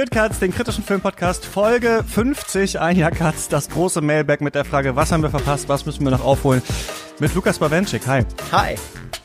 Good Cuts, den kritischen Filmpodcast, Folge 50, ein Jahr Cuts, das große Mailback mit der Frage, was haben wir verpasst, was müssen wir noch aufholen, mit Lukas Bawenschik. Hi. Hi.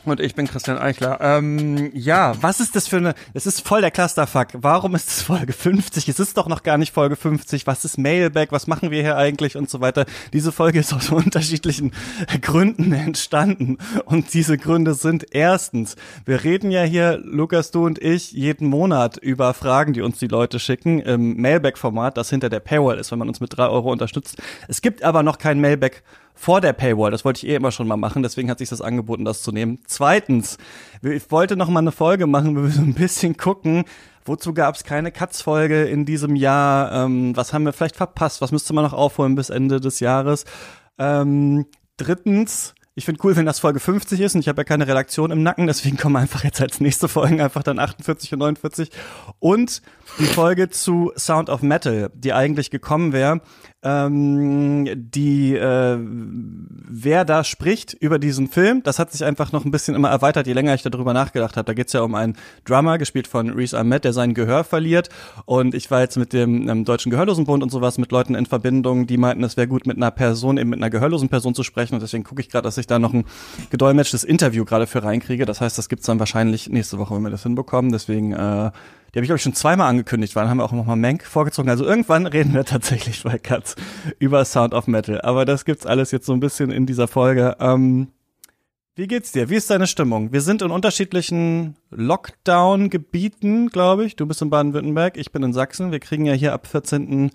Und ich bin Christian Eichler. Ähm, ja, was ist das für eine, es ist voll der Clusterfuck. Warum ist es Folge 50? Es ist doch noch gar nicht Folge 50. Was ist Mailback? Was machen wir hier eigentlich und so weiter? Diese Folge ist aus unterschiedlichen Gründen entstanden. Und diese Gründe sind erstens, wir reden ja hier, Lukas, du und ich, jeden Monat über Fragen, die uns die Leute schicken im Mailback-Format, das hinter der Paywall ist, wenn man uns mit drei Euro unterstützt. Es gibt aber noch kein Mailback vor der Paywall. Das wollte ich eh immer schon mal machen, deswegen hat sich das angeboten, das zu nehmen. Zweitens, ich wollte noch mal eine Folge machen, wo wir so ein bisschen gucken, wozu gab es keine Katz-Folge in diesem Jahr, ähm, was haben wir vielleicht verpasst, was müsste man noch aufholen bis Ende des Jahres. Ähm, drittens, ich finde cool, wenn das Folge 50 ist und ich habe ja keine Redaktion im Nacken, deswegen kommen einfach jetzt als nächste Folgen einfach dann 48 und 49. Und die Folge zu Sound of Metal, die eigentlich gekommen wäre, ähm, die äh, wer da spricht über diesen Film, das hat sich einfach noch ein bisschen immer erweitert, je länger ich darüber nachgedacht habe. Da geht's ja um einen Drummer, gespielt von Reese Ahmed, der sein Gehör verliert. Und ich war jetzt mit dem ähm, Deutschen Gehörlosenbund und sowas mit Leuten in Verbindung, die meinten, es wäre gut, mit einer Person, eben mit einer gehörlosen Person zu sprechen. Und deswegen gucke ich gerade, dass ich da noch ein gedolmetschtes Interview gerade für reinkriege. Das heißt, das gibt's dann wahrscheinlich nächste Woche, wenn wir das hinbekommen. Deswegen äh, die habe ich, glaube ich, schon zweimal angekündigt, weil haben wir auch nochmal Mank vorgezogen. Also irgendwann reden wir tatsächlich bei Katz über Sound of Metal. Aber das gibt's alles jetzt so ein bisschen in dieser Folge. Ähm, wie geht's dir? Wie ist deine Stimmung? Wir sind in unterschiedlichen Lockdown-Gebieten, glaube ich. Du bist in Baden-Württemberg, ich bin in Sachsen. Wir kriegen ja hier ab 14.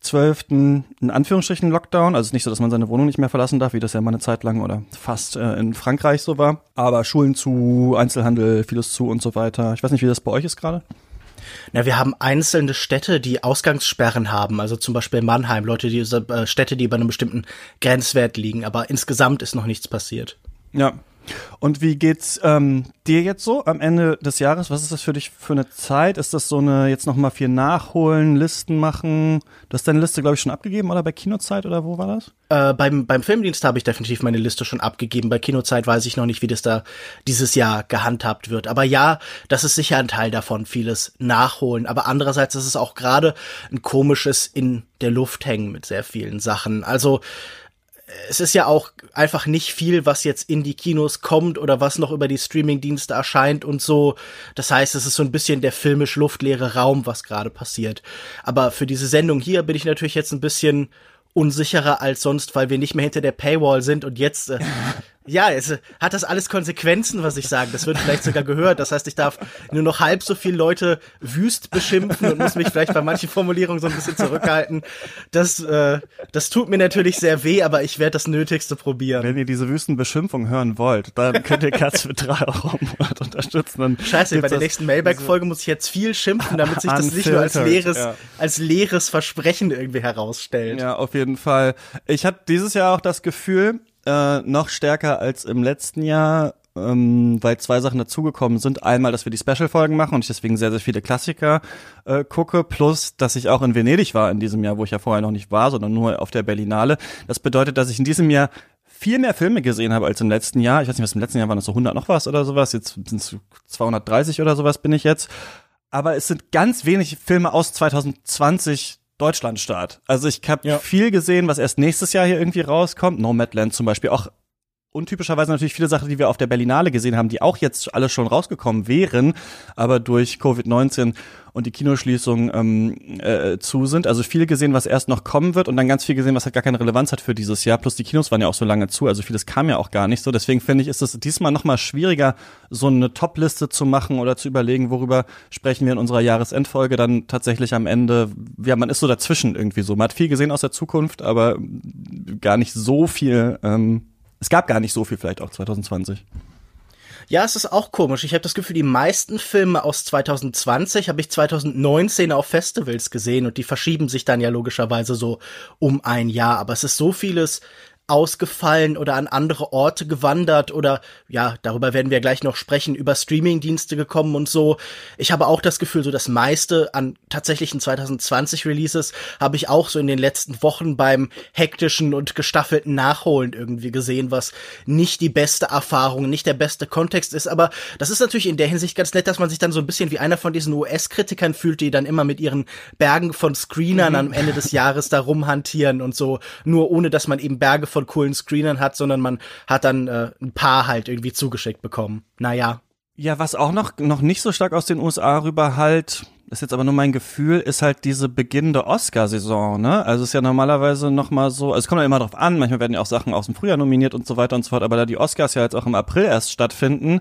12. in Anführungsstrichen Lockdown. Also nicht so, dass man seine Wohnung nicht mehr verlassen darf, wie das ja mal eine Zeit lang oder fast äh, in Frankreich so war. Aber Schulen zu, Einzelhandel, vieles zu und so weiter. Ich weiß nicht, wie das bei euch ist gerade. Na, wir haben einzelne Städte, die Ausgangssperren haben, also zum Beispiel Mannheim, Leute, die äh, Städte, die bei einem bestimmten Grenzwert liegen, aber insgesamt ist noch nichts passiert. Ja, und wie geht's ähm, dir jetzt so am Ende des Jahres? Was ist das für dich für eine Zeit? Ist das so eine jetzt noch mal viel nachholen, Listen machen? Du hast deine Liste glaube ich schon abgegeben oder bei Kinozeit oder wo war das? Äh, beim beim Filmdienst habe ich definitiv meine Liste schon abgegeben. Bei Kinozeit weiß ich noch nicht, wie das da dieses Jahr gehandhabt wird. Aber ja, das ist sicher ein Teil davon, vieles nachholen. Aber andererseits ist es auch gerade ein komisches in der Luft hängen mit sehr vielen Sachen. Also es ist ja auch einfach nicht viel, was jetzt in die Kinos kommt oder was noch über die Streamingdienste erscheint und so. Das heißt, es ist so ein bisschen der filmisch luftleere Raum, was gerade passiert. Aber für diese Sendung hier bin ich natürlich jetzt ein bisschen unsicherer als sonst, weil wir nicht mehr hinter der Paywall sind und jetzt äh, ja, es hat das alles Konsequenzen, was ich sage. Das wird vielleicht sogar gehört. Das heißt, ich darf nur noch halb so viele Leute wüst beschimpfen und muss mich vielleicht bei manchen Formulierungen so ein bisschen zurückhalten. Das, äh, das tut mir natürlich sehr weh, aber ich werde das Nötigste probieren. Wenn ihr diese wüsten Beschimpfungen hören wollt, dann könnt ihr Katz für drei Euro unterstützen. Dann Scheiße, bei der nächsten Mailback-Folge muss ich jetzt viel schimpfen, damit sich das nicht nur als leeres, ja. als leeres Versprechen irgendwie herausstellt. Ja, auf jeden Fall. Ich hatte dieses Jahr auch das Gefühl, äh, noch stärker als im letzten Jahr, ähm, weil zwei Sachen dazugekommen sind. Einmal, dass wir die Special-Folgen machen und ich deswegen sehr, sehr viele Klassiker äh, gucke, plus, dass ich auch in Venedig war in diesem Jahr, wo ich ja vorher noch nicht war, sondern nur auf der Berlinale. Das bedeutet, dass ich in diesem Jahr viel mehr Filme gesehen habe als im letzten Jahr. Ich weiß nicht, was im letzten Jahr waren das so 100 noch was oder sowas. Jetzt sind es 230 oder sowas bin ich jetzt. Aber es sind ganz wenig Filme aus 2020 Deutschlandstart. Also ich habe ja. viel gesehen, was erst nächstes Jahr hier irgendwie rauskommt. Nomadland zum Beispiel. Auch untypischerweise natürlich viele Sachen, die wir auf der Berlinale gesehen haben, die auch jetzt alle schon rausgekommen wären, aber durch Covid-19 und die Kinoschließung ähm, äh, zu sind. Also viel gesehen, was erst noch kommen wird und dann ganz viel gesehen, was halt gar keine Relevanz hat für dieses Jahr. Plus die Kinos waren ja auch so lange zu, also vieles kam ja auch gar nicht so. Deswegen finde ich, ist es diesmal noch mal schwieriger, so eine Top-Liste zu machen oder zu überlegen, worüber sprechen wir in unserer Jahresendfolge dann tatsächlich am Ende. Ja, man ist so dazwischen irgendwie so. Man hat viel gesehen aus der Zukunft, aber gar nicht so viel ähm, es gab gar nicht so viel vielleicht auch 2020. Ja, es ist auch komisch. Ich habe das Gefühl, die meisten Filme aus 2020 habe ich 2019 auf Festivals gesehen und die verschieben sich dann ja logischerweise so um ein Jahr. Aber es ist so vieles ausgefallen oder an andere Orte gewandert oder ja, darüber werden wir gleich noch sprechen, über Streamingdienste gekommen und so. Ich habe auch das Gefühl, so das meiste an tatsächlichen 2020 Releases habe ich auch so in den letzten Wochen beim hektischen und gestaffelten Nachholen irgendwie gesehen, was nicht die beste Erfahrung, nicht der beste Kontext ist, aber das ist natürlich in der Hinsicht ganz nett, dass man sich dann so ein bisschen wie einer von diesen US-Kritikern fühlt, die dann immer mit ihren Bergen von Screenern mhm. am Ende des Jahres da rumhantieren und so, nur ohne dass man eben Berge von von coolen Screenern hat, sondern man hat dann äh, ein paar halt irgendwie zugeschickt bekommen. Naja. Ja, was auch noch, noch nicht so stark aus den USA rüber halt, ist jetzt aber nur mein Gefühl, ist halt diese beginnende Oscar-Saison, ne? Also ist ja normalerweise noch mal so, also es kommt ja immer drauf an, manchmal werden ja auch Sachen aus dem Frühjahr nominiert und so weiter und so fort, aber da die Oscars ja jetzt auch im April erst stattfinden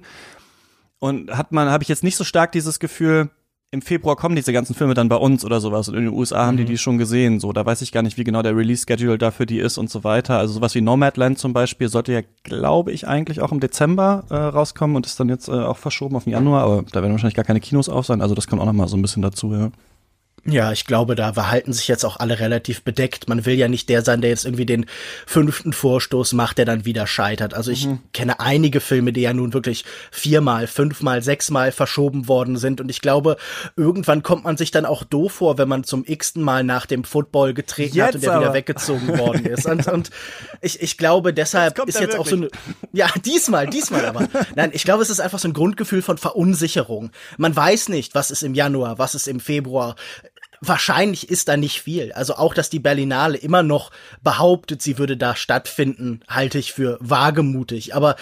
und hat man, habe ich jetzt nicht so stark dieses Gefühl, im Februar kommen diese ganzen Filme dann bei uns oder sowas und in den USA haben die mhm. die schon gesehen. So, da weiß ich gar nicht, wie genau der Release-Schedule dafür die ist und so weiter. Also sowas wie Nomadland zum Beispiel sollte ja, glaube ich, eigentlich auch im Dezember äh, rauskommen und ist dann jetzt äh, auch verschoben auf den Januar, aber da werden wahrscheinlich gar keine Kinos auf sein. Also das kommt auch noch mal so ein bisschen dazu, ja. Ja, ich glaube, da verhalten sich jetzt auch alle relativ bedeckt. Man will ja nicht der sein, der jetzt irgendwie den fünften Vorstoß macht, der dann wieder scheitert. Also ich mhm. kenne einige Filme, die ja nun wirklich viermal, fünfmal, sechsmal verschoben worden sind. Und ich glaube, irgendwann kommt man sich dann auch doof vor, wenn man zum x-ten Mal nach dem Football getreten jetzt hat und der aber. wieder weggezogen worden ist. Und, und ich, ich glaube, deshalb ist jetzt auch so eine, ja, diesmal, diesmal aber. Nein, ich glaube, es ist einfach so ein Grundgefühl von Verunsicherung. Man weiß nicht, was ist im Januar, was ist im Februar wahrscheinlich ist da nicht viel. Also auch, dass die Berlinale immer noch behauptet, sie würde da stattfinden, halte ich für wagemutig. Aber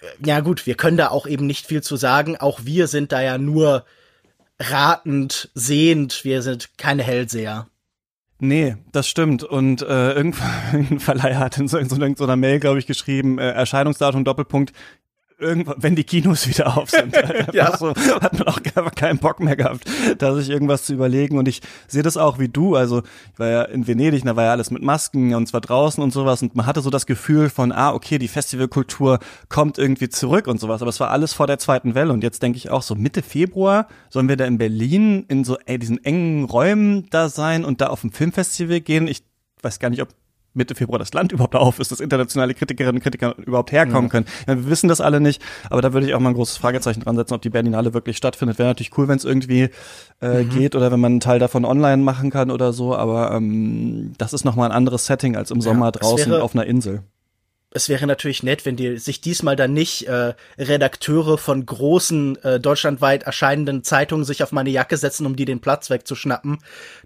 äh, ja gut, wir können da auch eben nicht viel zu sagen. Auch wir sind da ja nur ratend, sehend. Wir sind keine Hellseher. Nee, das stimmt. Und äh, irgendein Verleiher hat in so, in so, in so einer Mail, glaube ich, geschrieben, äh, Erscheinungsdatum Doppelpunkt irgendwann, wenn die Kinos wieder auf sind, ja. so, hat man auch keinen Bock mehr gehabt, da sich irgendwas zu überlegen. Und ich sehe das auch wie du. Also ich war ja in Venedig, da war ja alles mit Masken und zwar draußen und sowas. Und man hatte so das Gefühl von, ah, okay, die Festivalkultur kommt irgendwie zurück und sowas. Aber es war alles vor der zweiten Welle. Und jetzt denke ich auch so Mitte Februar sollen wir da in Berlin in so ey, diesen engen Räumen da sein und da auf ein Filmfestival gehen. Ich weiß gar nicht, ob Mitte Februar das Land überhaupt auf ist, dass internationale Kritikerinnen und Kritiker überhaupt herkommen mhm. können. Ja, wir wissen das alle nicht, aber da würde ich auch mal ein großes Fragezeichen dran setzen, ob die Berlinale wirklich stattfindet. Wäre natürlich cool, wenn es irgendwie äh, mhm. geht oder wenn man einen Teil davon online machen kann oder so, aber ähm, das ist nochmal ein anderes Setting als im Sommer ja, draußen auf einer Insel es wäre natürlich nett, wenn die sich diesmal dann nicht äh, Redakteure von großen äh, deutschlandweit erscheinenden Zeitungen sich auf meine Jacke setzen, um die den Platz wegzuschnappen.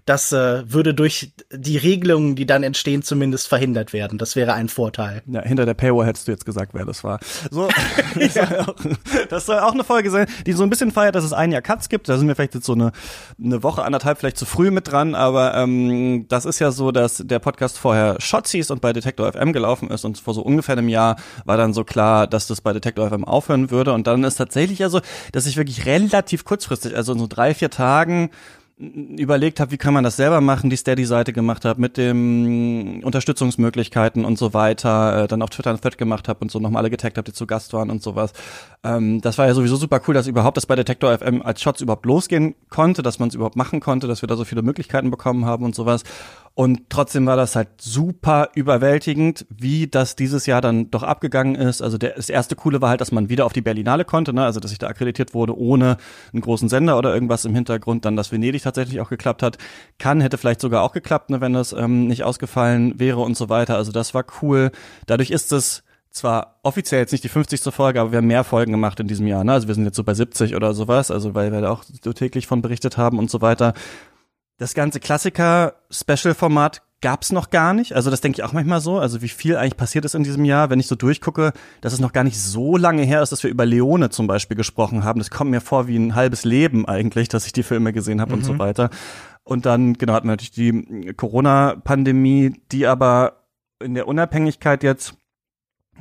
Das äh, würde durch die Regelungen, die dann entstehen, zumindest verhindert werden. Das wäre ein Vorteil. Ja, hinter der Paywall hättest du jetzt gesagt, wer das war. So, das, soll auch, das soll auch eine Folge sein, die so ein bisschen feiert, dass es ein Jahr Cuts gibt. Da sind wir vielleicht jetzt so eine, eine Woche, anderthalb vielleicht zu früh mit dran, aber ähm, das ist ja so, dass der Podcast vorher Shots hieß und bei Detector FM gelaufen ist und vor so ungefähr einem Jahr war dann so klar, dass das bei Detector FM aufhören würde. Und dann ist tatsächlich ja so, dass ich wirklich relativ kurzfristig, also in so drei, vier Tagen, überlegt habe, wie kann man das selber machen, die Steady-Seite gemacht habe, mit den Unterstützungsmöglichkeiten und so weiter, äh, dann auf Twitter ein Thread gemacht habe und so nochmal alle getaggt habe, die zu Gast waren und sowas. Ähm, das war ja sowieso super cool, dass überhaupt das bei Detektor FM als Shots überhaupt losgehen konnte, dass man es überhaupt machen konnte, dass wir da so viele Möglichkeiten bekommen haben und sowas. Und trotzdem war das halt super überwältigend, wie das dieses Jahr dann doch abgegangen ist. Also der, das erste Coole war halt, dass man wieder auf die Berlinale konnte, ne? also dass ich da akkreditiert wurde ohne einen großen Sender oder irgendwas im Hintergrund. Dann, dass Venedig tatsächlich auch geklappt hat. Kann, hätte vielleicht sogar auch geklappt, ne, wenn das ähm, nicht ausgefallen wäre und so weiter. Also das war cool. Dadurch ist es zwar offiziell jetzt nicht die 50. Folge, aber wir haben mehr Folgen gemacht in diesem Jahr. Ne? Also wir sind jetzt so bei 70 oder sowas, also weil wir da auch so täglich von berichtet haben und so weiter. Das ganze Klassiker-Special-Format gab's noch gar nicht. Also das denke ich auch manchmal so. Also wie viel eigentlich passiert ist in diesem Jahr, wenn ich so durchgucke, dass es noch gar nicht so lange her ist, dass wir über Leone zum Beispiel gesprochen haben. Das kommt mir vor wie ein halbes Leben eigentlich, dass ich die Filme gesehen habe mhm. und so mhm. weiter. Und dann, genau, hatten wir natürlich die Corona-Pandemie, die aber in der Unabhängigkeit jetzt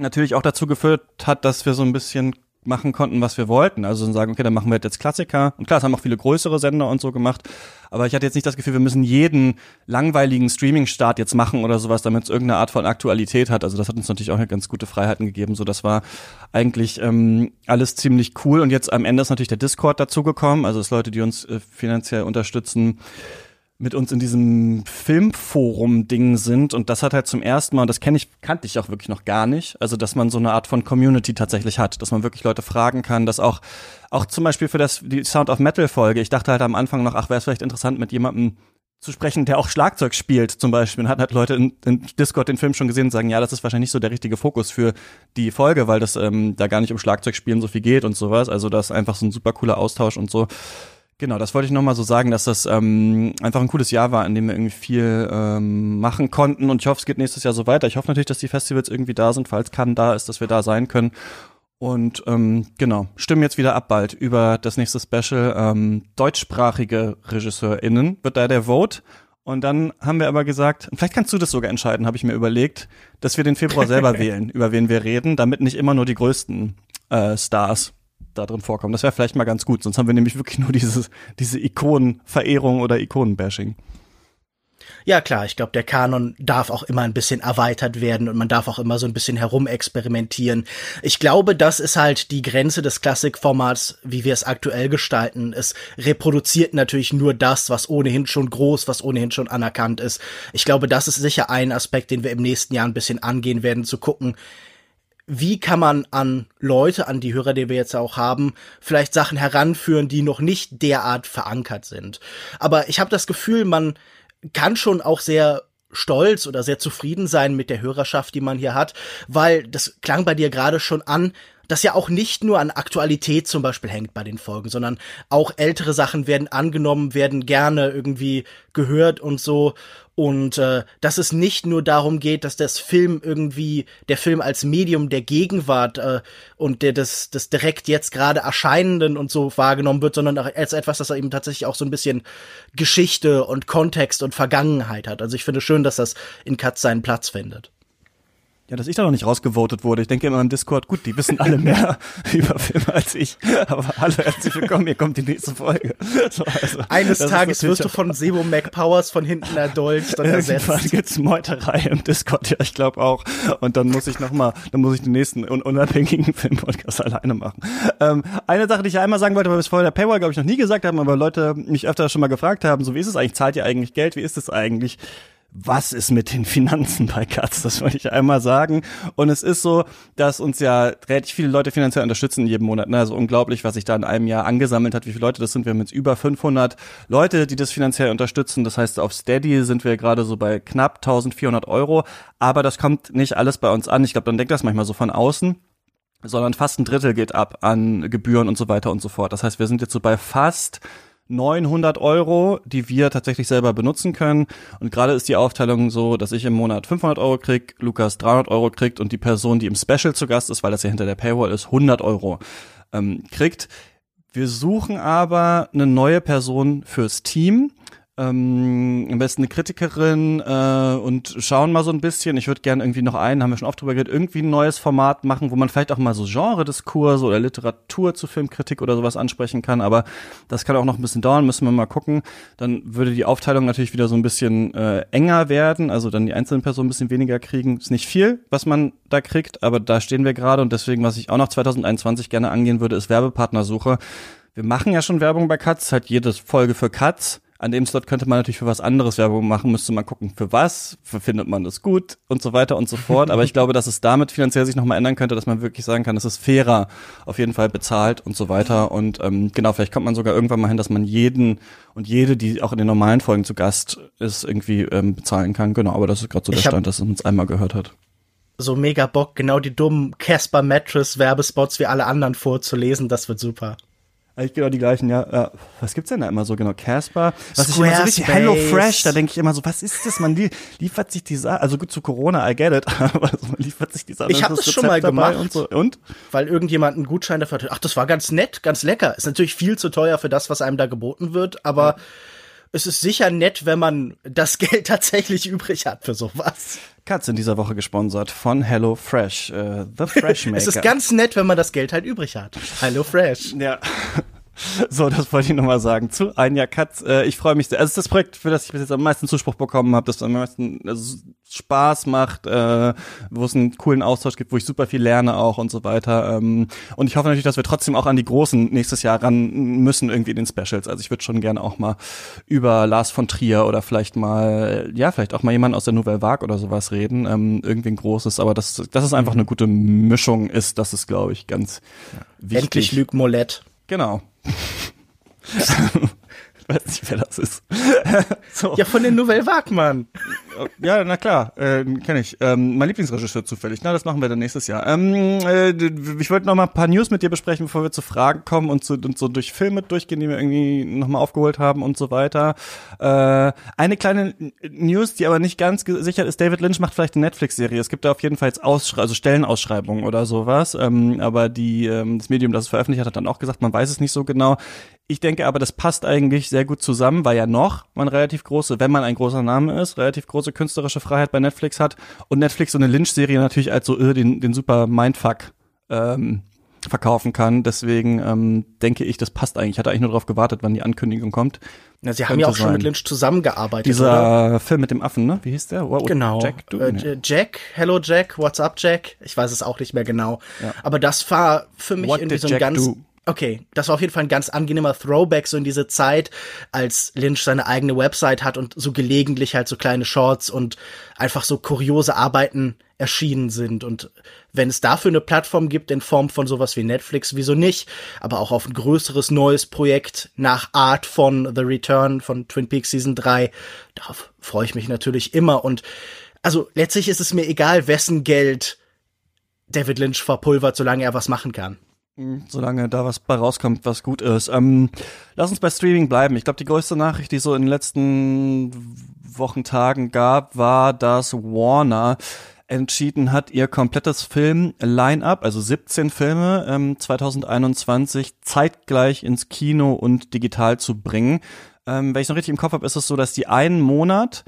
natürlich auch dazu geführt hat, dass wir so ein bisschen machen konnten, was wir wollten. Also sagen, okay, dann machen wir jetzt Klassiker. Und klar, es haben auch viele größere Sender und so gemacht. Aber ich hatte jetzt nicht das Gefühl, wir müssen jeden langweiligen Streaming-Start jetzt machen oder sowas, damit es irgendeine Art von Aktualität hat. Also das hat uns natürlich auch ganz gute Freiheiten gegeben. So, das war eigentlich ähm, alles ziemlich cool. Und jetzt am Ende ist natürlich der Discord dazugekommen. Also es Leute, die uns äh, finanziell unterstützen mit uns in diesem Filmforum-Ding sind und das hat halt zum ersten Mal, und das kenne ich, kannte ich auch wirklich noch gar nicht, also dass man so eine Art von Community tatsächlich hat, dass man wirklich Leute fragen kann, dass auch, auch zum Beispiel für das, die Sound of Metal-Folge, ich dachte halt am Anfang noch, ach, wäre es vielleicht interessant, mit jemandem zu sprechen, der auch Schlagzeug spielt, zum Beispiel. Und hat halt Leute in, in Discord den Film schon gesehen und sagen, ja, das ist wahrscheinlich nicht so der richtige Fokus für die Folge, weil das ähm, da gar nicht um Schlagzeugspielen so viel geht und sowas. Also das ist einfach so ein super cooler Austausch und so. Genau, das wollte ich nochmal so sagen, dass das ähm, einfach ein cooles Jahr war, in dem wir irgendwie viel ähm, machen konnten. Und ich hoffe, es geht nächstes Jahr so weiter. Ich hoffe natürlich, dass die Festivals irgendwie da sind, falls kann da ist, dass wir da sein können. Und ähm, genau, stimmen jetzt wieder ab bald über das nächste Special. Ähm, deutschsprachige RegisseurInnen wird da der Vote. Und dann haben wir aber gesagt, vielleicht kannst du das sogar entscheiden, habe ich mir überlegt, dass wir den Februar selber wählen, über wen wir reden, damit nicht immer nur die größten äh, Stars da drin vorkommen. Das wäre vielleicht mal ganz gut, sonst haben wir nämlich wirklich nur dieses, diese Ikonenverehrung oder Ikonenbashing. Ja, klar, ich glaube, der Kanon darf auch immer ein bisschen erweitert werden und man darf auch immer so ein bisschen herumexperimentieren. Ich glaube, das ist halt die Grenze des Klassikformats, wie wir es aktuell gestalten. Es reproduziert natürlich nur das, was ohnehin schon groß, was ohnehin schon anerkannt ist. Ich glaube, das ist sicher ein Aspekt, den wir im nächsten Jahr ein bisschen angehen werden, zu gucken, wie kann man an Leute, an die Hörer, die wir jetzt auch haben, vielleicht Sachen heranführen, die noch nicht derart verankert sind. Aber ich habe das Gefühl, man kann schon auch sehr stolz oder sehr zufrieden sein mit der Hörerschaft, die man hier hat, weil das klang bei dir gerade schon an, das ja auch nicht nur an Aktualität zum Beispiel hängt bei den Folgen, sondern auch ältere Sachen werden angenommen, werden gerne irgendwie gehört und so. Und äh, dass es nicht nur darum geht, dass das Film irgendwie, der Film als Medium der Gegenwart äh, und der des, des direkt jetzt gerade Erscheinenden und so wahrgenommen wird, sondern auch als etwas, das eben tatsächlich auch so ein bisschen Geschichte und Kontext und Vergangenheit hat. Also ich finde schön, dass das in Katz seinen Platz findet. Ja, dass ich da noch nicht rausgevotet wurde. Ich denke immer im Discord, gut, die wissen alle mehr über Filme als ich. Aber hallo, herzlich willkommen, hier kommt die nächste Folge. So, also, Eines Tages wirst du von Sebo MacPowers von hinten erdolcht und ersetzt. Dann gibt's Meuterei im Discord, ja, ich glaube auch. Und dann muss ich noch mal, dann muss ich den nächsten un unabhängigen Filmpodcast alleine machen. Ähm, eine Sache, die ich einmal sagen wollte, weil wir es vorher der Paywall, glaube ich, noch nie gesagt haben, aber Leute mich öfter schon mal gefragt haben, so wie ist es eigentlich, zahlt ihr eigentlich Geld, wie ist es eigentlich? Was ist mit den Finanzen bei Katz? Das wollte ich einmal sagen. Und es ist so, dass uns ja relativ viele Leute finanziell unterstützen in jedem Monat. Ne? Also unglaublich, was sich da in einem Jahr angesammelt hat, wie viele Leute das sind. Wir haben jetzt über 500 Leute, die das finanziell unterstützen. Das heißt, auf Steady sind wir gerade so bei knapp 1400 Euro. Aber das kommt nicht alles bei uns an. Ich glaube, dann denkt das manchmal so von außen sondern fast ein Drittel geht ab an Gebühren und so weiter und so fort. Das heißt, wir sind jetzt so bei fast 900 Euro, die wir tatsächlich selber benutzen können. Und gerade ist die Aufteilung so, dass ich im Monat 500 Euro krieg, Lukas 300 Euro kriegt und die Person, die im Special zu Gast ist, weil das ja hinter der Paywall ist, 100 Euro ähm, kriegt. Wir suchen aber eine neue Person fürs Team ähm, am besten eine Kritikerin äh, und schauen mal so ein bisschen. Ich würde gerne irgendwie noch einen, haben wir schon oft drüber geredet, irgendwie ein neues Format machen, wo man vielleicht auch mal so Genre-Diskurse oder Literatur zu Filmkritik oder sowas ansprechen kann. Aber das kann auch noch ein bisschen dauern, müssen wir mal gucken. Dann würde die Aufteilung natürlich wieder so ein bisschen äh, enger werden, also dann die einzelnen Personen ein bisschen weniger kriegen. Ist nicht viel, was man da kriegt, aber da stehen wir gerade und deswegen, was ich auch noch 2021 gerne angehen würde, ist Werbepartnersuche. Wir machen ja schon Werbung bei Katz, halt jede Folge für Katz an dem Slot könnte man natürlich für was anderes Werbung machen, müsste man gucken, für was, für findet man das gut und so weiter und so fort. Aber ich glaube, dass es damit finanziell sich nochmal ändern könnte, dass man wirklich sagen kann, es ist fairer, auf jeden Fall bezahlt und so weiter. Und ähm, genau, vielleicht kommt man sogar irgendwann mal hin, dass man jeden und jede, die auch in den normalen Folgen zu Gast ist, irgendwie ähm, bezahlen kann. Genau, aber das ist gerade so der Stand, dass es uns einmal gehört hat so mega Bock, genau die dummen Casper Mattress Werbespots wie alle anderen vorzulesen. Das wird super. Eigentlich genau die gleichen, ja. ja. Was gibt's denn da immer so genau? Casper? Was ich immer so richtig Hello Fresh, da denke ich immer so, was ist das? Man liefert sich diese, also gut zu Corona, I get it, aber man liefert sich diese Ich habe das, das schon mal gemacht. Und, so. und? Weil irgendjemand einen Gutschein dafür hat. Ach, das war ganz nett, ganz lecker. Ist natürlich viel zu teuer für das, was einem da geboten wird, aber ja es ist sicher nett, wenn man das Geld tatsächlich übrig hat für sowas. Katz in dieser Woche gesponsert von Hello Fresh, äh, The Fresh Maker. es ist ganz nett, wenn man das Geld halt übrig hat. Hello Fresh. Ja. So, das wollte ich nochmal sagen. Zu Anja Katz. Äh, ich freue mich sehr. Also, es ist das Projekt, für das ich bis jetzt am meisten Zuspruch bekommen habe, das am meisten also, Spaß macht, äh, wo es einen coolen Austausch gibt, wo ich super viel lerne auch und so weiter. Ähm, und ich hoffe natürlich, dass wir trotzdem auch an die Großen nächstes Jahr ran müssen, irgendwie in den Specials. Also ich würde schon gerne auch mal über Lars von Trier oder vielleicht mal, ja, vielleicht auch mal jemand aus der Nouvelle Vague oder sowas reden. Ähm, irgendwie ein großes, aber das, das ist einfach eine gute Mischung ist, das ist, glaube ich, ganz ja. wichtig. Endlich Luc Molette. Genau. ich weiß nicht, wer das ist. so. Ja, von den Nouvelle Wagmann. Ja, na klar, äh, kenne ich. Ähm, mein Lieblingsregisseur zufällig. Na, das machen wir dann nächstes Jahr. Ähm, äh, ich wollte noch mal ein paar News mit dir besprechen, bevor wir zu Fragen kommen und, zu, und so durch Filme durchgehen, die wir irgendwie noch mal aufgeholt haben und so weiter. Äh, eine kleine News, die aber nicht ganz sicher ist, David Lynch macht vielleicht eine Netflix-Serie. Es gibt da auf jeden Fall Ausschrei also Stellenausschreibungen oder sowas. Ähm, aber die, ähm, das Medium, das es veröffentlicht hat, hat dann auch gesagt, man weiß es nicht so genau. Ich denke aber, das passt eigentlich sehr gut zusammen, weil ja noch man relativ große, wenn man ein großer Name ist, relativ große künstlerische Freiheit bei Netflix hat und Netflix so eine Lynch-Serie natürlich als so äh, den, den super Mindfuck ähm, verkaufen kann. Deswegen ähm, denke ich, das passt eigentlich. Ich hatte eigentlich nur darauf gewartet, wann die Ankündigung kommt. Ja, sie haben ja auch sein. schon mit Lynch zusammengearbeitet. Dieser oder? Film mit dem Affen, ne? Wie hieß der? Wow, genau. Jack, du? Äh, Jack, Hello Jack, What's up Jack? Ich weiß es auch nicht mehr genau. Ja. Aber das war für mich What irgendwie so ein Jack ganz. Do? Okay, das war auf jeden Fall ein ganz angenehmer Throwback so in diese Zeit, als Lynch seine eigene Website hat und so gelegentlich halt so kleine Shorts und einfach so kuriose Arbeiten erschienen sind. Und wenn es dafür eine Plattform gibt in Form von sowas wie Netflix, wieso nicht? Aber auch auf ein größeres neues Projekt nach Art von The Return von Twin Peaks Season 3, darauf freue ich mich natürlich immer. Und also letztlich ist es mir egal, wessen Geld David Lynch verpulvert, solange er was machen kann. Solange da was bei rauskommt, was gut ist. Ähm, lass uns bei Streaming bleiben. Ich glaube, die größte Nachricht, die so in den letzten Wochen, Tagen gab, war, dass Warner entschieden hat, ihr komplettes Film-Line-Up, also 17 Filme ähm, 2021 zeitgleich ins Kino und digital zu bringen. Ähm, wenn ich noch richtig im Kopf habe, ist es so, dass die einen Monat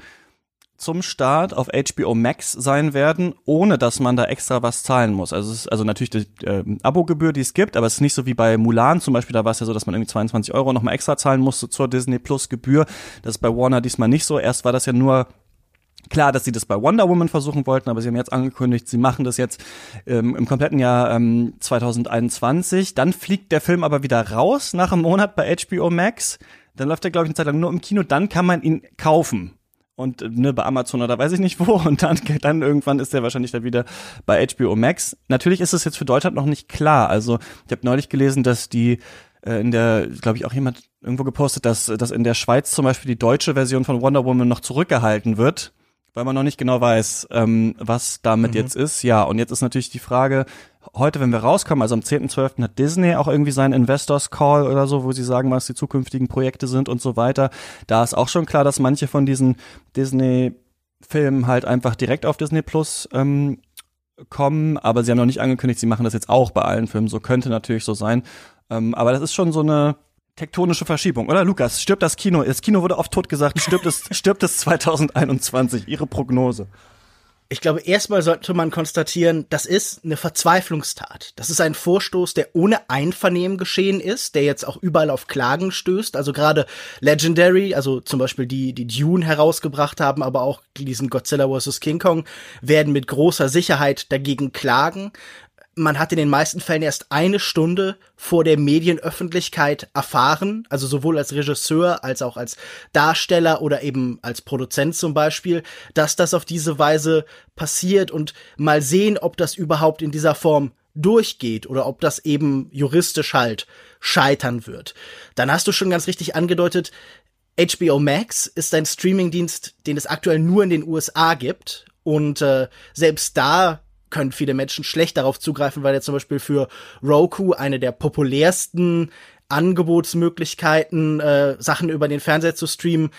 zum Start auf HBO Max sein werden, ohne dass man da extra was zahlen muss. Also es ist also natürlich die äh, Abogebühr, die es gibt, aber es ist nicht so wie bei Mulan zum Beispiel, da war es ja so, dass man irgendwie 22 Euro nochmal extra zahlen musste zur Disney Plus Gebühr. Das ist bei Warner diesmal nicht so. Erst war das ja nur Klar, dass sie das bei Wonder Woman versuchen wollten, aber sie haben jetzt angekündigt, sie machen das jetzt ähm, im kompletten Jahr ähm, 2021. Dann fliegt der Film aber wieder raus nach einem Monat bei HBO Max. Dann läuft er, glaube ich, eine Zeit lang nur im Kino. Dann kann man ihn kaufen und ne, bei Amazon oder weiß ich nicht wo und dann, dann irgendwann ist der wahrscheinlich dann wieder bei HBO Max. Natürlich ist es jetzt für Deutschland noch nicht klar. Also ich habe neulich gelesen, dass die äh, in der, glaube ich, auch jemand irgendwo gepostet, dass, dass in der Schweiz zum Beispiel die deutsche Version von Wonder Woman noch zurückgehalten wird, weil man noch nicht genau weiß, ähm, was damit mhm. jetzt ist. Ja, und jetzt ist natürlich die Frage, heute, wenn wir rauskommen, also am 10.12. hat Disney auch irgendwie seinen Investors Call oder so, wo sie sagen, was die zukünftigen Projekte sind und so weiter. Da ist auch schon klar, dass manche von diesen Disney-Filmen halt einfach direkt auf Disney Plus ähm, kommen, aber sie haben noch nicht angekündigt, sie machen das jetzt auch bei allen Filmen. So könnte natürlich so sein. Ähm, aber das ist schon so eine tektonische Verschiebung, oder Lukas? Stirbt das Kino? Das Kino wurde oft tot gesagt, stirbt es, stirbt es 2021? Ihre Prognose? Ich glaube, erstmal sollte man konstatieren, das ist eine Verzweiflungstat. Das ist ein Vorstoß, der ohne Einvernehmen geschehen ist, der jetzt auch überall auf Klagen stößt. Also gerade Legendary, also zum Beispiel die, die Dune herausgebracht haben, aber auch diesen Godzilla vs. King Kong, werden mit großer Sicherheit dagegen klagen man hat in den meisten Fällen erst eine Stunde vor der Medienöffentlichkeit erfahren, also sowohl als Regisseur als auch als Darsteller oder eben als Produzent zum Beispiel, dass das auf diese Weise passiert und mal sehen, ob das überhaupt in dieser Form durchgeht oder ob das eben juristisch halt scheitern wird. Dann hast du schon ganz richtig angedeutet, HBO Max ist ein Streamingdienst, den es aktuell nur in den USA gibt und äh, selbst da können viele Menschen schlecht darauf zugreifen, weil er zum Beispiel für Roku eine der populärsten Angebotsmöglichkeiten, äh, Sachen über den Fernseher zu streamen,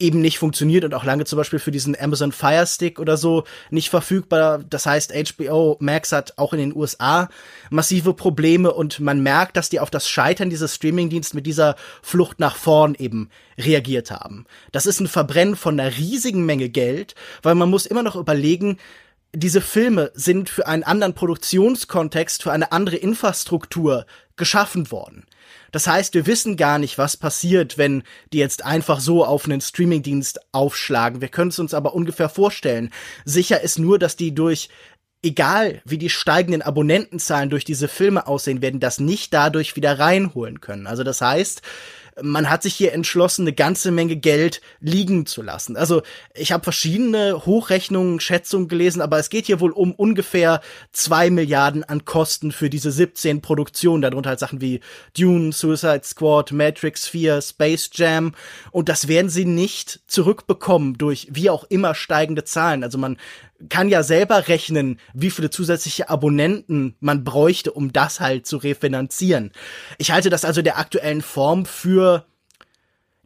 eben nicht funktioniert und auch lange zum Beispiel für diesen Amazon Fire Stick oder so nicht verfügbar. Das heißt, HBO Max hat auch in den USA massive Probleme und man merkt, dass die auf das Scheitern dieses Streamingdienst mit dieser Flucht nach vorn eben reagiert haben. Das ist ein Verbrennen von einer riesigen Menge Geld, weil man muss immer noch überlegen, diese Filme sind für einen anderen Produktionskontext, für eine andere Infrastruktur geschaffen worden. Das heißt, wir wissen gar nicht, was passiert, wenn die jetzt einfach so auf einen Streamingdienst aufschlagen. Wir können es uns aber ungefähr vorstellen. Sicher ist nur, dass die durch egal wie die steigenden Abonnentenzahlen durch diese Filme aussehen werden, das nicht dadurch wieder reinholen können. Also das heißt, man hat sich hier entschlossen, eine ganze Menge Geld liegen zu lassen. Also ich habe verschiedene Hochrechnungen, Schätzungen gelesen, aber es geht hier wohl um ungefähr zwei Milliarden an Kosten für diese 17 Produktionen, darunter halt Sachen wie Dune, Suicide Squad, Matrix 4, Space Jam und das werden sie nicht zurückbekommen durch wie auch immer steigende Zahlen. Also man kann ja selber rechnen, wie viele zusätzliche Abonnenten man bräuchte, um das halt zu refinanzieren. Ich halte das also der aktuellen Form für,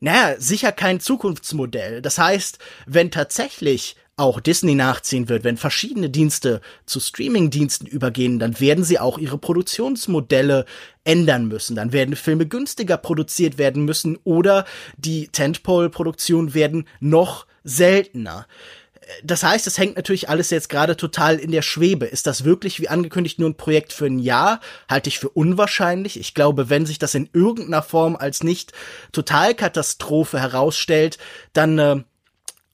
naja, sicher kein Zukunftsmodell. Das heißt, wenn tatsächlich auch Disney nachziehen wird, wenn verschiedene Dienste zu Streaming-Diensten übergehen, dann werden sie auch ihre Produktionsmodelle ändern müssen. Dann werden Filme günstiger produziert werden müssen oder die Tentpole-Produktionen werden noch seltener das heißt, es hängt natürlich alles jetzt gerade total in der Schwebe. Ist das wirklich wie angekündigt nur ein Projekt für ein Jahr? Halte ich für unwahrscheinlich. Ich glaube, wenn sich das in irgendeiner Form als nicht Totalkatastrophe herausstellt, dann äh,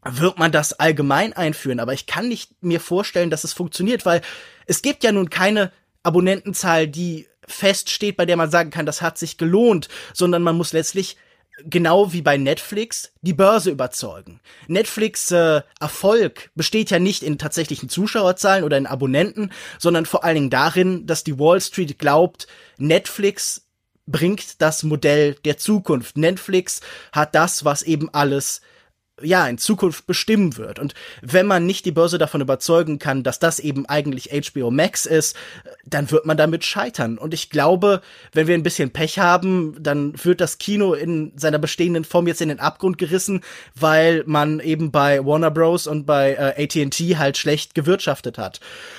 wird man das allgemein einführen. Aber ich kann nicht mir vorstellen, dass es funktioniert, weil es gibt ja nun keine Abonnentenzahl, die feststeht, bei der man sagen kann, das hat sich gelohnt, sondern man muss letztlich genau wie bei Netflix die Börse überzeugen. Netflix äh, Erfolg besteht ja nicht in tatsächlichen Zuschauerzahlen oder in Abonnenten, sondern vor allen Dingen darin, dass die Wall Street glaubt, Netflix bringt das Modell der Zukunft. Netflix hat das, was eben alles ja, in Zukunft bestimmen wird. Und wenn man nicht die Börse davon überzeugen kann, dass das eben eigentlich HBO Max ist, dann wird man damit scheitern. Und ich glaube, wenn wir ein bisschen Pech haben, dann wird das Kino in seiner bestehenden Form jetzt in den Abgrund gerissen, weil man eben bei Warner Bros. und bei äh, AT&T halt schlecht gewirtschaftet hat.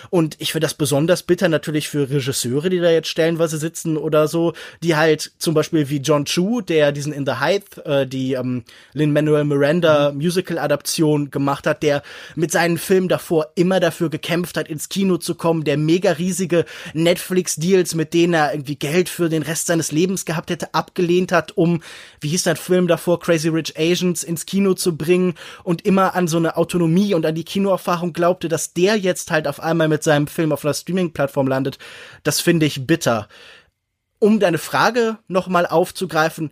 Und ich finde das besonders bitter natürlich für Regisseure, die da jetzt stellenweise sitzen oder so, die halt zum Beispiel wie John Chu, der diesen In the Height, äh, die ähm, Lin-Manuel Miranda mhm. Musical-Adaption gemacht hat, der mit seinen Filmen davor immer dafür gekämpft hat, ins Kino zu kommen, der mega riesige Netflix-Deals, mit denen er irgendwie Geld für den Rest seines Lebens gehabt hätte, abgelehnt hat, um, wie hieß der Film davor, Crazy Rich Asians ins Kino zu bringen und immer an so eine Autonomie und an die Kinoerfahrung glaubte, dass der jetzt halt auf einmal mit seinem Film auf einer Streaming-Plattform landet, das finde ich bitter. Um deine Frage nochmal aufzugreifen,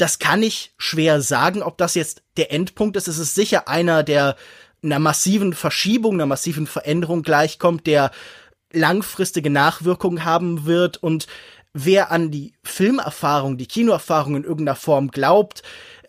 das kann ich schwer sagen, ob das jetzt der Endpunkt ist. Es ist sicher einer, der einer massiven Verschiebung, einer massiven Veränderung gleichkommt, der langfristige Nachwirkungen haben wird und wer an die Filmerfahrung, die Kinoerfahrung in irgendeiner Form glaubt,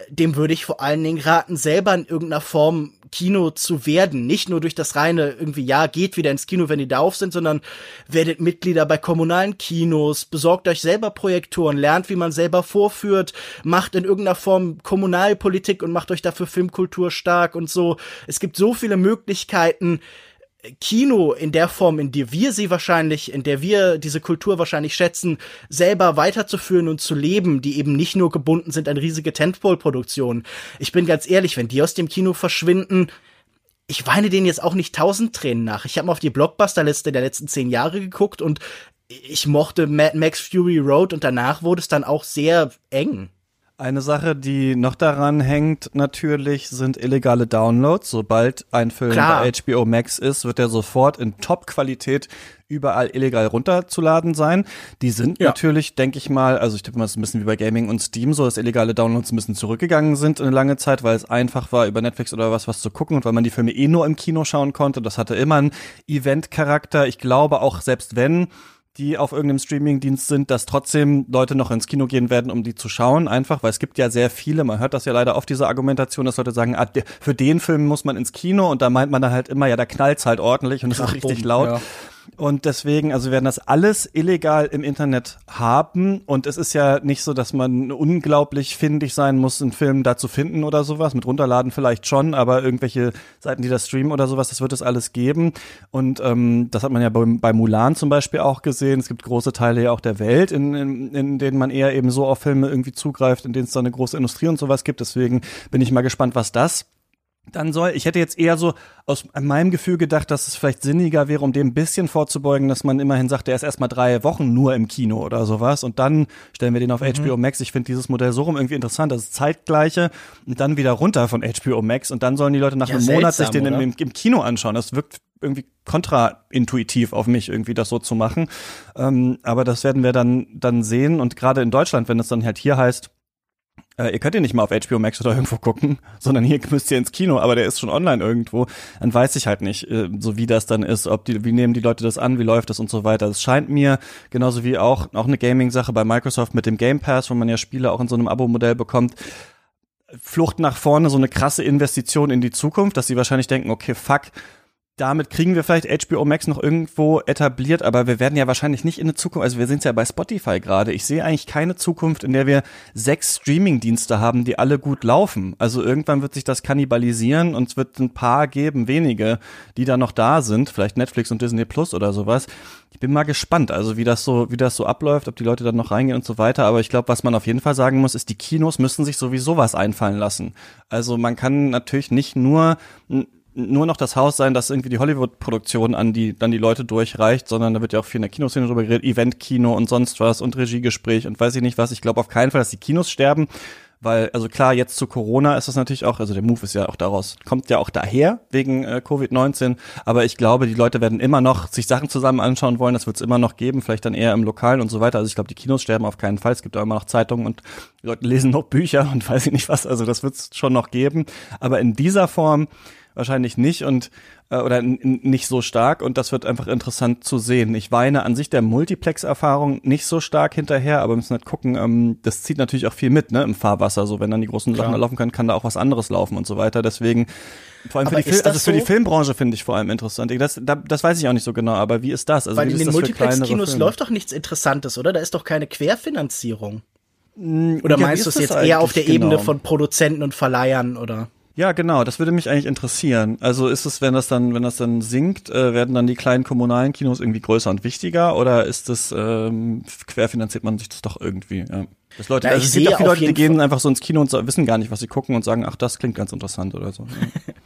dem würde ich vor allen Dingen raten, selber in irgendeiner Form Kino zu werden. Nicht nur durch das reine irgendwie, ja, geht wieder ins Kino, wenn die da auf sind, sondern werdet Mitglieder bei kommunalen Kinos, besorgt euch selber Projektoren, lernt, wie man selber vorführt, macht in irgendeiner Form Kommunalpolitik und macht euch dafür Filmkultur stark und so. Es gibt so viele Möglichkeiten, Kino in der Form, in der wir sie wahrscheinlich, in der wir diese Kultur wahrscheinlich schätzen, selber weiterzuführen und zu leben, die eben nicht nur gebunden sind an riesige Tentpole-Produktionen. Ich bin ganz ehrlich, wenn die aus dem Kino verschwinden, ich weine denen jetzt auch nicht tausend Tränen nach. Ich habe mal auf die Blockbuster-Liste der letzten zehn Jahre geguckt und ich mochte Mad Max Fury Road und danach wurde es dann auch sehr eng. Eine Sache, die noch daran hängt, natürlich, sind illegale Downloads. Sobald ein Film Klar. bei HBO Max ist, wird er sofort in Top-Qualität überall illegal runterzuladen sein. Die sind ja. natürlich, denke ich mal, also ich denke mal, es ist ein bisschen wie bei Gaming und Steam so, dass illegale Downloads ein bisschen zurückgegangen sind in eine lange Zeit, weil es einfach war, über Netflix oder was was zu gucken und weil man die Filme eh nur im Kino schauen konnte. Das hatte immer einen Event-Charakter. Ich glaube auch, selbst wenn die auf irgendeinem Streamingdienst sind, dass trotzdem Leute noch ins Kino gehen werden, um die zu schauen, einfach, weil es gibt ja sehr viele, man hört das ja leider oft, diese Argumentation, dass Leute sagen, ah, für den Film muss man ins Kino und da meint man dann halt immer, ja, da knallt's halt ordentlich und es ist richtig laut. Ja. Und deswegen, also werden das alles illegal im Internet haben. Und es ist ja nicht so, dass man unglaublich findig sein muss, einen Film da zu finden oder sowas. Mit runterladen vielleicht schon, aber irgendwelche Seiten, die das streamen oder sowas, das wird es alles geben. Und ähm, das hat man ja bei, bei Mulan zum Beispiel auch gesehen. Es gibt große Teile ja auch der Welt, in, in, in denen man eher eben so auf Filme irgendwie zugreift, in denen es da eine große Industrie und sowas gibt. Deswegen bin ich mal gespannt, was das dann soll, ich hätte jetzt eher so aus meinem Gefühl gedacht, dass es vielleicht sinniger wäre, um dem ein bisschen vorzubeugen, dass man immerhin sagt, der ist erstmal drei Wochen nur im Kino oder sowas und dann stellen wir den auf mhm. HBO Max. Ich finde dieses Modell so rum irgendwie interessant, das ist zeitgleiche und dann wieder runter von HBO Max und dann sollen die Leute nach ja, einem seltsam, Monat sich den im, im, Kino anschauen. Das wirkt irgendwie kontraintuitiv auf mich, irgendwie das so zu machen. Ähm, aber das werden wir dann, dann sehen und gerade in Deutschland, wenn es dann halt hier heißt, äh, ihr könnt ihn nicht mal auf HBO Max oder irgendwo gucken, sondern hier müsst ihr ins Kino, aber der ist schon online irgendwo, dann weiß ich halt nicht, äh, so wie das dann ist, ob die, wie nehmen die Leute das an, wie läuft das und so weiter. Es scheint mir, genauso wie auch, auch eine Gaming-Sache bei Microsoft mit dem Game Pass, wo man ja Spiele auch in so einem Abo-Modell bekommt, Flucht nach vorne, so eine krasse Investition in die Zukunft, dass sie wahrscheinlich denken, okay, fuck, damit kriegen wir vielleicht HBO Max noch irgendwo etabliert, aber wir werden ja wahrscheinlich nicht in der Zukunft, also wir sind ja bei Spotify gerade. Ich sehe eigentlich keine Zukunft, in der wir sechs Streaming-Dienste haben, die alle gut laufen. Also irgendwann wird sich das kannibalisieren und es wird ein paar geben, wenige, die da noch da sind, vielleicht Netflix und Disney Plus oder sowas. Ich bin mal gespannt, also wie das so, wie das so abläuft, ob die Leute dann noch reingehen und so weiter. Aber ich glaube, was man auf jeden Fall sagen muss, ist, die Kinos müssen sich sowieso was einfallen lassen. Also man kann natürlich nicht nur nur noch das Haus sein, das irgendwie die Hollywood-Produktion an die, dann die Leute durchreicht, sondern da wird ja auch viel in der Kinoszene drüber geredet, Event-Kino und sonst was und Regiegespräch und weiß ich nicht was. Ich glaube auf keinen Fall, dass die Kinos sterben, weil, also klar, jetzt zu Corona ist das natürlich auch, also der Move ist ja auch daraus, kommt ja auch daher, wegen äh, Covid-19, aber ich glaube, die Leute werden immer noch sich Sachen zusammen anschauen wollen, das wird es immer noch geben, vielleicht dann eher im Lokalen und so weiter. Also ich glaube, die Kinos sterben auf keinen Fall, es gibt auch immer noch Zeitungen und die Leute lesen noch Bücher und weiß ich nicht was, also das wird es schon noch geben. Aber in dieser Form wahrscheinlich nicht und äh, oder nicht so stark und das wird einfach interessant zu sehen. Ich weine an sich der Multiplex-Erfahrung nicht so stark hinterher, aber wir müssen halt gucken, ähm, das zieht natürlich auch viel mit, ne, im Fahrwasser. So, wenn dann die großen. Sachen da laufen können, kann da auch was anderes laufen und so weiter. Deswegen vor allem für die, Film, also für so? die Filmbranche finde ich vor allem interessant. Das, da, das weiß ich auch nicht so genau, aber wie ist das? Also Weil in den Multiplex-Kinos läuft doch nichts Interessantes, oder? Da ist doch keine Querfinanzierung. Hm, oder ja, meinst du es jetzt eher auf der genau? Ebene von Produzenten und Verleihern, oder? Ja, genau, das würde mich eigentlich interessieren. Also ist es, wenn das dann, wenn das dann sinkt, äh, werden dann die kleinen kommunalen Kinos irgendwie größer und wichtiger oder ist das ähm, querfinanziert man sich das doch irgendwie? Ja. Das Leute, ja, also es gibt auch viele Leute, die gehen einfach so ins Kino und wissen gar nicht, was sie gucken und sagen, ach, das klingt ganz interessant oder so.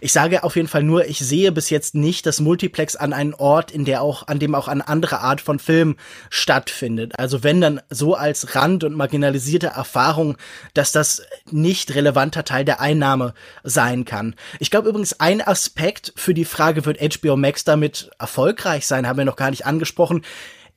Ich sage auf jeden Fall nur, ich sehe bis jetzt nicht das Multiplex an einen Ort, in der auch, an dem auch eine andere Art von Film stattfindet. Also wenn dann so als Rand- und marginalisierte Erfahrung, dass das nicht relevanter Teil der Einnahme sein kann. Ich glaube übrigens, ein Aspekt für die Frage, wird HBO Max damit erfolgreich sein, haben wir noch gar nicht angesprochen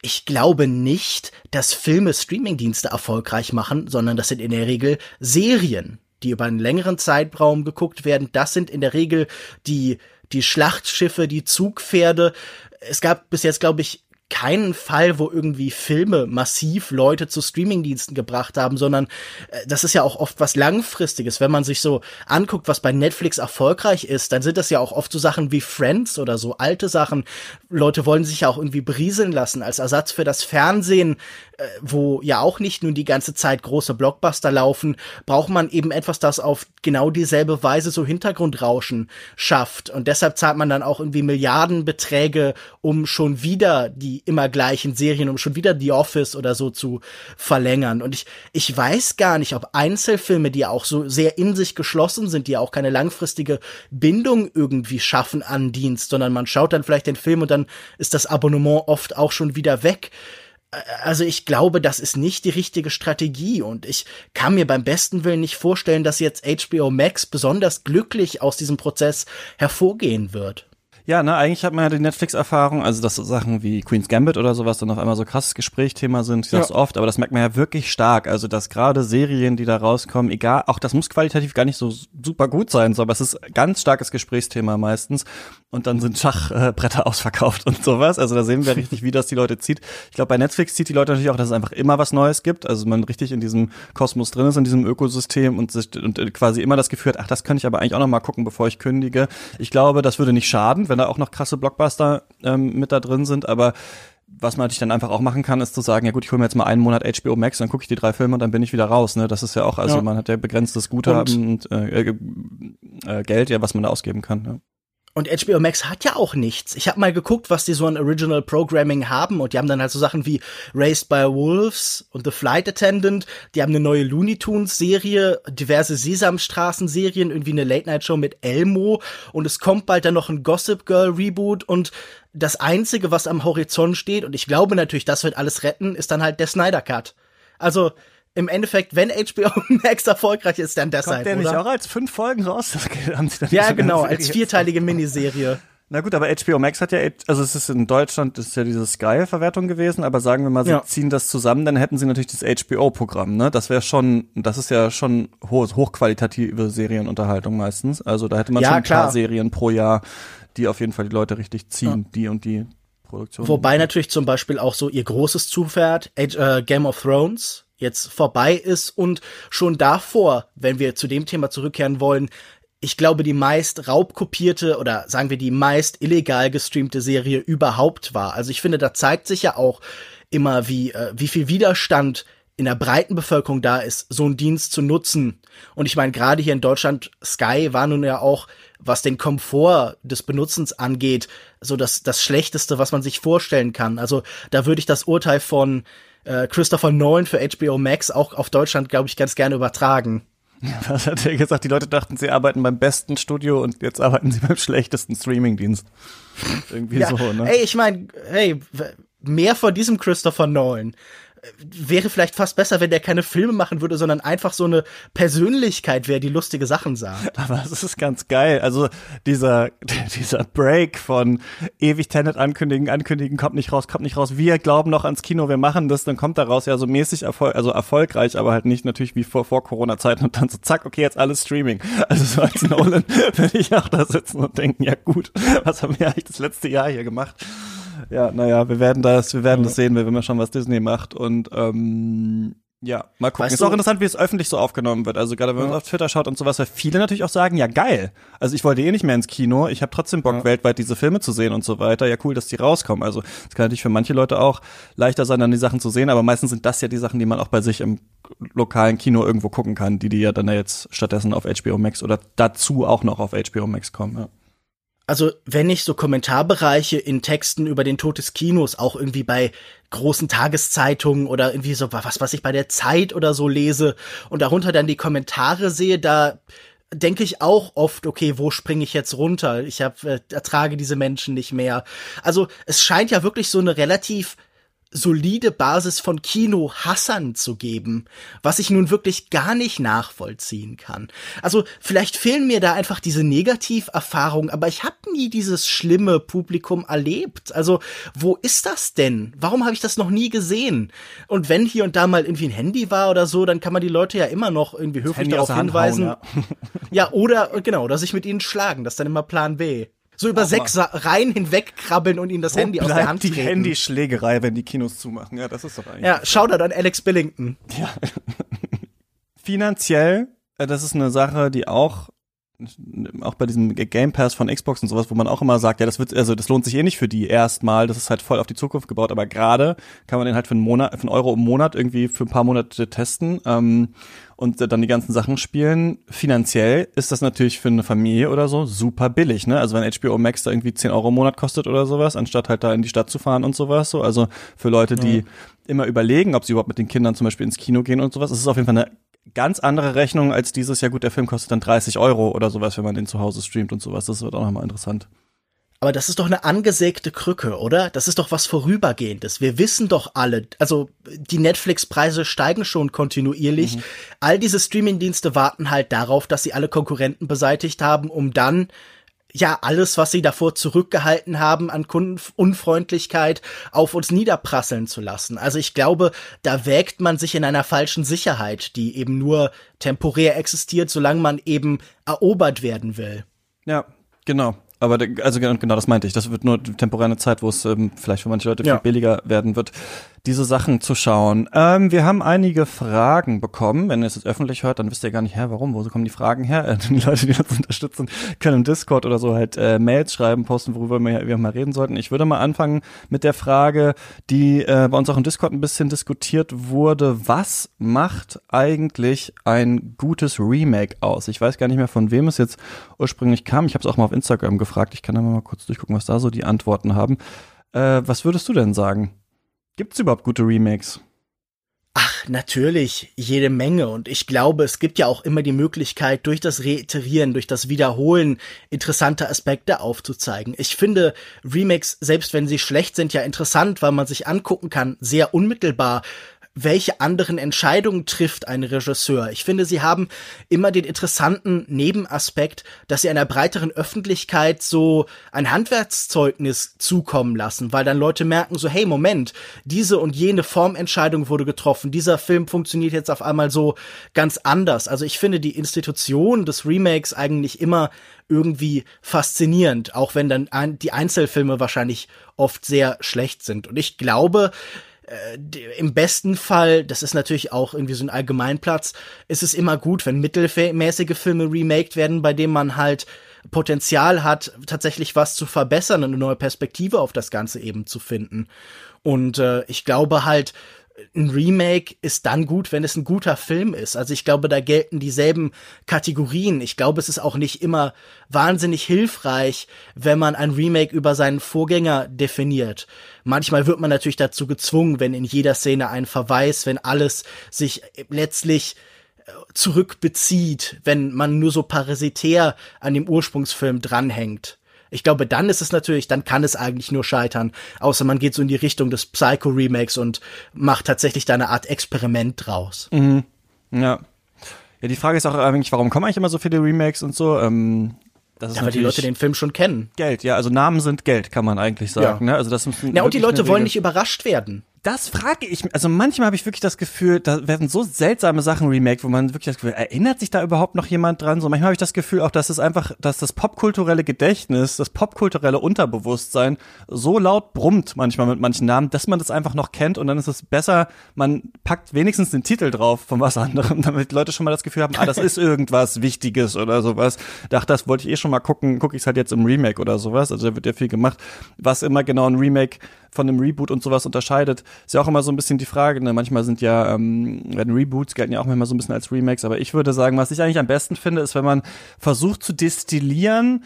ich glaube nicht, dass Filme Streamingdienste erfolgreich machen, sondern das sind in der Regel Serien, die über einen längeren Zeitraum geguckt werden. Das sind in der Regel die die Schlachtschiffe, die Zugpferde. Es gab bis jetzt, glaube ich, keinen Fall, wo irgendwie Filme massiv Leute zu Streamingdiensten gebracht haben, sondern äh, das ist ja auch oft was Langfristiges. Wenn man sich so anguckt, was bei Netflix erfolgreich ist, dann sind das ja auch oft so Sachen wie Friends oder so alte Sachen. Leute wollen sich ja auch irgendwie berieseln lassen als Ersatz für das Fernsehen, äh, wo ja auch nicht nur die ganze Zeit große Blockbuster laufen, braucht man eben etwas, das auf genau dieselbe Weise so Hintergrundrauschen schafft. Und deshalb zahlt man dann auch irgendwie Milliardenbeträge, um schon wieder die immer gleichen Serien, um schon wieder The Office oder so zu verlängern. Und ich, ich weiß gar nicht, ob Einzelfilme, die auch so sehr in sich geschlossen sind, die auch keine langfristige Bindung irgendwie schaffen an Dienst, sondern man schaut dann vielleicht den Film und dann ist das Abonnement oft auch schon wieder weg also ich glaube, das ist nicht die richtige Strategie und ich kann mir beim besten Willen nicht vorstellen, dass jetzt HBO Max besonders glücklich aus diesem Prozess hervorgehen wird. Ja, ne, eigentlich hat man ja die Netflix-Erfahrung, also dass so Sachen wie Queen's Gambit oder sowas dann auf einmal so krasses Gesprächsthema sind, ich ja. oft, aber das merkt man ja wirklich stark. Also, dass gerade Serien, die da rauskommen, egal, auch das muss qualitativ gar nicht so super gut sein, so, aber es ist ganz starkes Gesprächsthema meistens. Und dann sind Schachbretter ausverkauft und sowas. Also da sehen wir richtig, wie das die Leute zieht. Ich glaube, bei Netflix zieht die Leute natürlich auch, dass es einfach immer was Neues gibt. Also man richtig in diesem Kosmos drin ist, in diesem Ökosystem und, sich, und äh, quasi immer das Gefühl hat, ach, das könnte ich aber eigentlich auch noch mal gucken, bevor ich kündige. Ich glaube, das würde nicht schaden, wenn da auch noch krasse Blockbuster ähm, mit da drin sind, aber was man natürlich dann einfach auch machen kann, ist zu sagen, ja gut, ich hole mir jetzt mal einen Monat HBO Max, dann gucke ich die drei Filme und dann bin ich wieder raus. Ne? Das ist ja auch, also ja. man hat ja begrenztes Guthaben und, und äh, äh, Geld, ja, was man da ausgeben kann. Ja. Und HBO Max hat ja auch nichts. Ich habe mal geguckt, was die so an Original Programming haben und die haben dann halt so Sachen wie Raised by Wolves und The Flight Attendant. Die haben eine neue Looney Tunes Serie, diverse Sesamstraßen Serien, irgendwie eine Late Night Show mit Elmo und es kommt bald dann noch ein Gossip Girl Reboot und das einzige, was am Horizont steht und ich glaube natürlich, das wird alles retten, ist dann halt der Snyder Cut. Also im Endeffekt, wenn HBO Max erfolgreich ist, dann deshalb. Kommt der nicht oder? auch als fünf Folgen raus? Ja, genau, als vierteilige Miniserie. Na gut, aber HBO Max hat ja, also es ist in Deutschland, ist ja diese Sky-Verwertung gewesen, aber sagen wir mal, sie Ja. ziehen das zusammen, dann hätten sie natürlich das HBO-Programm, ne? Das wäre schon, das ist ja schon ho hochqualitative Serienunterhaltung meistens. Also da hätte man Ja, schon ein paar. Serien pro Jahr, die auf jeden Fall die Leute richtig ziehen, die und die Produktion. Wobei natürlich zum Beispiel auch so ihr großes Zufahrt, äh, Game of Thrones, jetzt vorbei ist und schon davor, wenn wir zu dem Thema zurückkehren wollen, ich glaube, die meist raubkopierte oder sagen wir die meist illegal gestreamte Serie überhaupt war. Also ich finde, da zeigt sich ja auch immer, wie, äh, wie viel Widerstand in der breiten Bevölkerung da ist, so einen Dienst zu nutzen. Und ich meine, gerade hier in Deutschland, Sky war nun ja auch, was den Komfort des Benutzens angeht, so das, das Schlechteste, was man sich vorstellen kann. Also da würde ich das Urteil von äh, Christopher Nolan für HBO Max auch auf Deutschland, glaube ich, ganz gerne übertragen. Was hat er gesagt? Die Leute dachten, sie arbeiten beim besten Studio und jetzt arbeiten sie beim schlechtesten Streamingdienst. Irgendwie Ja, so, ne? Ey, ich meine, hey, mehr von diesem Christopher Nolan. Wäre vielleicht fast besser, wenn der keine Filme machen würde, sondern einfach so eine Persönlichkeit wäre, die lustige Sachen sagt. Aber es ist ganz geil. Also dieser, dieser Break von ewig Tenet ankündigen, ankündigen, kommt nicht raus, kommt nicht raus. Wir glauben noch ans Kino, wir machen das, dann kommt daraus ja so mäßig Erfolg, also erfolgreich, aber halt nicht natürlich wie vor, vor Corona-Zeiten und dann so zack, okay, jetzt alles Streaming. Also so als Nolan würde ich auch da sitzen und denken, ja gut, was haben wir eigentlich das letzte Jahr hier gemacht? Ja, naja, wir werden das, wir werden das sehen, wir werden mal schauen, was Disney macht und ähm, ja, mal gucken. Weißt ist auch interessant, wie es öffentlich so aufgenommen wird. Also gerade wenn man auf Twitter schaut und sowas, weil viele natürlich auch sagen, ja geil. Also ich wollte eh nicht mehr ins Kino, ich habe trotzdem Bock, weltweit diese Filme zu sehen und so weiter. Ja, cool, dass die rauskommen. Also es kann natürlich für manche Leute auch leichter sein, dann die Sachen zu sehen, aber meistens sind das ja die Sachen, die man auch bei sich im lokalen Kino irgendwo gucken kann, die die ja dann ja jetzt stattdessen auf HBO Max oder dazu auch noch auf HBO Max kommen. Ja. Also, wenn ich so Kommentarbereiche in Texten über den Tod des Kinos auch irgendwie bei großen Tageszeitungen oder irgendwie so, was was ich bei der Zeit oder so lese und darunter dann die Kommentare sehe, da denke ich auch oft, okay, wo springe ich jetzt runter? Ich hab, äh, ertrage diese Menschen nicht mehr. Also, es scheint ja wirklich so eine relativ solide Basis von Kino-Hassern zu geben, was ich nun wirklich gar nicht nachvollziehen kann. Also vielleicht fehlen mir da einfach diese Negativerfahrungen, aber ich habe nie dieses schlimme Publikum erlebt. Also wo ist das denn? Warum habe ich das noch nie gesehen? Und wenn hier und da mal irgendwie ein Handy war oder so, dann kann man die Leute ja immer noch irgendwie höflich darauf hinweisen. hauen, Ja, oder genau, dass sich mit ihnen schlagen, das ist dann immer Plan B. So über sechs Sa- Reihen hinweg krabbeln und ihnen das Handy aus der Hand die treten. Handyschlägerei, wenn die Kinos zumachen. Ja, das ist doch eigentlich. Ja, Shoutout an Alex Billington. finanziell, äh, das ist eine Sache, die auch auch bei diesem Game Pass von Xbox und sowas, wo man auch immer sagt, ja, das wird, also das lohnt sich eh nicht für die erstmal, das ist halt voll auf die Zukunft gebaut, aber gerade kann man den halt für einen Monat, für einen Euro im Monat irgendwie für ein paar Monate testen ähm, und dann die ganzen Sachen spielen. Finanziell ist das natürlich für eine Familie oder so super billig, ne? Also wenn HBO Max da irgendwie 10 Euro im Monat kostet oder sowas, anstatt halt da in die Stadt zu fahren und sowas, so, also für Leute, die immer überlegen, ob sie überhaupt mit den Kindern zum Beispiel ins Kino gehen und sowas, das ist auf jeden Fall eine ganz andere Rechnung als dieses, ja gut, der Film kostet dann 30 Euro oder sowas, wenn man den zu Hause streamt und sowas. Das wird auch nochmal interessant. Aber das ist doch eine angesägte Krücke, oder? Das ist doch was Vorübergehendes. Wir wissen doch alle, also die Netflix-Preise steigen schon kontinuierlich. All diese Streaming-Dienste warten halt darauf, dass sie alle Konkurrenten beseitigt haben, um dann ja alles, was sie davor zurückgehalten haben an Kundenunfreundlichkeit, auf uns niederprasseln zu lassen. Also ich glaube, da wägt man sich in einer falschen Sicherheit, die eben nur temporär existiert, solange man eben erobert werden will. Ja, genau. Aber also genau genau das meinte ich. Das wird nur temporär eine Zeit, wo es ähm, vielleicht für manche Leute Ja. viel billiger werden wird. Diese Sachen zu schauen. Ähm, wir haben einige Fragen bekommen. Wenn ihr es jetzt öffentlich hört, dann wisst ihr gar nicht, her, warum, wo kommen die Fragen her? Die Leute, die uns unterstützen, können im Discord oder so halt äh, Mails schreiben, posten, worüber wir, wir mal reden sollten. Ich würde mal anfangen mit der Frage, die äh, bei uns auch im Discord ein bisschen diskutiert wurde. Was macht eigentlich ein gutes Remake aus? Ich weiß gar nicht mehr, von wem es jetzt ursprünglich kam. Ich habe es auch mal auf Instagram gefragt. Ich kann da mal kurz durchgucken, was da so die Antworten haben. Äh, was würdest du denn sagen? Gibt es überhaupt gute Remakes? Ach, natürlich, jede Menge. Und ich glaube, es gibt ja auch immer die Möglichkeit, durch das Reiterieren, durch das Wiederholen interessante Aspekte aufzuzeigen. Ich finde Remakes, selbst wenn sie schlecht sind, ja interessant, weil man sich angucken kann, sehr unmittelbar, welche anderen Entscheidungen trifft ein Regisseur. Ich finde, sie haben immer den interessanten Nebenaspekt, dass sie einer breiteren Öffentlichkeit so ein Handwerkszeugnis zukommen lassen, weil dann Leute merken so, hey, Moment, diese und jene Formentscheidung wurde getroffen, dieser Film funktioniert jetzt auf einmal so ganz anders. Also ich finde die Institution des Remakes eigentlich immer irgendwie faszinierend, auch wenn dann die Einzelfilme wahrscheinlich oft sehr schlecht sind. Und ich glaube, äh, im besten Fall, das ist natürlich auch irgendwie so ein Allgemeinplatz, ist es immer gut, wenn mittelmäßige Filme remaked werden, bei denen man halt Potenzial hat, tatsächlich was zu verbessern und eine neue Perspektive auf das Ganze eben zu finden. Und äh, ich glaube halt, ein Remake ist dann gut, wenn es ein guter Film ist. Also ich glaube, da gelten dieselben Kategorien. Ich glaube, es ist auch nicht immer wahnsinnig hilfreich, wenn man ein Remake über seinen Vorgänger definiert. Manchmal wird man natürlich dazu gezwungen, wenn in jeder Szene ein Verweis, wenn alles sich letztlich äh, zurückbezieht, wenn man nur so parasitär an dem Ursprungsfilm dranhängt. Ich glaube, dann ist es natürlich, dann kann es eigentlich nur scheitern, außer man geht so in die Richtung des Psycho-Remakes und macht tatsächlich da eine Art Experiment draus. Mhm. Ja. Ja, die Frage ist auch eigentlich, warum kommen eigentlich immer so viele Remakes und so? Ähm, das ist ja, weil die Leute den Film schon kennen. Geld, ja, also Namen sind Geld, kann man eigentlich sagen. Ja. Ne? Also das ja, und die Leute wollen nicht überrascht werden das frage ich mich. Also manchmal habe ich wirklich das Gefühl, da werden so seltsame Sachen remake, wo man wirklich das Gefühl, erinnert sich da überhaupt noch jemand dran? So manchmal habe ich das Gefühl auch, dass es einfach, dass das popkulturelle Gedächtnis, das popkulturelle Unterbewusstsein so laut brummt manchmal mit manchen Namen, dass man das einfach noch kennt und dann ist es besser, man packt wenigstens den Titel drauf von was anderem, damit Leute schon mal das Gefühl haben, ah, das ist irgendwas Wichtiges oder sowas. Dachte, das wollte ich eh schon mal gucken, gucke ich es halt jetzt im Remake oder sowas. Also da wird ja viel gemacht, was immer genau ein Remake von einem Reboot und sowas unterscheidet. Ist ja auch immer so ein bisschen die Frage, ne? manchmal sind ja, ähm, werden Reboots gelten ja auch immer so ein bisschen als Remakes, aber ich würde sagen, was ich eigentlich am besten finde, ist, wenn man versucht zu destillieren,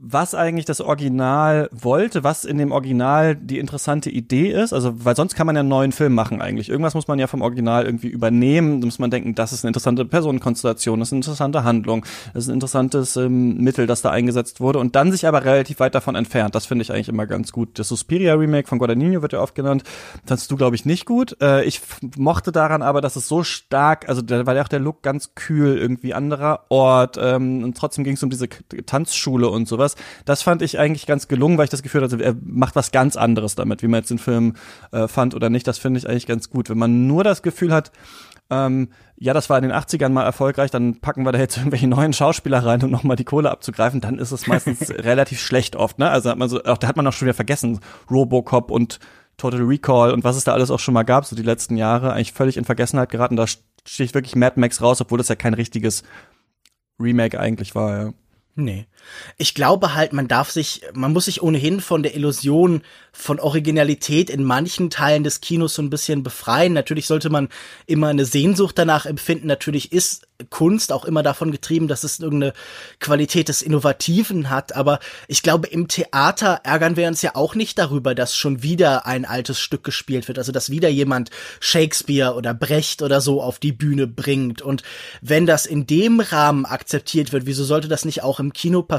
was eigentlich das Original wollte, was in dem Original die interessante Idee ist. Also, weil sonst kann man ja einen neuen Film machen eigentlich. Irgendwas muss man ja vom Original irgendwie übernehmen. Da muss man denken, das ist eine interessante Personenkonstellation, das ist eine interessante Handlung, das ist ein interessantes ähm, Mittel, das da eingesetzt wurde und dann sich aber relativ weit davon entfernt. Das finde ich eigentlich immer ganz gut. Das Suspiria Remake von Guadagnino wird ja oft genannt. Hast du, glaube ich, nicht gut. Äh, ich mochte daran aber, dass es so stark, also da war ja auch der Look ganz kühl, irgendwie anderer Ort ähm, und trotzdem ging es um diese Tanzschule und sowas sowas. Das fand ich eigentlich ganz gelungen, weil ich das Gefühl hatte, er macht was ganz anderes damit, wie man jetzt den Film äh, fand oder nicht. Das finde ich eigentlich ganz gut. Wenn man nur das Gefühl hat, ähm, ja, das war in den 80ern mal erfolgreich, dann packen wir da jetzt irgendwelche neuen Schauspieler rein, um nochmal die Kohle abzugreifen, dann ist es meistens relativ schlecht oft, ne? Also hat man so, auch, da hat man auch schon wieder vergessen, Robocop und Total Recall und was es da alles auch schon mal gab, so die letzten Jahre, eigentlich völlig in Vergessenheit geraten. Da sticht wirklich Mad Max raus, obwohl das ja kein richtiges Remake eigentlich war, ja. Nee. Ich glaube halt, man darf sich, man muss sich ohnehin von der Illusion von Originalität in manchen Teilen des Kinos so ein bisschen befreien. Natürlich sollte man immer eine Sehnsucht danach empfinden. Natürlich ist Kunst auch immer davon getrieben, dass es irgendeine Qualität des Innovativen hat. Aber ich glaube, im Theater ärgern wir uns ja auch nicht darüber, dass schon wieder ein altes Stück gespielt wird. Also, dass wieder jemand Shakespeare oder Brecht oder so auf die Bühne bringt. Und wenn das in dem Rahmen akzeptiert wird, wieso sollte das nicht auch im Kino passieren?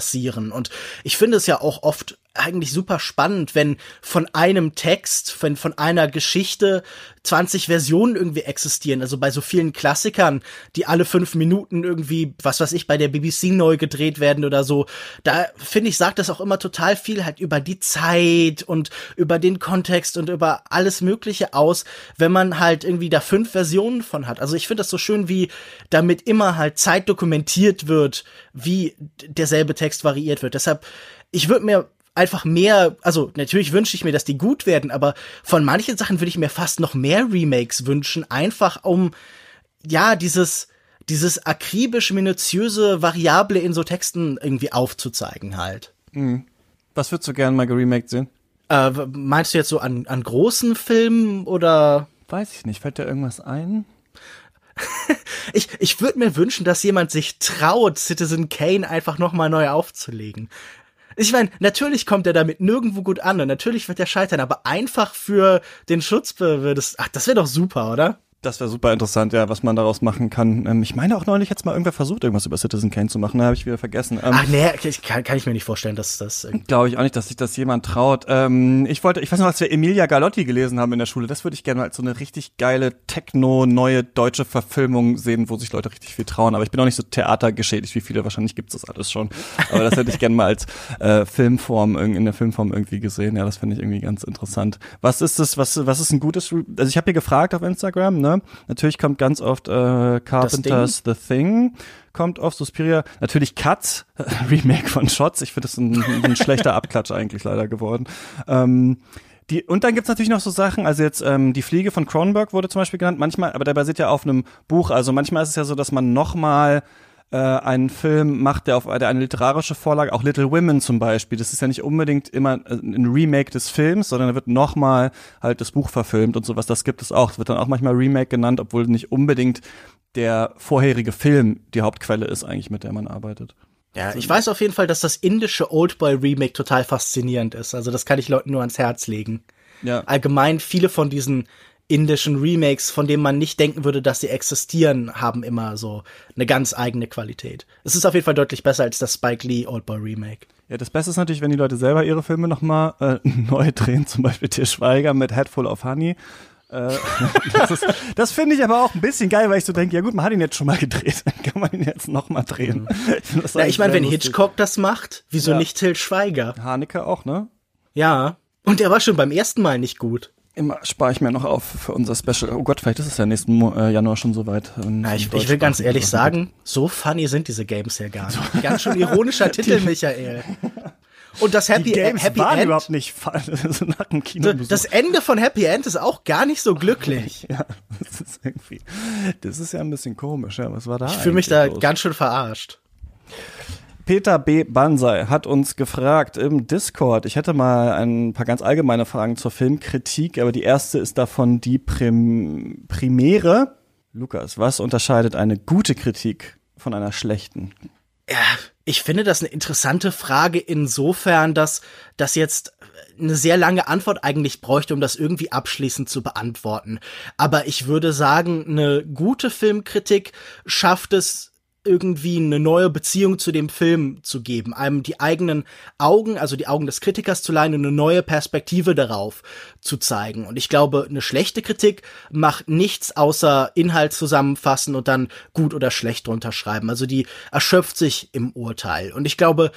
Und ich finde es ja auch oft eigentlich super spannend, wenn von einem Text, wenn von einer Geschichte 20 Versionen irgendwie existieren. Also bei so vielen Klassikern, die alle fünf Minuten irgendwie, was weiß ich, bei der BBC neu gedreht werden oder so. Da finde ich, sagt das auch immer total viel halt über die Zeit und über den Kontext und über alles Mögliche aus, wenn man halt irgendwie da fünf Versionen von hat. Also ich finde das so schön, wie damit immer halt Zeit dokumentiert wird, wie derselbe Text variiert wird. Deshalb, ich würde mir einfach mehr, also natürlich wünsche ich mir, dass die gut werden, aber von manchen Sachen würde ich mir fast noch mehr Remakes wünschen, einfach um, ja, dieses, dieses akribisch minutiöse Variable in so Texten irgendwie aufzuzeigen halt. Mhm. Was würdest du gerne mal geremaked sehen? Äh, meinst du jetzt so an, an großen Filmen oder? Weiß ich nicht. Fällt dir irgendwas ein? ich ich würde mir wünschen, dass jemand sich traut, Citizen Kane einfach nochmal neu aufzulegen. Ich meine, natürlich kommt er damit nirgendwo gut an und natürlich wird er scheitern, aber einfach für den Schutz würde das, ach, das wäre doch super, oder? Das wäre super interessant, ja, was man daraus machen kann. Ähm, ich meine auch neulich jetzt mal irgendwer versucht, irgendwas über Citizen Kane zu machen, da habe ich wieder vergessen. Ähm, Ach nee, kann, kann ich mir nicht vorstellen, dass das. Glaube ich auch nicht, dass sich das jemand traut. Ähm, ich wollte, ich weiß noch, als wir Emilia Galotti gelesen haben in der Schule, das würde ich gerne mal als so eine richtig geile Techno, neue deutsche Verfilmung sehen, wo sich Leute richtig viel trauen. Aber ich bin auch nicht so theatergeschädigt wie viele, wahrscheinlich gibt's das alles schon. Aber das hätte ich gerne mal als äh, Filmform, in der Filmform irgendwie gesehen. Ja, das finde ich irgendwie ganz interessant. Was ist das, was, was ist ein gutes, also ich habe hier gefragt auf Instagram, ne? Ne? Natürlich kommt ganz oft äh, Carpenters The Thing, kommt oft Suspiria. Natürlich Cuts, Remake von Shots. Ich finde das ein, ein schlechter Abklatsch eigentlich leider geworden. Ähm, die, und dann gibt's natürlich noch so Sachen, also jetzt ähm, die Fliege von Cronenberg wurde zum Beispiel genannt, manchmal, aber der basiert ja auf einem Buch. Also manchmal ist es ja so, dass man nochmal äh, einen Film macht, der auf der eine literarische Vorlage, auch Little Women zum Beispiel. Das ist ja nicht unbedingt immer äh, ein Remake des Films, sondern da wird nochmal halt das Buch verfilmt und sowas. Das gibt es auch. Es wird dann auch manchmal Remake genannt, obwohl nicht unbedingt der vorherige Film die Hauptquelle ist eigentlich, mit der man arbeitet. Ja, ich weiß auf jeden Fall, dass das indische Oldboy Remake total faszinierend ist. Also das kann ich Leuten nur ans Herz legen. Ja. Allgemein viele von diesen indischen Remakes, von denen man nicht denken würde, dass sie existieren, haben immer so eine ganz eigene Qualität. Es ist auf jeden Fall deutlich besser als das Spike Lee Oldboy Remake. Ja, das Beste ist natürlich, wenn die Leute selber ihre Filme nochmal äh, neu drehen, zum Beispiel Til Schweiger mit Headful of Honey. Äh, das, das finde ich aber auch ein bisschen geil, weil ich so denke, ja gut, man hat ihn jetzt schon mal gedreht, dann kann man ihn jetzt nochmal drehen. Ich, ja, ich meine, wenn lustig. Hitchcock das macht, wieso ja. nicht Til Schweiger? Haneke auch, ne? Ja. Und der war schon beim ersten Mal nicht gut immer spare ich mir noch auf für unser Special. Oh Gott, vielleicht ist es ja nächsten äh, Januar schon soweit. Na, ich, ich will ganz ehrlich sagen, so funny sind diese Games ja gar nicht. Ganz schön ironischer Titel, Michael. Und das Happy, die Games Happy waren End. überhaupt nicht so nach dem Kino. Das Ende von Happy End ist auch gar nicht so glücklich. Ja, das ist irgendwie, das ist ja ein bisschen komisch. Ja, was war da? Ich fühle mich da los? ganz schön verarscht. Peter B. Bansai hat uns gefragt im Discord. Ich hätte mal ein paar ganz allgemeine Fragen zur Filmkritik, aber die erste ist davon die Prim Primäre. Lukas, was unterscheidet eine gute Kritik von einer schlechten? Ja, ich finde das eine interessante Frage insofern, dass das jetzt eine sehr lange Antwort eigentlich bräuchte, um das irgendwie abschließend zu beantworten. Aber ich würde sagen, eine gute Filmkritik schafft es irgendwie eine neue Beziehung zu dem Film zu geben, einem die eigenen Augen, also die Augen des Kritikers zu leihen und eine neue Perspektive darauf zu zeigen. Und ich glaube, eine schlechte Kritik macht nichts außer Inhalt zusammenfassen und dann gut oder schlecht drunter schreiben. Also die erschöpft sich im Urteil. Und ich glaube,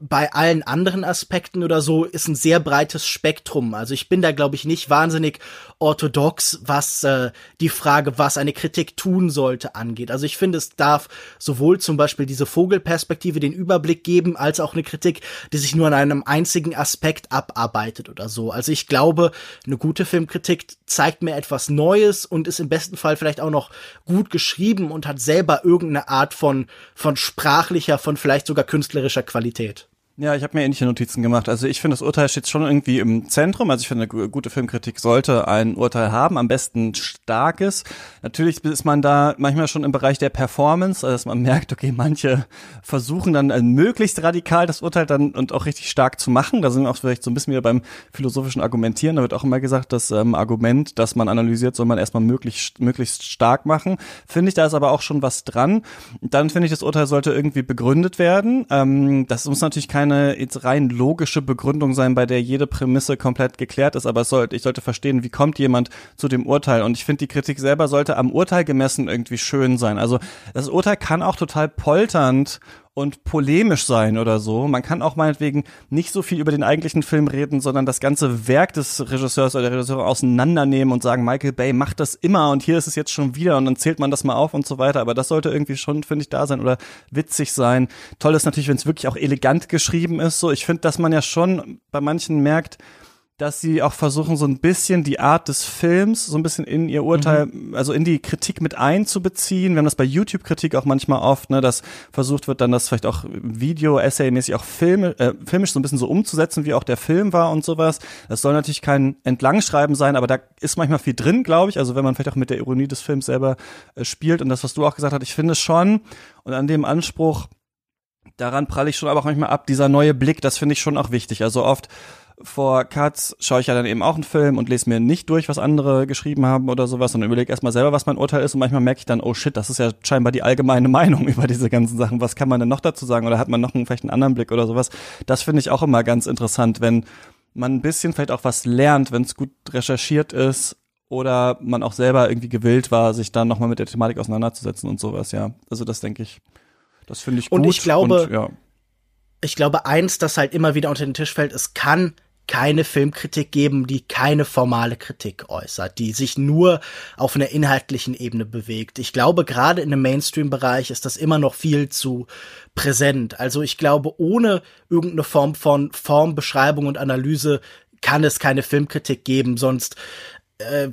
bei allen anderen Aspekten oder so ist ein sehr breites Spektrum. Also ich bin da, glaube ich, nicht wahnsinnig orthodox, was äh, die Frage, was eine Kritik tun sollte, angeht. Also ich finde, es darf sowohl zum Beispiel diese Vogelperspektive den Überblick geben, als auch eine Kritik, die sich nur an einem einzigen Aspekt abarbeitet oder so. Also ich glaube, eine gute Filmkritik zeigt mir etwas Neues und ist im besten Fall vielleicht auch noch gut geschrieben und hat selber irgendeine Art von, von sprachlicher, von vielleicht sogar künstlerischer Qualität. Ja, ich habe mir ähnliche Notizen gemacht. Also ich finde, das Urteil steht schon irgendwie im Zentrum. Also ich finde, eine gute Filmkritik sollte ein Urteil haben, am besten starkes. Natürlich ist man da manchmal schon im Bereich der Performance, also dass man merkt, okay, manche versuchen dann äh, möglichst radikal das Urteil dann und auch richtig stark zu machen. Da sind wir auch vielleicht so ein bisschen wieder beim philosophischen Argumentieren. Da wird auch immer gesagt, das ähm, Argument, das man analysiert, soll man erstmal möglichst, möglichst stark machen. Finde ich, da ist aber auch schon was dran. Dann finde ich, das Urteil sollte irgendwie begründet werden. Ähm, das muss natürlich kein keine jetzt rein logische Begründung sein, bei der jede Prämisse komplett geklärt ist, aber sollte, ich sollte verstehen, wie kommt jemand zu dem Urteil. Und ich finde, die Kritik selber sollte am Urteil gemessen irgendwie schön sein. Also das Urteil kann auch total polternd und polemisch sein oder so. Man kann auch meinetwegen nicht so viel über den eigentlichen Film reden, sondern das ganze Werk des Regisseurs oder der Regisseurin auseinandernehmen und sagen, Michael Bay macht das immer und hier ist es jetzt schon wieder und dann zählt man das mal auf und so weiter. Aber das sollte irgendwie schon, finde ich, da sein oder witzig sein. Toll ist natürlich, wenn es wirklich auch elegant geschrieben ist. So, ich finde, dass man ja schon bei manchen merkt, dass sie auch versuchen, so ein bisschen die Art des Films so ein bisschen in ihr Urteil, mhm. also in die Kritik mit einzubeziehen. Wir haben das bei YouTube-Kritik auch manchmal oft, ne, dass versucht wird, dann das vielleicht auch Video-Essay-mäßig auch Film, äh, filmisch so ein bisschen so umzusetzen, wie auch der Film war und sowas. Das soll natürlich kein Entlangschreiben sein, aber da ist manchmal viel drin, glaube ich. Also wenn man vielleicht auch mit der Ironie des Films selber äh, spielt und das, was du auch gesagt hast, ich finde schon, und an dem Anspruch, daran pralle ich schon aber auch manchmal ab, dieser neue Blick, das finde ich schon auch wichtig. Also oft vor Cuts schaue ich ja dann eben auch einen Film und lese mir nicht durch, was andere geschrieben haben oder sowas und überlege erstmal selber, was mein Urteil ist und manchmal merke ich dann, oh shit, das ist ja scheinbar die allgemeine Meinung über diese ganzen Sachen. Was kann man denn noch dazu sagen oder hat man noch einen, vielleicht einen anderen Blick oder sowas? Das finde ich auch immer ganz interessant, wenn man ein bisschen vielleicht auch was lernt, wenn es gut recherchiert ist oder man auch selber irgendwie gewillt war, sich dann nochmal mit der Thematik auseinanderzusetzen und sowas, ja. Also das denke ich, das finde ich gut. Und ich glaube, und, ja. ich glaube, eins, das halt immer wieder unter den Tisch fällt, es kann keine Filmkritik geben, die keine formale Kritik äußert, die sich nur auf einer inhaltlichen Ebene bewegt. Ich glaube, gerade in dem Mainstream-Bereich ist das immer noch viel zu präsent. Also ich glaube, ohne irgendeine Form von Formbeschreibung und Analyse kann es keine Filmkritik geben, sonst äh,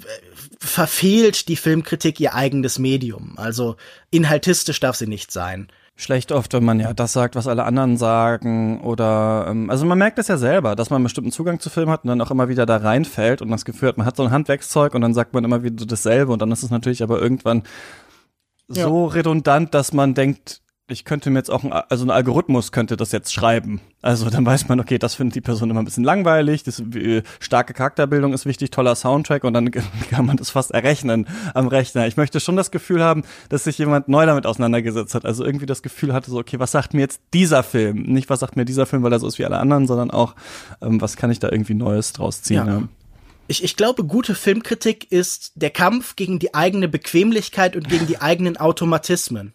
verfehlt die Filmkritik ihr eigenes Medium. Also inhaltistisch darf sie nicht sein schlecht oft, wenn man ja das sagt, was alle anderen sagen oder ähm, also man merkt es ja selber, dass man einen bestimmten Zugang zu Film hat und dann auch immer wieder da reinfällt und das Gefühl hat, man hat so ein Handwerkszeug und dann sagt man immer wieder dasselbe und dann ist es natürlich aber irgendwann so ja. redundant, dass man denkt, ich könnte mir jetzt auch, ein, also ein Algorithmus könnte das jetzt schreiben. Also dann weiß man, okay, das findet die Person immer ein bisschen langweilig, das, äh, starke Charakterbildung ist wichtig, toller Soundtrack und dann kann man das fast errechnen am Rechner. Ich möchte schon das Gefühl haben, dass sich jemand neu damit auseinandergesetzt hat. Also irgendwie das Gefühl hatte so, okay, was sagt mir jetzt dieser Film? Nicht, was sagt mir dieser Film, weil er so ist wie alle anderen, sondern auch, ähm, was kann ich da irgendwie Neues draus ziehen? Ja. ja. Ich, ich glaube, gute Filmkritik ist der Kampf gegen die eigene Bequemlichkeit und gegen die eigenen Automatismen.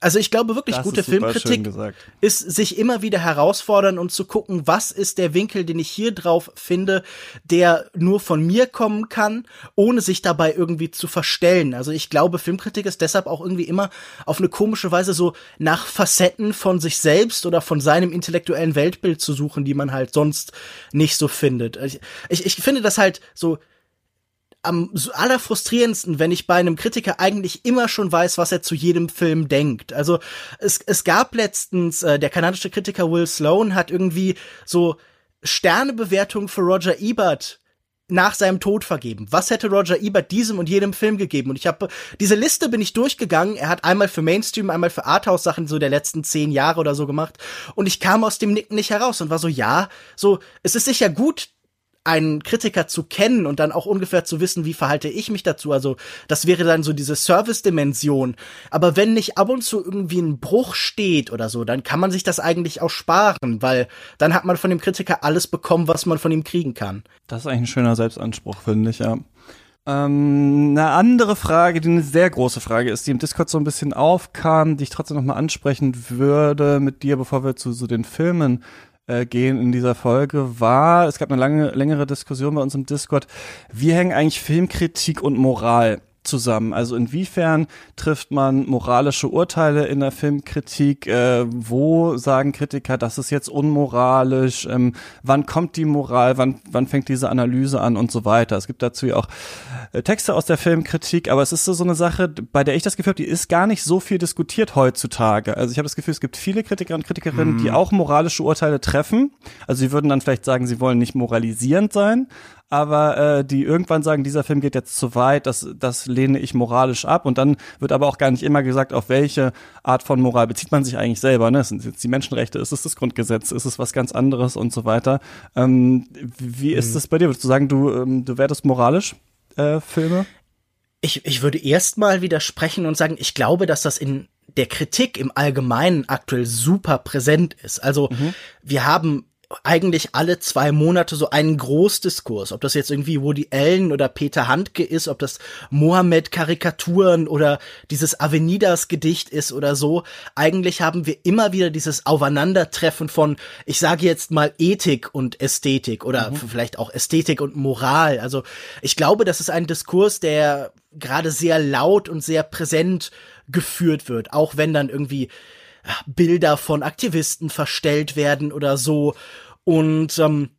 Also ich glaube wirklich, das gute Filmkritik ist sich immer wieder herausfordern und zu gucken, was ist der Winkel, den ich hier drauf finde, der nur von mir kommen kann, ohne sich dabei irgendwie zu verstellen. Also ich glaube, Filmkritik ist deshalb auch irgendwie immer auf eine komische Weise so nach Facetten von sich selbst oder von seinem intellektuellen Weltbild zu suchen, die man halt sonst nicht so findet. Ich, ich, ich finde das halt so am allerfrustrierendsten, wenn ich bei einem Kritiker eigentlich immer schon weiß, was er zu jedem Film denkt. Also es, es gab letztens, äh, der kanadische Kritiker Will Sloan hat irgendwie so Sternebewertungen für Roger Ebert nach seinem Tod vergeben. Was hätte Roger Ebert diesem und jedem Film gegeben? Und ich habe diese Liste bin ich durchgegangen. Er hat einmal für Mainstream, einmal für Arthouse Sachen so der letzten zehn Jahre oder so gemacht. Und ich kam aus dem Nicken nicht heraus und war so, ja, so es ist sicher gut, einen Kritiker zu kennen und dann auch ungefähr zu wissen, wie verhalte ich mich dazu. Also das wäre dann so diese Service-Dimension. Aber wenn nicht ab und zu irgendwie ein Bruch steht oder so, dann kann man sich das eigentlich auch sparen, weil dann hat man von dem Kritiker alles bekommen, was man von ihm kriegen kann. Das ist eigentlich ein schöner Selbstanspruch, finde ich, ja. Ähm, eine andere Frage, die eine sehr große Frage ist, die im Discord so ein bisschen aufkam, die ich trotzdem nochmal ansprechen würde mit dir, bevor wir zu so den Filmen äh, gehen in dieser Folge war, es gab eine lange, längere Diskussion bei uns im Discord, wie hängen eigentlich Filmkritik und Moral zusammen? Also inwiefern trifft man moralische Urteile in der Filmkritik? Äh, wo sagen Kritiker, das ist jetzt unmoralisch? Ähm, wann kommt die Moral? Wann, wann fängt diese Analyse an und so weiter? Es gibt dazu ja auch äh, Texte aus der Filmkritik, aber es ist so, so eine Sache, bei der ich das Gefühl habe, die ist gar nicht so viel diskutiert heutzutage. Also ich habe das Gefühl, es gibt viele Kritiker und Kritikerinnen, mhm. die auch moralische Urteile treffen. Also sie würden dann vielleicht sagen, sie wollen nicht moralisierend sein, aber äh, die irgendwann sagen, dieser Film geht jetzt zu weit, das, das lehne ich moralisch ab. Und dann wird aber auch gar nicht immer gesagt, auf welche Art von Moral bezieht man sich eigentlich selber. Ne? Sind jetzt die Menschenrechte, ist es das Grundgesetz, ist es was ganz anderes und so weiter. Ähm, wie ist es mhm. bei dir? Würdest du sagen, du, ähm, du wertest moralisch äh, Filme? Ich, ich würde erstmal widersprechen und sagen, ich glaube, dass das in der Kritik im Allgemeinen aktuell super präsent ist. Also mhm. wir haben eigentlich alle zwei Monate so einen Großdiskurs, ob das jetzt irgendwie Woody Allen oder Peter Handke ist, ob das Mohammed Karikaturen oder dieses Avenidas Gedicht ist oder so. Eigentlich haben wir immer wieder dieses Aufeinandertreffen von, ich sage jetzt mal Ethik und Ästhetik oder mhm. vielleicht auch Ästhetik und Moral. Also ich glaube, das ist ein Diskurs, der gerade sehr laut und sehr präsent geführt wird, auch wenn dann irgendwie Bilder von Aktivisten verstellt werden oder so. Und ähm,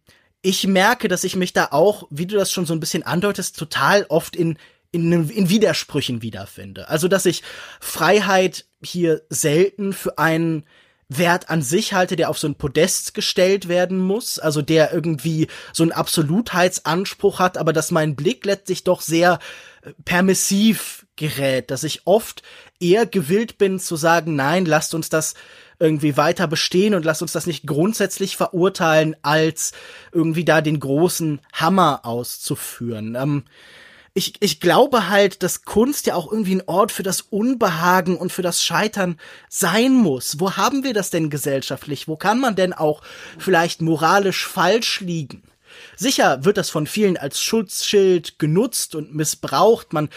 ich merke, dass ich mich da auch, wie du das schon so ein bisschen andeutest, total oft in in, in Widersprüchen wiederfinde. Also, dass ich Freiheit hier selten für einen Wert an sich halte, der auf so ein Podest gestellt werden muss, also der irgendwie so einen Absolutheitsanspruch hat, aber dass mein Blick letztlich doch sehr äh, permissiv gerät, dass ich oft eher gewillt bin zu sagen, nein, lasst uns das irgendwie weiter bestehen und lasst uns das nicht grundsätzlich verurteilen, als irgendwie da den großen Hammer auszuführen. Ähm, ich, ich glaube halt, dass Kunst ja auch irgendwie ein Ort für das Unbehagen und für das Scheitern sein muss. Wo haben wir das denn gesellschaftlich? Wo kann man denn auch vielleicht moralisch falsch liegen? Sicher wird das von vielen als Schutzschild genutzt und missbraucht. Man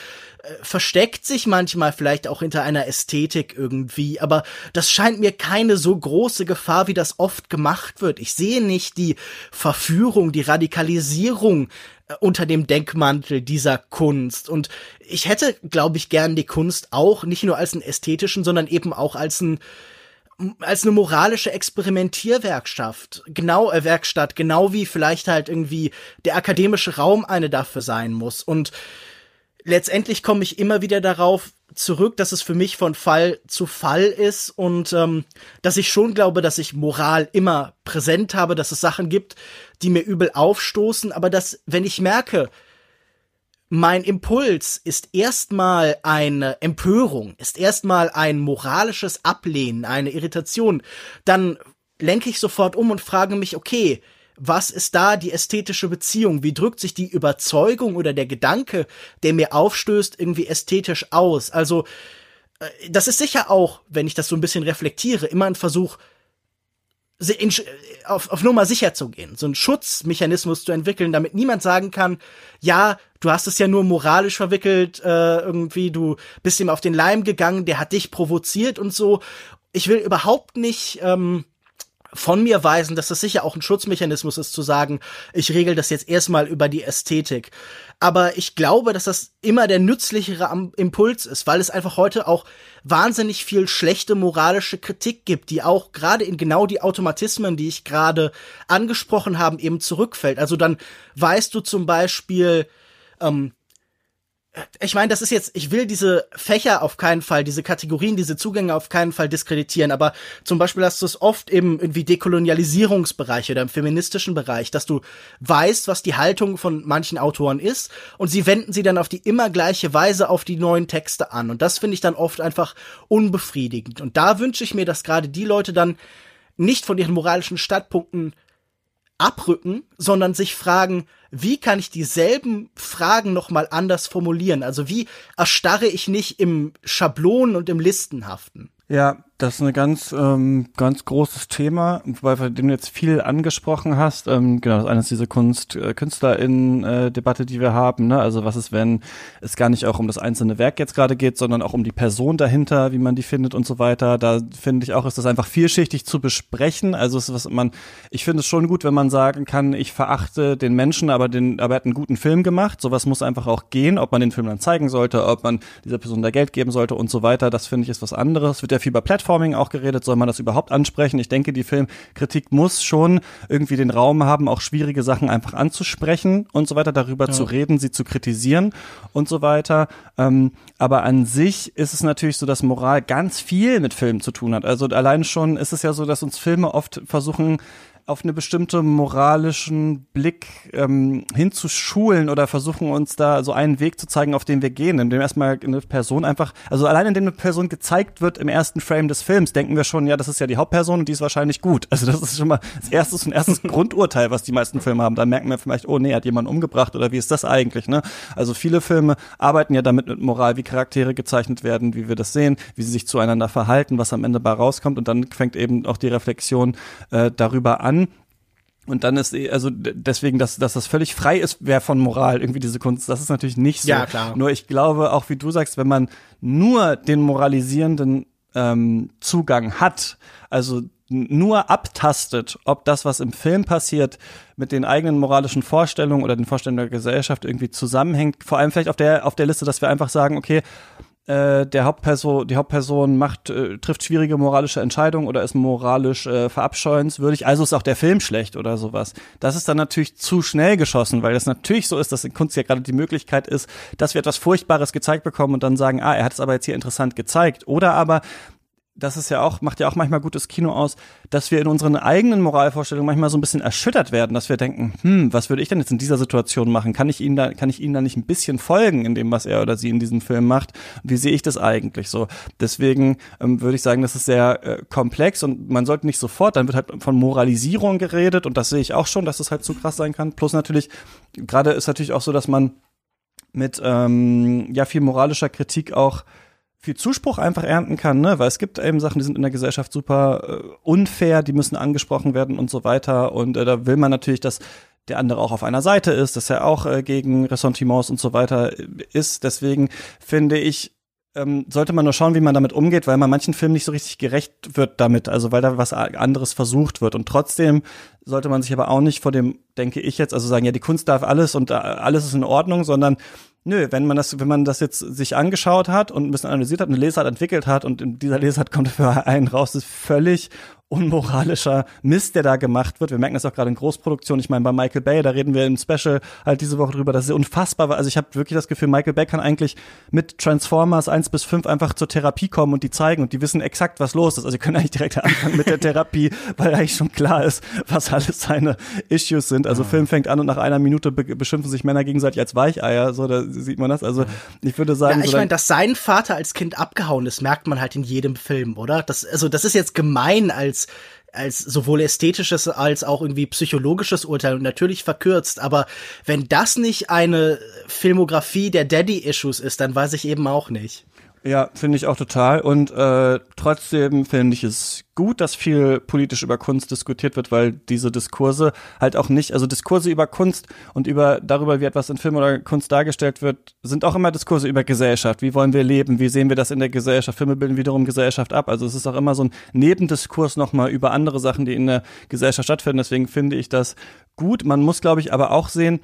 äh, versteckt sich manchmal vielleicht auch hinter einer Ästhetik irgendwie, aber das scheint mir keine so große Gefahr, wie das oft gemacht wird. Ich sehe nicht die Verführung, die Radikalisierung äh, unter dem Denkmantel dieser Kunst. Und ich hätte, glaube ich, gern die Kunst auch nicht nur als einen ästhetischen, sondern eben auch als ein als eine moralische Experimentierwerkstatt, genau äh, Werkstatt, genau wie vielleicht halt irgendwie der akademische Raum eine dafür sein muss. Und letztendlich komme ich immer wieder darauf zurück, dass es für mich von Fall zu Fall ist und ähm, dass ich schon glaube, dass ich Moral immer präsent habe, dass es Sachen gibt, die mir übel aufstoßen, aber dass, wenn ich merke, mein Impuls ist erstmal eine Empörung, ist erstmal ein moralisches Ablehnen, eine Irritation, dann lenke ich sofort um und frage mich, okay, was ist da die ästhetische Beziehung? Wie drückt sich die Überzeugung oder der Gedanke, der mir aufstößt, irgendwie ästhetisch aus? Also, äh, das ist sicher auch, wenn ich das so ein bisschen reflektiere, immer ein Versuch, auf, auf Nummer sicher zu gehen, so einen Schutzmechanismus zu entwickeln, damit niemand sagen kann, ja, du hast es ja nur moralisch verwickelt, äh, irgendwie, du bist ihm auf den Leim gegangen, der hat dich provoziert und so. Ich will überhaupt nicht ähm, von mir weisen, dass das sicher auch ein Schutzmechanismus ist, zu sagen, ich regel das jetzt erstmal über die Ästhetik. Aber ich glaube, dass das immer der nützlichere Impuls ist, weil es einfach heute auch wahnsinnig viel schlechte moralische Kritik gibt, die auch gerade in genau die Automatismen, die ich gerade angesprochen habe, eben zurückfällt. Also dann weißt du zum Beispiel, ähm, ich meine, das ist jetzt, ich will diese Fächer auf keinen Fall, diese Kategorien, diese Zugänge auf keinen Fall diskreditieren, aber zum Beispiel hast du es oft im irgendwie Dekolonialisierungsbereich oder im feministischen Bereich, dass du weißt, was die Haltung von manchen Autoren ist und sie wenden sie dann auf die immer gleiche Weise auf die neuen Texte an. Und das finde ich dann oft einfach unbefriedigend. Und da wünsche ich mir, dass gerade die Leute dann nicht von ihren moralischen Standpunkten abrücken, sondern sich fragen, wie kann ich dieselben Fragen nochmal anders formulieren? Also wie erstarre ich nicht im Schablonen und im Listenhaften? Ja, das ist ein ganz, ähm, ganz großes Thema, weil du jetzt viel angesprochen hast. Ähm, genau, das eine ist diese Kunst, äh, KünstlerInnen-Debatte, die wir haben. Ne? Also was ist, wenn es gar nicht auch um das einzelne Werk jetzt gerade geht, sondern auch um die Person dahinter, wie man die findet und so weiter. Da finde ich auch, ist das einfach vielschichtig zu besprechen. Also es ist was man, ich finde es schon gut, wenn man sagen kann, ich verachte den Menschen, aber den, aber er hat einen guten Film gemacht. Sowas muss einfach auch gehen, ob man den Film dann zeigen sollte, ob man dieser Person da Geld geben sollte und so weiter. Das finde ich ist was anderes. Wird ja viel bei Plattformen Plattforming auch geredet, soll man das überhaupt ansprechen? Ich denke, die Filmkritik muss schon irgendwie den Raum haben, auch schwierige Sachen einfach anzusprechen und so weiter, darüber ja. zu reden, sie zu kritisieren und so weiter. Ähm, aber an sich ist es natürlich so, dass Moral ganz viel mit Filmen zu tun hat. Also allein schon ist es ja so, dass uns Filme oft versuchen, auf eine bestimmte moralischen Blick ähm, hinzuschulen oder versuchen uns da so einen Weg zu zeigen, auf den wir gehen, indem erstmal eine Person einfach, also allein indem eine Person gezeigt wird im ersten Frame des Films, denken wir schon, ja, das ist ja die Hauptperson und die ist wahrscheinlich gut. Also das ist schon mal das erste und erstes Grundurteil, was die meisten Filme haben. Da merken wir vielleicht, oh nee, hat jemand umgebracht oder wie ist das eigentlich, ne? Also viele Filme arbeiten ja damit mit Moral, wie Charaktere gezeichnet werden, wie wir das sehen, wie sie sich zueinander verhalten, was am Ende bei rauskommt und dann fängt eben auch die Reflexion äh, darüber an Und dann ist eh, also deswegen, dass, dass das völlig frei ist, wer von Moral irgendwie diese Kunst, das ist natürlich nicht so. Ja, klar. Nur ich glaube, auch wie du sagst, wenn man nur den moralisierenden ähm, Zugang hat, also nur abtastet, ob das, was im Film passiert, mit den eigenen moralischen Vorstellungen oder den Vorstellungen der Gesellschaft irgendwie zusammenhängt. Vor allem vielleicht auf der, auf der Liste, dass wir einfach sagen, okay, äh, der Hauptperson, die Hauptperson macht, äh, trifft schwierige moralische Entscheidungen oder ist moralisch äh, verabscheuenswürdig, also ist auch der Film schlecht oder sowas. Das ist dann natürlich zu schnell geschossen, weil das natürlich so ist, dass in Kunst ja gerade die Möglichkeit ist, dass wir etwas Furchtbares gezeigt bekommen und dann sagen, ah, er hat es aber jetzt hier interessant gezeigt. Oder aber das ist ja auch, macht ja auch manchmal gutes Kino aus, dass wir in unseren eigenen Moralvorstellungen manchmal so ein bisschen erschüttert werden, dass wir denken, hm, was würde ich denn jetzt in dieser Situation machen? Kann ich Ihnen da, kann ich Ihnen da nicht ein bisschen folgen in dem, was er oder sie in diesem Film macht? Wie sehe ich das eigentlich so? Deswegen ähm, würde ich sagen, das ist sehr äh, komplex und man sollte nicht sofort, dann wird halt von Moralisierung geredet und das sehe ich auch schon, dass das halt zu krass sein kann. Plus natürlich, gerade ist natürlich auch so, dass man mit ähm, ja viel moralischer Kritik auch viel Zuspruch einfach ernten kann, ne? Weil es gibt eben Sachen, die sind in der Gesellschaft super äh, unfair, die müssen angesprochen werden und so weiter. Und äh, da will man natürlich, dass der andere auch auf einer Seite ist, dass er auch äh, gegen Ressentiments und so weiter äh, ist. Deswegen finde ich, ähm, sollte man nur schauen, wie man damit umgeht, weil man manchen Filmen nicht so richtig gerecht wird damit, also weil da was anderes versucht wird. Und trotzdem sollte man sich aber auch nicht vor dem, denke ich jetzt, also sagen, ja, die Kunst darf alles und äh, alles ist in Ordnung, sondern Nö, wenn man das, wenn man das jetzt sich angeschaut hat und ein bisschen analysiert hat, eine Lesart entwickelt hat und dieser Lesart kommt für einen raus, ist völlig unmoralischer Mist, der da gemacht wird. Wir merken das auch gerade in Großproduktionen. Ich meine, bei Michael Bay, da reden wir im Special halt diese Woche drüber, dass es unfassbar war. Also ich habe wirklich das Gefühl, Michael Bay kann eigentlich mit Transformers 1 bis 5 einfach zur Therapie kommen und die zeigen und die wissen exakt, was los ist. Also sie können eigentlich direkt anfangen mit der Therapie, weil eigentlich schon klar ist, was alles seine Issues sind. Also ja. Film fängt an und nach einer Minute be beschimpfen sich Männer gegenseitig als Weicheier. So, da sieht man das. Also ich würde sagen. Ja, ich so meine, dass sein Vater als Kind abgehauen ist, merkt man halt in jedem Film, oder? Das, also das ist jetzt gemein als als als sowohl ästhetisches als auch irgendwie psychologisches Urteil und natürlich verkürzt, aber wenn das nicht eine Filmografie der Daddy-Issues ist, dann weiß ich eben auch nicht. Ja, finde ich auch total. Und äh, trotzdem finde ich es gut, dass viel politisch über Kunst diskutiert wird, weil diese Diskurse halt auch nicht, also Diskurse über Kunst und über darüber, wie etwas in Film oder Kunst dargestellt wird, sind auch immer Diskurse über Gesellschaft. Wie wollen wir leben? Wie sehen wir das in der Gesellschaft? Filme bilden wiederum Gesellschaft ab. Also es ist auch immer so ein Nebendiskurs nochmal über andere Sachen, die in der Gesellschaft stattfinden. Deswegen finde ich das gut. Man muss, glaube ich, aber auch sehen,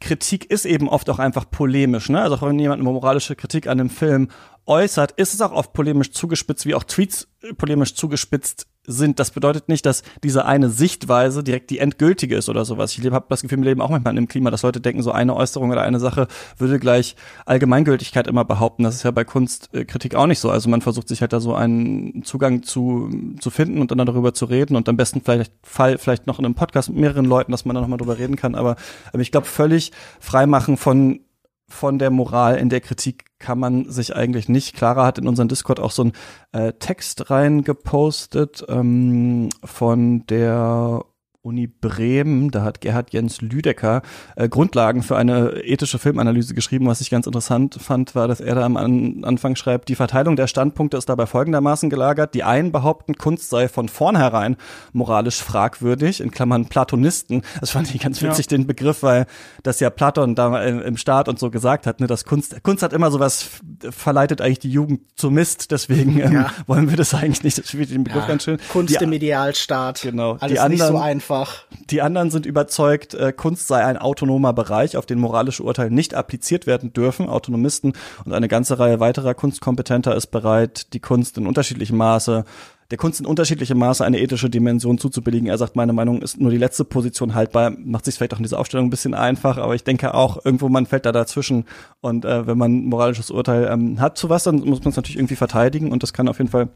Kritik ist eben oft auch einfach polemisch, ne? Also auch wenn jemand eine moralische Kritik an einem Film äußert, ist es auch oft polemisch zugespitzt, wie auch Tweets polemisch zugespitzt sind. Das bedeutet nicht, dass diese eine Sichtweise direkt die endgültige ist oder sowas. Ich habe das Gefühl, wir leben auch manchmal in einem Klima, dass Leute denken, so eine Äußerung oder eine Sache würde gleich Allgemeingültigkeit immer behaupten. Das ist ja bei Kunstkritik auch nicht so. Also man versucht sich halt da so einen Zugang zu, zu finden und dann darüber zu reden und am besten vielleicht Fall vielleicht noch in einem Podcast mit mehreren Leuten, dass man da nochmal drüber reden kann. Aber ich glaube, völlig freimachen von von der Moral in der Kritik kann man sich eigentlich nicht. Clara hat in unseren Discord auch so einen äh, Text reingepostet ähm, von der Uni Bremen, da hat Gerhard Jens Lüdecker äh, Grundlagen für eine ethische Filmanalyse geschrieben. Was ich ganz interessant fand, war, dass er da am An Anfang schreibt, die Verteilung der Standpunkte ist dabei folgendermaßen gelagert. Die einen behaupten, Kunst sei von vornherein moralisch fragwürdig, in Klammern Platonisten. Das fand ich ganz witzig, ja. den Begriff, weil das ja Platon da im Staat und so gesagt hat, ne, dass Kunst, Kunst hat immer sowas, verleitet eigentlich die Jugend zu Mist, deswegen ähm, ja. wollen wir das eigentlich nicht. Das spielt den Begriff ja. ganz schön. Kunst die, im Idealstaat. Genau. Alles die anderen, nicht so einfach einfach. Die anderen sind überzeugt, äh, Kunst sei ein autonomer Bereich, auf den moralische Urteile nicht appliziert werden dürfen. Autonomisten und eine ganze Reihe weiterer Kunstkompetenter ist bereit, die Kunst in unterschiedlichem Maße der Kunst in unterschiedlichem Maße eine ethische Dimension zuzubilligen. Er sagt, meine Meinung ist nur die letzte Position haltbar. Macht sich vielleicht auch in dieser Aufstellung ein bisschen einfach, aber ich denke auch, irgendwo man fällt da dazwischen. Und äh, wenn man ein moralisches Urteil ähm, hat zu was, dann muss man es natürlich irgendwie verteidigen und das kann auf jeden Fall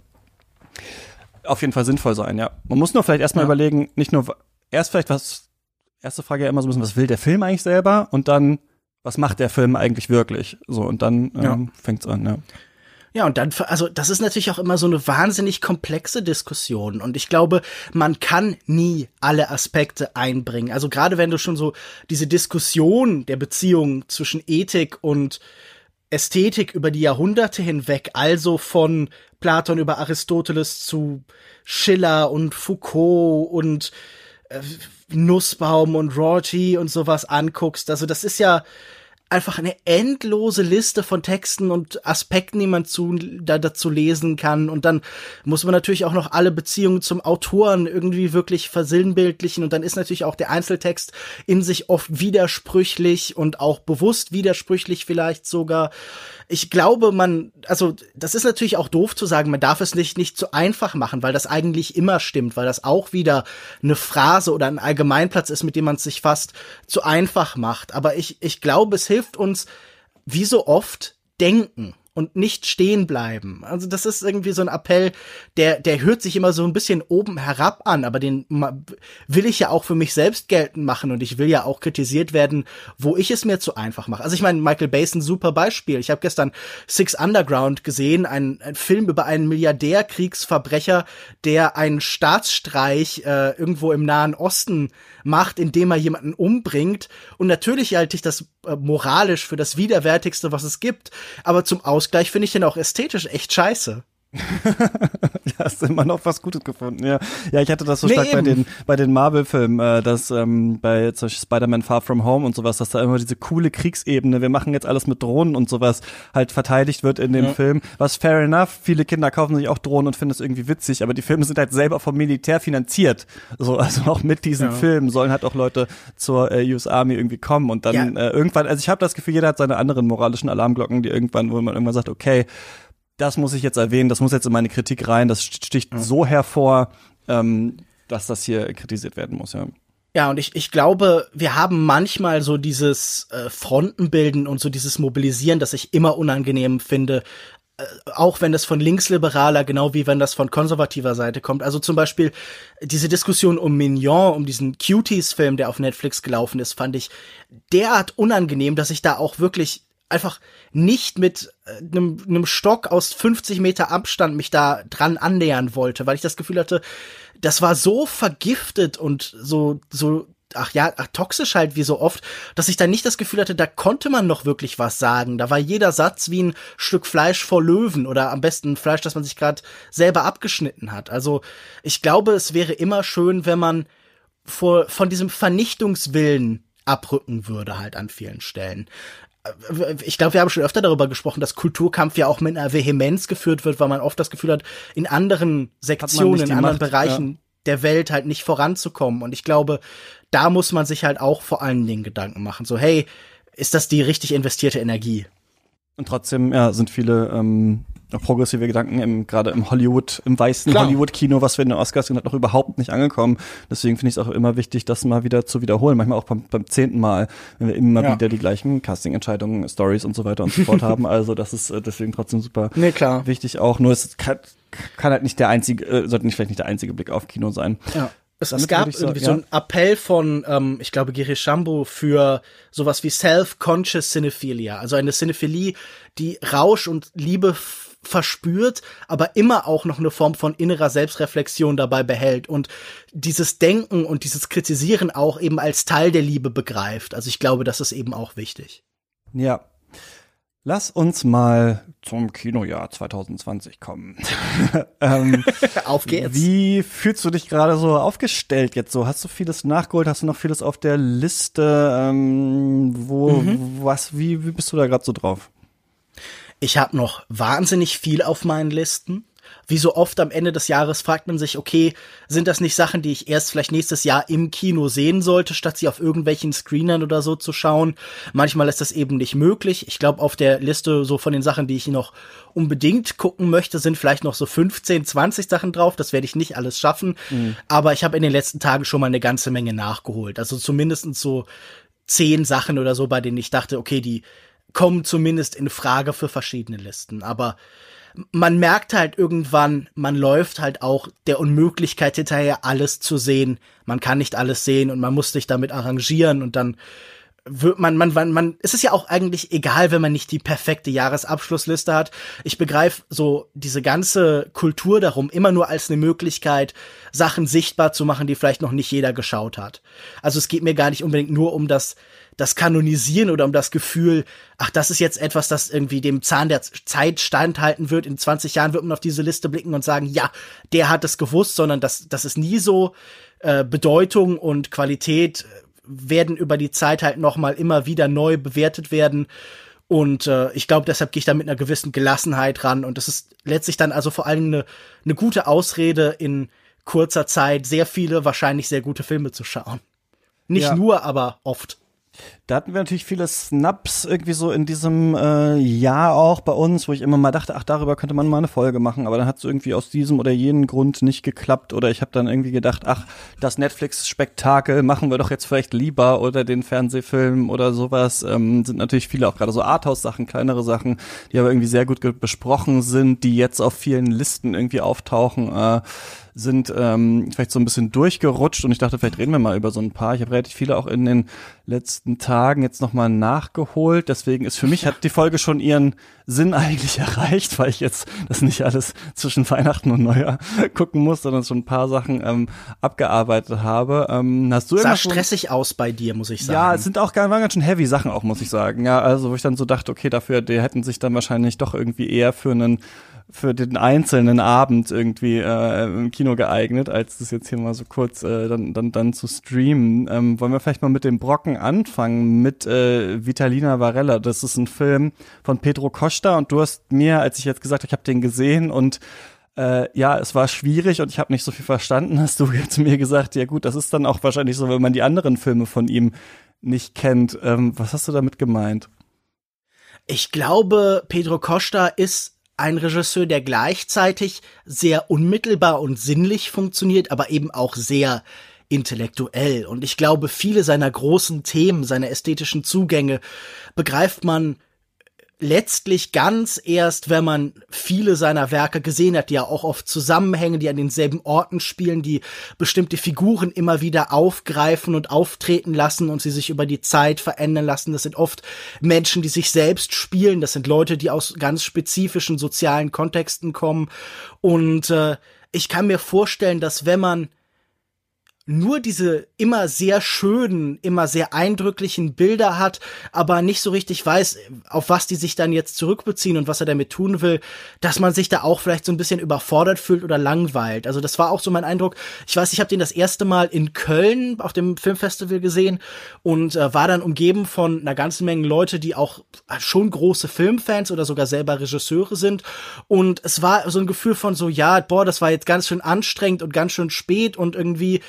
auf jeden Fall sinnvoll sein, ja. Man muss nur vielleicht erstmal ja. überlegen, nicht nur erst vielleicht was, erste Frage ja immer so ein bisschen, was will der Film eigentlich selber und dann, was macht der Film eigentlich wirklich? So, und dann ähm, ja. fängt's an, ja. Ja, und dann, also das ist natürlich auch immer so eine wahnsinnig komplexe Diskussion. Und ich glaube, man kann nie alle Aspekte einbringen. Also gerade wenn du schon so diese Diskussion der Beziehung zwischen Ethik und Ästhetik über die Jahrhunderte hinweg, also von Platon über Aristoteles zu Schiller und Foucault und Nussbaum und Rorty und sowas anguckst. Also das ist ja einfach eine endlose Liste von Texten und Aspekten, die man zu, da, dazu lesen kann. Und dann muss man natürlich auch noch alle Beziehungen zum Autoren irgendwie wirklich versinnbildlichen. Und dann ist natürlich auch der Einzeltext in sich oft widersprüchlich und auch bewusst widersprüchlich vielleicht sogar ich glaube, man, also das ist natürlich auch doof zu sagen, man darf es nicht, nicht zu einfach machen, weil das eigentlich immer stimmt, weil das auch wieder eine Phrase oder ein Allgemeinplatz ist, mit dem man es sich fast zu einfach macht. Aber ich, ich glaube, es hilft uns, wie so oft, denken und nicht stehen bleiben. Also das ist irgendwie so ein Appell, der, der hört sich immer so ein bisschen oben herab an, aber den will ich ja auch für mich selbst geltend machen und ich will ja auch kritisiert werden, wo ich es mir zu einfach mache. Also ich meine, Michael Bay ist ein super Beispiel. Ich habe gestern Six Underground gesehen, ein, ein Film über einen Milliardärkriegsverbrecher, der einen Staatsstreich äh, irgendwo im Nahen Osten macht, indem er jemanden umbringt. Und natürlich halte ich das äh, moralisch für das Widerwärtigste, was es gibt, aber zum Ausgleich finde ich den auch ästhetisch echt scheiße. ja, hast du immer noch was Gutes gefunden, ja. Ja, ich hatte das so nee, stark eben. bei den, bei den Marvel-Filmen, äh, dass ähm, bei zum Beispiel Spider-Man Far From Home und sowas, dass da immer diese coole Kriegsebene, wir machen jetzt alles mit Drohnen und sowas, halt verteidigt wird in dem ja. Film. Was fair enough, viele Kinder kaufen sich auch Drohnen und finden es irgendwie witzig, aber die Filme sind halt selber vom Militär finanziert. So, also auch mit diesen ja. Filmen sollen halt auch Leute zur äh, US Army irgendwie kommen und dann ja. äh, irgendwann, also ich habe das Gefühl, jeder hat seine anderen moralischen Alarmglocken, die irgendwann, wo man irgendwann sagt, okay, das muss ich jetzt erwähnen, das muss jetzt in meine Kritik rein, das sticht mhm. so hervor, ähm, dass das hier kritisiert werden muss, ja. Ja, und ich, ich glaube, wir haben manchmal so dieses äh, Frontenbilden und so dieses Mobilisieren, das ich immer unangenehm finde, äh, auch wenn das von linksliberaler, genau wie wenn das von konservativer Seite kommt. Also zum Beispiel diese Diskussion um Mignon, um diesen Cuties-Film, der auf Netflix gelaufen ist, fand ich derart unangenehm, dass ich da auch wirklich einfach nicht mit einem, äh, einem Stock aus 50 Meter Abstand mich da dran annähern wollte, weil ich das Gefühl hatte, das war so vergiftet und so, so, ach ja, ach, toxisch halt wie so oft, dass ich da nicht das Gefühl hatte, da konnte man noch wirklich was sagen. Da war jeder Satz wie ein Stück Fleisch vor Löwen oder am besten Fleisch, das man sich gerade selber abgeschnitten hat. Also ich glaube, es wäre immer schön, wenn man vor, von diesem Vernichtungswillen abrücken würde halt an vielen Stellen ich glaube, wir haben schon öfter darüber gesprochen, dass Kulturkampf ja auch mit einer Vehemenz geführt wird, weil man oft das Gefühl hat, in anderen Sektionen, in anderen Macht, Bereichen ja. der Welt halt nicht voranzukommen. Und ich glaube, da muss man sich halt auch vor allen Dingen Gedanken machen. So, hey, ist das die richtig investierte Energie? Und trotzdem, ja, sind viele ähm, progressive Gedanken im, gerade im Hollywood, im weißen Hollywood-Kino, was wir in den Oscars sind, noch überhaupt nicht angekommen. Deswegen finde ich es auch immer wichtig, das mal wieder zu wiederholen. Manchmal auch beim, beim zehnten Mal, wenn wir immer ja. wieder die gleichen Casting-Entscheidungen, Stories und so weiter und so fort haben. Also das ist äh, deswegen trotzdem super nee, klar. wichtig auch. Nur es kann, kann halt nicht der einzige, äh, sollte nicht vielleicht nicht der einzige Blick auf Kino sein. Ja. Es, es gab so, irgendwie ja. so einen Appell von, ähm, ich glaube, Giri Shambo für sowas wie Self-Conscious Cinephilia, also eine Cinephilie, die Rausch und Liebe verspürt, aber immer auch noch eine Form von innerer Selbstreflexion dabei behält und dieses Denken und dieses Kritisieren auch eben als Teil der Liebe begreift. Also ich glaube, das ist eben auch wichtig. Ja. Lass uns mal zum Kinojahr 2020 kommen. ähm, auf geht's. Wie fühlst du dich gerade so aufgestellt jetzt so? Hast du vieles nachgeholt? Hast du noch vieles auf der Liste? Ähm, wo, mhm. was, wie, wie bist du da gerade so drauf? Ich habe noch wahnsinnig viel auf meinen Listen. Wie so oft am Ende des Jahres fragt man sich, okay, sind das nicht Sachen, die ich erst vielleicht nächstes Jahr im Kino sehen sollte, statt sie auf irgendwelchen Screenern oder so zu schauen? Manchmal ist das eben nicht möglich. Ich glaube, auf der Liste so von den Sachen, die ich noch unbedingt gucken möchte, sind vielleicht noch so 15, 20 Sachen drauf. Das werde ich nicht alles schaffen. Mhm. Aber ich habe in den letzten Tagen schon mal eine ganze Menge nachgeholt. Also zumindest so zehn Sachen oder so, bei denen ich dachte, okay, die kommen zumindest in Frage für verschiedene Listen. Aber man merkt halt irgendwann, man läuft halt auch der Unmöglichkeit hinterher, alles zu sehen. Man kann nicht alles sehen und man muss sich damit arrangieren und dann wird man, man, man, man, es ist ja auch eigentlich egal, wenn man nicht die perfekte Jahresabschlussliste hat. Ich begreife so diese ganze Kultur darum immer nur als eine Möglichkeit, Sachen sichtbar zu machen, die vielleicht noch nicht jeder geschaut hat. Also es geht mir gar nicht unbedingt nur um das das Kanonisieren oder um das Gefühl, ach, das ist jetzt etwas, das irgendwie dem Zahn der Zeit standhalten wird. In 20 Jahren wird man auf diese Liste blicken und sagen, ja, der hat es gewusst, sondern das, das ist nie so. äh, Bedeutung und Qualität werden über die Zeit halt nochmal immer wieder neu bewertet werden. Und äh, ich glaube, deshalb gehe ich da mit einer gewissen Gelassenheit ran. Und das ist letztlich dann also vor allem eine, eine gute Ausrede, in kurzer Zeit sehr viele, wahrscheinlich sehr gute Filme zu schauen. Nicht ja. nur, aber oft. Da hatten wir natürlich viele Snaps irgendwie so in diesem äh, Jahr auch bei uns, wo ich immer mal dachte, ach, darüber könnte man mal eine Folge machen, aber dann hat es irgendwie aus diesem oder jenen Grund nicht geklappt oder ich habe dann irgendwie gedacht, ach, das Netflix-Spektakel machen wir doch jetzt vielleicht lieber oder den Fernsehfilm oder sowas. Ähm, sind natürlich viele auch gerade so Arthouse-Sachen, kleinere Sachen, die aber irgendwie sehr gut besprochen sind, die jetzt auf vielen Listen irgendwie auftauchen. Äh, sind ähm, vielleicht so ein bisschen durchgerutscht und ich dachte, vielleicht reden wir mal über so ein paar. Ich habe relativ viele auch in den letzten Tagen jetzt nochmal nachgeholt. Deswegen ist für mich hat die Folge schon ihren Sinn eigentlich erreicht, weil ich jetzt das nicht alles zwischen Weihnachten und Neujahr gucken muss, sondern schon ein paar Sachen ähm, abgearbeitet habe. Ähm, hast du Sah stressig aus bei dir, muss ich sagen. Ja, es sind auch waren ganz schön heavy Sachen auch, muss ich sagen. Ja, also wo ich dann so dachte, okay, dafür, die hätten sich dann wahrscheinlich doch irgendwie eher für einen für den einzelnen Abend irgendwie äh, im Kino geeignet, als das jetzt hier mal so kurz äh, dann, dann, dann zu streamen. Ähm, wollen wir vielleicht mal mit dem Brocken anfangen, mit äh, Vitalina Varela. Das ist ein Film von Pedro Costa und du hast mir, als ich jetzt gesagt habe, ich habe den gesehen und äh, ja, es war schwierig und ich habe nicht so viel verstanden, hast du zu mir gesagt, ja gut, das ist dann auch wahrscheinlich so, wenn man die anderen Filme von ihm nicht kennt. Ähm, was hast du damit gemeint? Ich glaube, Pedro Costa ist ein Regisseur, der gleichzeitig sehr unmittelbar und sinnlich funktioniert, aber eben auch sehr intellektuell. Und ich glaube, viele seiner großen Themen, seine ästhetischen Zugänge begreift man letztlich ganz erst, wenn man viele seiner Werke gesehen hat, die ja auch oft zusammenhängen, die an denselben Orten spielen, die bestimmte Figuren immer wieder aufgreifen und auftreten lassen und sie sich über die Zeit verändern lassen. Das sind oft Menschen, die sich selbst spielen. Das sind Leute, die aus ganz spezifischen sozialen Kontexten kommen. Und äh, ich kann mir vorstellen, dass wenn man nur diese immer sehr schönen, immer sehr eindrücklichen Bilder hat, aber nicht so richtig weiß, auf was die sich dann jetzt zurückbeziehen und was er damit tun will, dass man sich da auch vielleicht so ein bisschen überfordert fühlt oder langweilt. Also das war auch so mein Eindruck. Ich weiß, ich habe den das erste Mal in Köln auf dem Filmfestival gesehen und äh, war dann umgeben von einer ganzen Menge Leute, die auch schon große Filmfans oder sogar selber Regisseure sind. Und es war so ein Gefühl von so, ja, boah, das war jetzt ganz schön anstrengend und ganz schön spät und irgendwie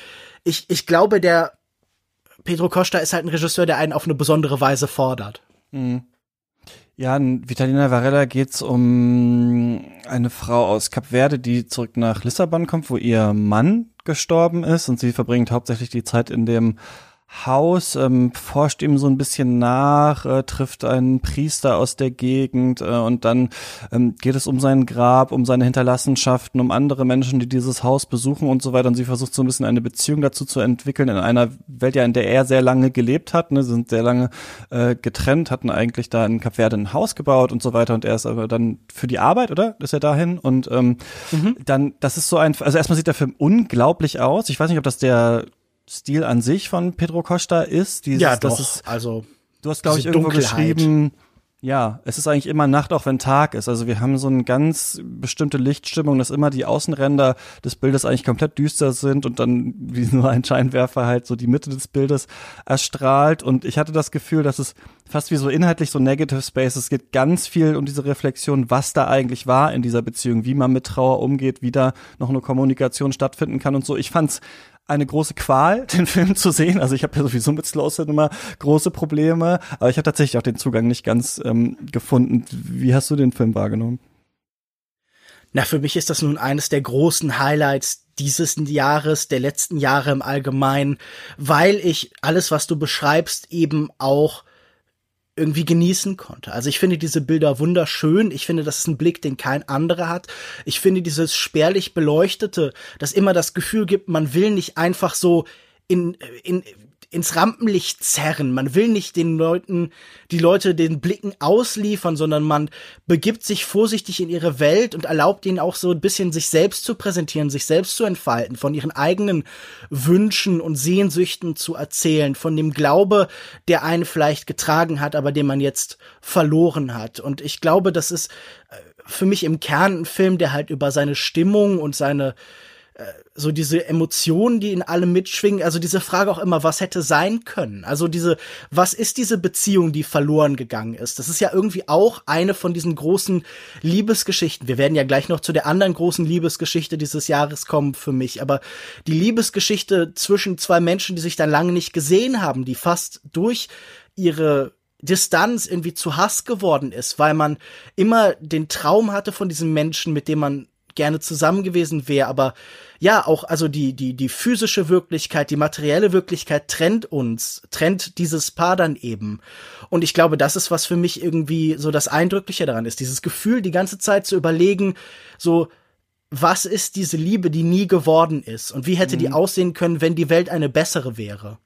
ich, ich glaube, der Pedro Costa ist halt ein Regisseur, der einen auf eine besondere Weise fordert. Mhm. Ja, in Vitalina Varela geht's um eine Frau aus Kap Verde, die zurück nach Lissabon kommt, wo ihr Mann gestorben ist und sie verbringt hauptsächlich die Zeit in dem Haus, ähm, forscht ihm so ein bisschen nach, äh, trifft einen Priester aus der Gegend äh, und dann ähm, geht es um sein Grab, um seine Hinterlassenschaften, um andere Menschen, die dieses Haus besuchen und so weiter. Und sie versucht so ein bisschen eine Beziehung dazu zu entwickeln in einer Welt, ja, in der er sehr lange gelebt hat. Ne, sind sehr lange äh, getrennt, hatten eigentlich da in Kap Verde ein Haus gebaut und so weiter. Und er ist aber dann für die Arbeit, oder? Ist er dahin? Und ähm, mhm. dann, das ist so ein, also erstmal sieht der Film unglaublich aus. Ich weiß nicht, ob das der Stil an sich von Pedro Costa ist. Dieses, ja, doch. Ist, also du hast glaube ich irgendwo Dunkelheit. geschrieben, ja, es ist eigentlich immer Nacht, auch wenn Tag ist. Also wir haben so eine ganz bestimmte Lichtstimmung, dass immer die Außenränder des Bildes eigentlich komplett düster sind und dann wie nur ein Scheinwerfer halt so die Mitte des Bildes erstrahlt. Und ich hatte das Gefühl, dass es fast wie so inhaltlich so Negative Space. Es geht ganz viel um diese Reflexion, was da eigentlich war in dieser Beziehung, wie man mit Trauer umgeht, wie da noch eine Kommunikation stattfinden kann und so. Ich fand's eine große Qual, den Film zu sehen. Also ich habe ja sowieso mit Slow Cinema große Probleme, aber ich habe tatsächlich auch den Zugang nicht ganz ähm, gefunden. Wie hast du den Film wahrgenommen? Na, für mich ist das nun eines der großen Highlights dieses Jahres, der letzten Jahre im Allgemeinen, weil ich alles, was du beschreibst, eben auch irgendwie genießen konnte. Also ich finde diese Bilder wunderschön. Ich finde, das ist ein Blick, den kein anderer hat. Ich finde dieses spärlich beleuchtete, das immer das Gefühl gibt, man will nicht einfach so in, in, ins Rampenlicht zerren. Man will nicht den Leuten, die Leute den Blicken ausliefern, sondern man begibt sich vorsichtig in ihre Welt und erlaubt ihnen auch so ein bisschen sich selbst zu präsentieren, sich selbst zu entfalten, von ihren eigenen Wünschen und Sehnsüchten zu erzählen, von dem Glaube, der einen vielleicht getragen hat, aber den man jetzt verloren hat. Und ich glaube, das ist äh, für mich im Kern ein Film, der halt über seine Stimmung und seine so diese Emotionen, die in allem mitschwingen, also diese Frage auch immer, was hätte sein können? Also diese, was ist diese Beziehung, die verloren gegangen ist? Das ist ja irgendwie auch eine von diesen großen Liebesgeschichten. Wir werden ja gleich noch zu der anderen großen Liebesgeschichte dieses Jahres kommen für mich, aber die Liebesgeschichte zwischen zwei Menschen, die sich dann lange nicht gesehen haben, die fast durch ihre Distanz irgendwie zu Hass geworden ist, weil man immer den Traum hatte von diesem Menschen, mit dem man gerne zusammen gewesen wäre, aber ja, auch also die die die physische Wirklichkeit, die materielle Wirklichkeit trennt uns, trennt dieses Paar dann eben. Und ich glaube, das ist was für mich irgendwie so das eindrückliche daran ist, dieses Gefühl die ganze Zeit zu überlegen, so was ist diese Liebe, die nie geworden ist und wie hätte mhm. die aussehen können, wenn die Welt eine bessere wäre?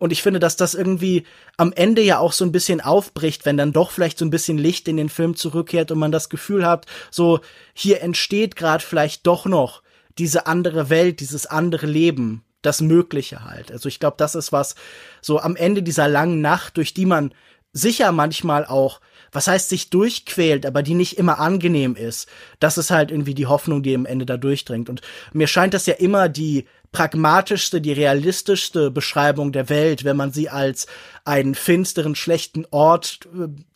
Und ich finde, dass das irgendwie am Ende ja auch so ein bisschen aufbricht, wenn dann doch vielleicht so ein bisschen Licht in den Film zurückkehrt und man das Gefühl hat, so hier entsteht gerade vielleicht doch noch diese andere Welt, dieses andere Leben, das Mögliche halt. Also ich glaube, das ist was so am Ende dieser langen Nacht, durch die man sicher manchmal auch, was heißt sich durchquält, aber die nicht immer angenehm ist. Das ist halt irgendwie die Hoffnung, die am Ende da durchdringt. Und mir scheint das ja immer die pragmatischste, die realistischste Beschreibung der Welt, wenn man sie als einen finsteren, schlechten Ort,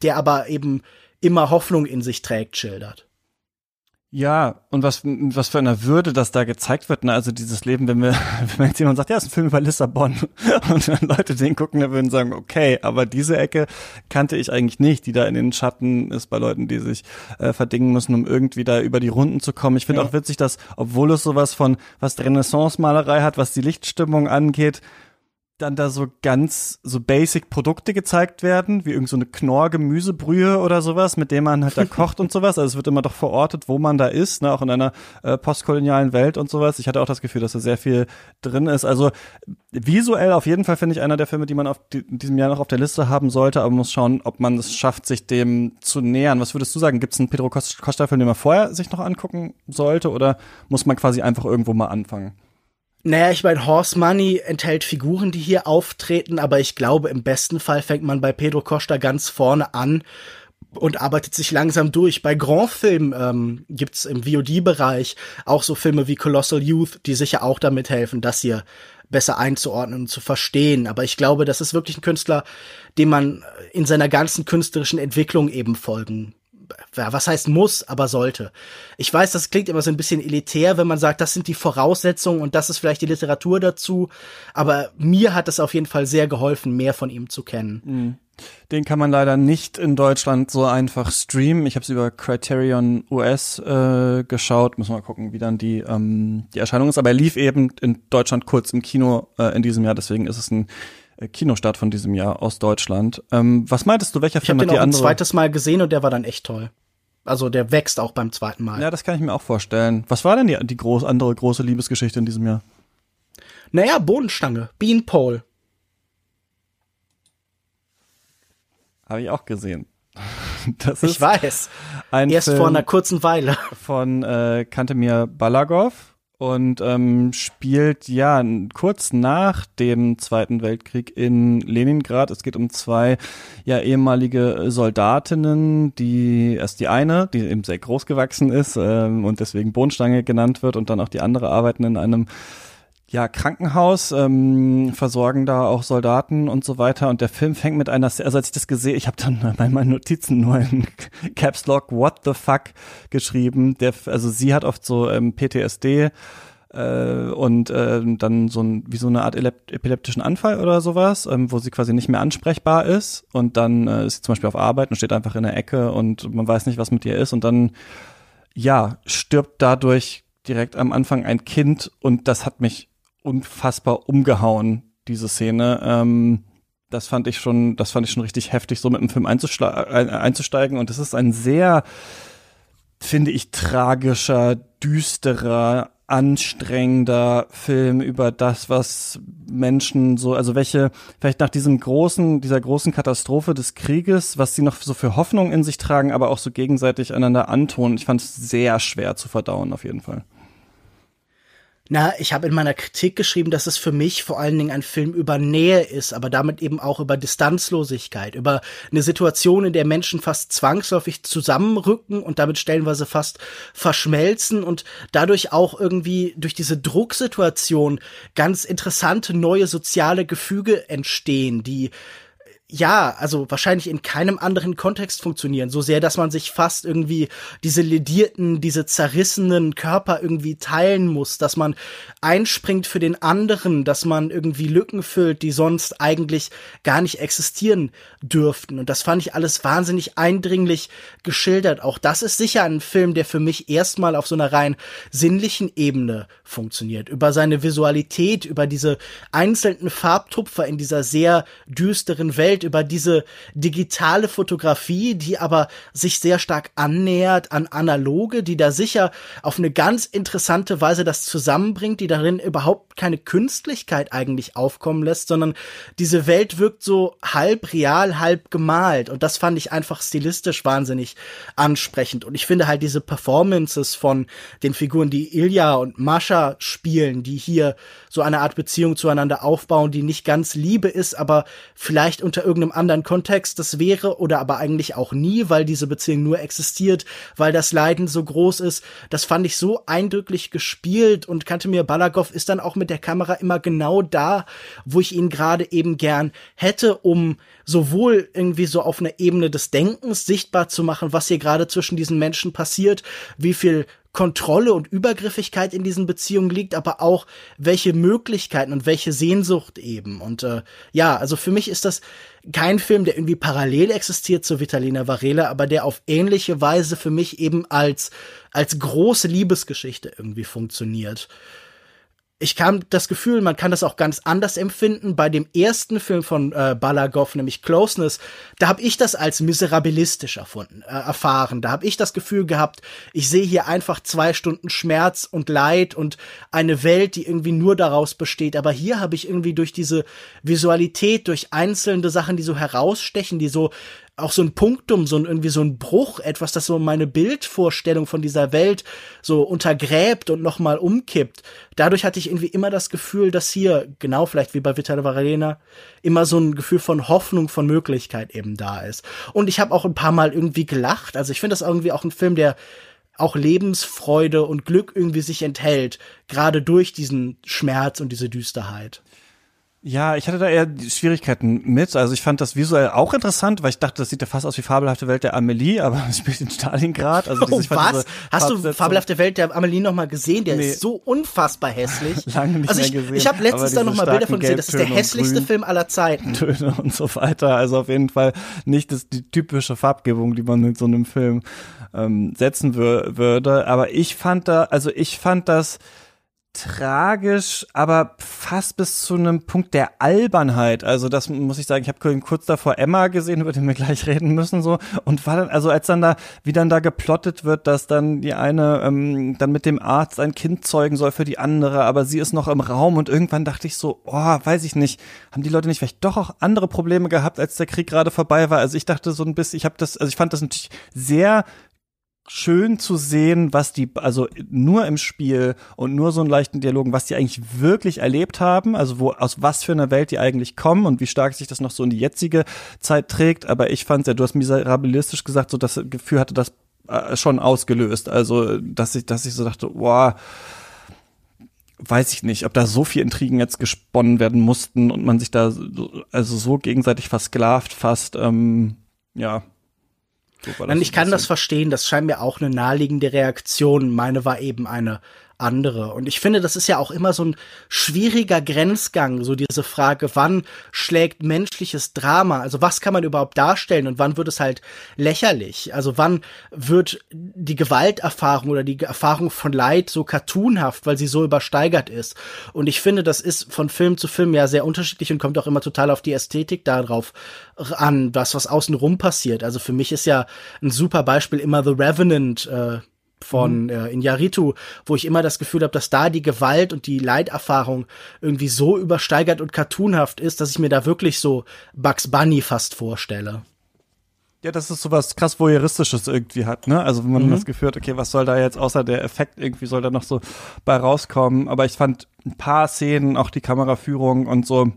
der aber eben immer Hoffnung in sich trägt, schildert. Ja, und was, was für eine Würde das da gezeigt wird, ne? Also dieses Leben, wenn wir, wenn jetzt jemand sagt, ja, ist ein Film über Lissabon und dann Leute den gucken, dann würden sagen, okay, aber diese Ecke kannte ich eigentlich nicht, die da in den Schatten ist bei Leuten, die sich äh, verdingen müssen, um irgendwie da über die Runden zu kommen. Ich finde ja. auch witzig, dass, obwohl es sowas von, was Renaissance-Malerei hat, was die Lichtstimmung angeht, dann da so ganz so basic Produkte gezeigt werden, wie irgend so eine Knorr-Gemüsebrühe oder sowas, mit dem man halt da kocht und sowas. Also es wird immer doch verortet, wo man da ist, ne, auch in einer äh, postkolonialen Welt und sowas. Ich hatte auch das Gefühl, dass da sehr viel drin ist. Also visuell auf jeden Fall finde ich einer der Filme, die man auf die, in diesem Jahr noch auf der Liste haben sollte, aber man muss schauen, ob man es schafft, sich dem zu nähern. Was würdest du sagen? Gibt es einen Pedro Costa-Film, den man vorher sich noch angucken sollte oder muss man quasi einfach irgendwo mal anfangen? Naja, ich meine, Horse Money enthält Figuren, die hier auftreten, aber ich glaube, im besten Fall fängt man bei Pedro Costa ganz vorne an und arbeitet sich langsam durch. Bei Grand-Filmen ähm, gibt's im VOD-Bereich auch so Filme wie Colossal Youth, die sicher auch damit helfen, das hier besser einzuordnen und zu verstehen. Aber ich glaube, das ist wirklich ein Künstler, dem man in seiner ganzen künstlerischen Entwicklung eben folgen ja, was heißt muss, aber sollte. Ich weiß, das klingt immer so ein bisschen elitär, wenn man sagt, das sind die Voraussetzungen und das ist vielleicht die Literatur dazu, aber mir hat es auf jeden Fall sehr geholfen, mehr von ihm zu kennen. Mhm. Den kann man leider nicht in Deutschland so einfach streamen. Ich habe es über Criterion US äh, geschaut. Müssen wir mal gucken, wie dann die, ähm, die Erscheinung ist. Aber er lief eben in Deutschland kurz im Kino äh, in diesem Jahr. Deswegen ist es ein Kinostart von diesem Jahr aus Deutschland. Ähm, was meintest du, welcher ich Film hat die andere? Ich habe den ein zweites Mal gesehen und der war dann echt toll. Also der wächst auch beim zweiten Mal. Ja, das kann ich mir auch vorstellen. Was war denn die, die groß, andere große Liebesgeschichte in diesem Jahr? Naja, Bodenstange, Beanpole. Habe ich auch gesehen. Das ist ich weiß. Erst Film vor einer kurzen Weile. Von äh, Kantemir Balagov und ähm, spielt ja kurz nach dem Zweiten Weltkrieg in Leningrad. Es geht um zwei ja ehemalige Soldatinnen, die erst die eine, die eben sehr groß gewachsen ist ähm, und deswegen Bohnenstange genannt wird, und dann auch die andere arbeiten in einem ja, Krankenhaus, ähm, versorgen da auch Soldaten und so weiter. Und der Film fängt mit einer, also als ich das gesehen, ich habe dann bei meinen Notizen nur in Caps Lock What the fuck geschrieben. Der, also sie hat oft so ähm, PTSD äh, und äh, dann so ein, wie so eine Art epileptischen Anfall oder sowas, ähm, wo sie quasi nicht mehr ansprechbar ist. Und dann äh, ist sie zum Beispiel auf Arbeit und steht einfach in der Ecke und man weiß nicht, was mit ihr ist. Und dann, ja, stirbt dadurch direkt am Anfang ein Kind und das hat mich unfassbar umgehauen, diese Szene. Ähm, das fand ich schon, das fand ich schon richtig heftig, so mit dem Film einzusteigen. Und es ist ein sehr, finde ich, tragischer, düsterer, anstrengender Film über das, was Menschen so, also welche, vielleicht nach diesem großen, dieser großen Katastrophe des Krieges, was sie noch so für Hoffnung in sich tragen, aber auch so gegenseitig einander antun. Ich fand es sehr schwer zu verdauen, auf jeden Fall. Na, ich habe in meiner Kritik geschrieben, dass es für mich vor allen Dingen ein Film über Nähe ist, aber damit eben auch über Distanzlosigkeit, über eine Situation, in der Menschen fast zwangsläufig zusammenrücken und damit stellenweise fast verschmelzen und dadurch auch irgendwie durch diese Drucksituation ganz interessante neue soziale Gefüge entstehen, die ja, also wahrscheinlich in keinem anderen Kontext funktionieren, so sehr, dass man sich fast irgendwie diese ledierten, diese zerrissenen Körper irgendwie teilen muss, dass man einspringt für den anderen, dass man irgendwie Lücken füllt, die sonst eigentlich gar nicht existieren dürften. Und das fand ich alles wahnsinnig eindringlich geschildert. Auch das ist sicher ein Film, der für mich erstmal auf so einer rein sinnlichen Ebene funktioniert. Über seine Visualität, über diese einzelnen Farbtupfer in dieser sehr düsteren Welt, über diese digitale Fotografie, die aber sich sehr stark annähert an analoge, die da sicher auf eine ganz interessante Weise das zusammenbringt, die darin überhaupt keine Künstlichkeit eigentlich aufkommen lässt, sondern diese Welt wirkt so halb real, halb gemalt. Und das fand ich einfach stilistisch wahnsinnig ansprechend. Und ich finde halt diese Performances von den Figuren, die Ilya und Mascha spielen, die hier so eine Art Beziehung zueinander aufbauen, die nicht ganz Liebe ist, aber vielleicht unter irgendeinem anderen Kontext das wäre oder aber eigentlich auch nie, weil diese Beziehung nur existiert, weil das Leiden so groß ist. Das fand ich so eindrücklich gespielt und kannte mir Balagov ist dann auch mit der Kamera immer genau da, wo ich ihn gerade eben gern hätte, um sowohl irgendwie so auf einer Ebene des Denkens sichtbar zu machen, was hier gerade zwischen diesen Menschen passiert, wie viel Kontrolle und Übergriffigkeit in diesen Beziehungen liegt, aber auch welche Möglichkeiten und welche Sehnsucht eben. Und äh, ja, also für mich ist das kein Film, der irgendwie parallel existiert zu Vitalina Varela, aber der auf ähnliche Weise für mich eben als als große Liebesgeschichte irgendwie funktioniert ich kam das Gefühl, man kann das auch ganz anders empfinden. Bei dem ersten Film von äh, Balagov, nämlich Closeness, da habe ich das als miserabilistisch erfunden, äh, erfahren. Da habe ich das Gefühl gehabt, ich sehe hier einfach zwei Stunden Schmerz und Leid und eine Welt, die irgendwie nur daraus besteht. Aber hier habe ich irgendwie durch diese Visualität, durch einzelne Sachen, die so herausstechen, die so auch so ein Punktum, so ein, irgendwie so ein Bruch, etwas, das so meine Bildvorstellung von dieser Welt so untergräbt und nochmal umkippt. Dadurch hatte ich irgendwie immer das Gefühl, dass hier, genau vielleicht wie bei Vitale Varelena, immer so ein Gefühl von Hoffnung, von Möglichkeit eben da ist. Und ich habe auch ein paar Mal irgendwie gelacht. Also ich finde das irgendwie auch ein Film, der auch Lebensfreude und Glück irgendwie sich enthält, gerade durch diesen Schmerz und diese Düsterheit. Ja, ich hatte da eher Schwierigkeiten mit. Also ich fand das visuell auch interessant, weil ich dachte, das sieht ja fast aus wie Fabelhafte Welt der Amelie, aber es spielt in Stalingrad. Also oh, was? Hast du Fabelhafte Welt der Amelie noch mal gesehen? Der nee. ist so unfassbar hässlich. Lange nicht also ich, mehr gesehen. Ich habe letztens da noch mal Bilder von gesehen. Das ist der hässlichste Film aller Zeiten. Töne und so weiter. Also auf jeden Fall nicht das, die typische Farbgebung, die man mit so einem Film ähm, setzen würde. Aber ich fand da, also ich fand das tragisch, aber fast bis zu einem Punkt der Albernheit. Also das muss ich sagen, ich habe kurz davor Emma gesehen, über den wir gleich reden müssen so und war dann also als dann da wie dann da geplottet wird, dass dann die eine ähm, dann mit dem Arzt ein Kind zeugen soll für die andere, aber sie ist noch im Raum und irgendwann dachte ich so, oh, weiß ich nicht, haben die Leute nicht vielleicht doch auch andere Probleme gehabt, als der Krieg gerade vorbei war? Also ich dachte so ein bisschen, ich habe das also ich fand das natürlich sehr schön zu sehen, was die, also nur im Spiel und nur so einen leichten Dialogen, was die eigentlich wirklich erlebt haben, also wo, aus was für einer Welt die eigentlich kommen und wie stark sich das noch so in die jetzige Zeit trägt. Aber ich fand ja, du hast miserabilistisch gesagt, so das Gefühl hatte das äh, schon ausgelöst. Also, dass ich, dass ich so dachte, boah, weiß ich nicht, ob da so viel Intrigen jetzt gesponnen werden mussten und man sich da also so gegenseitig versklavt fast, ähm, ja, Nein, ich kann das verstehen. Das scheint mir auch eine naheliegende Reaktion. Meine war eben eine andere. Und ich finde, das ist ja auch immer so ein schwieriger Grenzgang, so diese Frage, wann schlägt menschliches Drama? Also was kann man überhaupt darstellen und wann wird es halt lächerlich? Also wann wird die Gewalterfahrung oder die Erfahrung von Leid so cartoonhaft, weil sie so übersteigert ist? Und ich finde, das ist von Film zu Film ja sehr unterschiedlich und kommt auch immer total auf die Ästhetik darauf an, was was außenrum passiert. Also für mich ist ja ein super Beispiel immer The Revenant, äh, von mhm. äh, Inyaritu, wo ich immer das Gefühl habe, dass da die Gewalt und die Leiterfahrung irgendwie so übersteigert und cartoonhaft ist, dass ich mir da wirklich so Bugs Bunny fast vorstelle. Ja, das ist sowas krass voyeuristisches irgendwie hat, ne? Also wenn man mhm. das Gefühl hat, okay, was soll da jetzt außer der Effekt irgendwie soll da noch so bei rauskommen? Aber ich fand ein paar Szenen, auch die Kameraführung und so,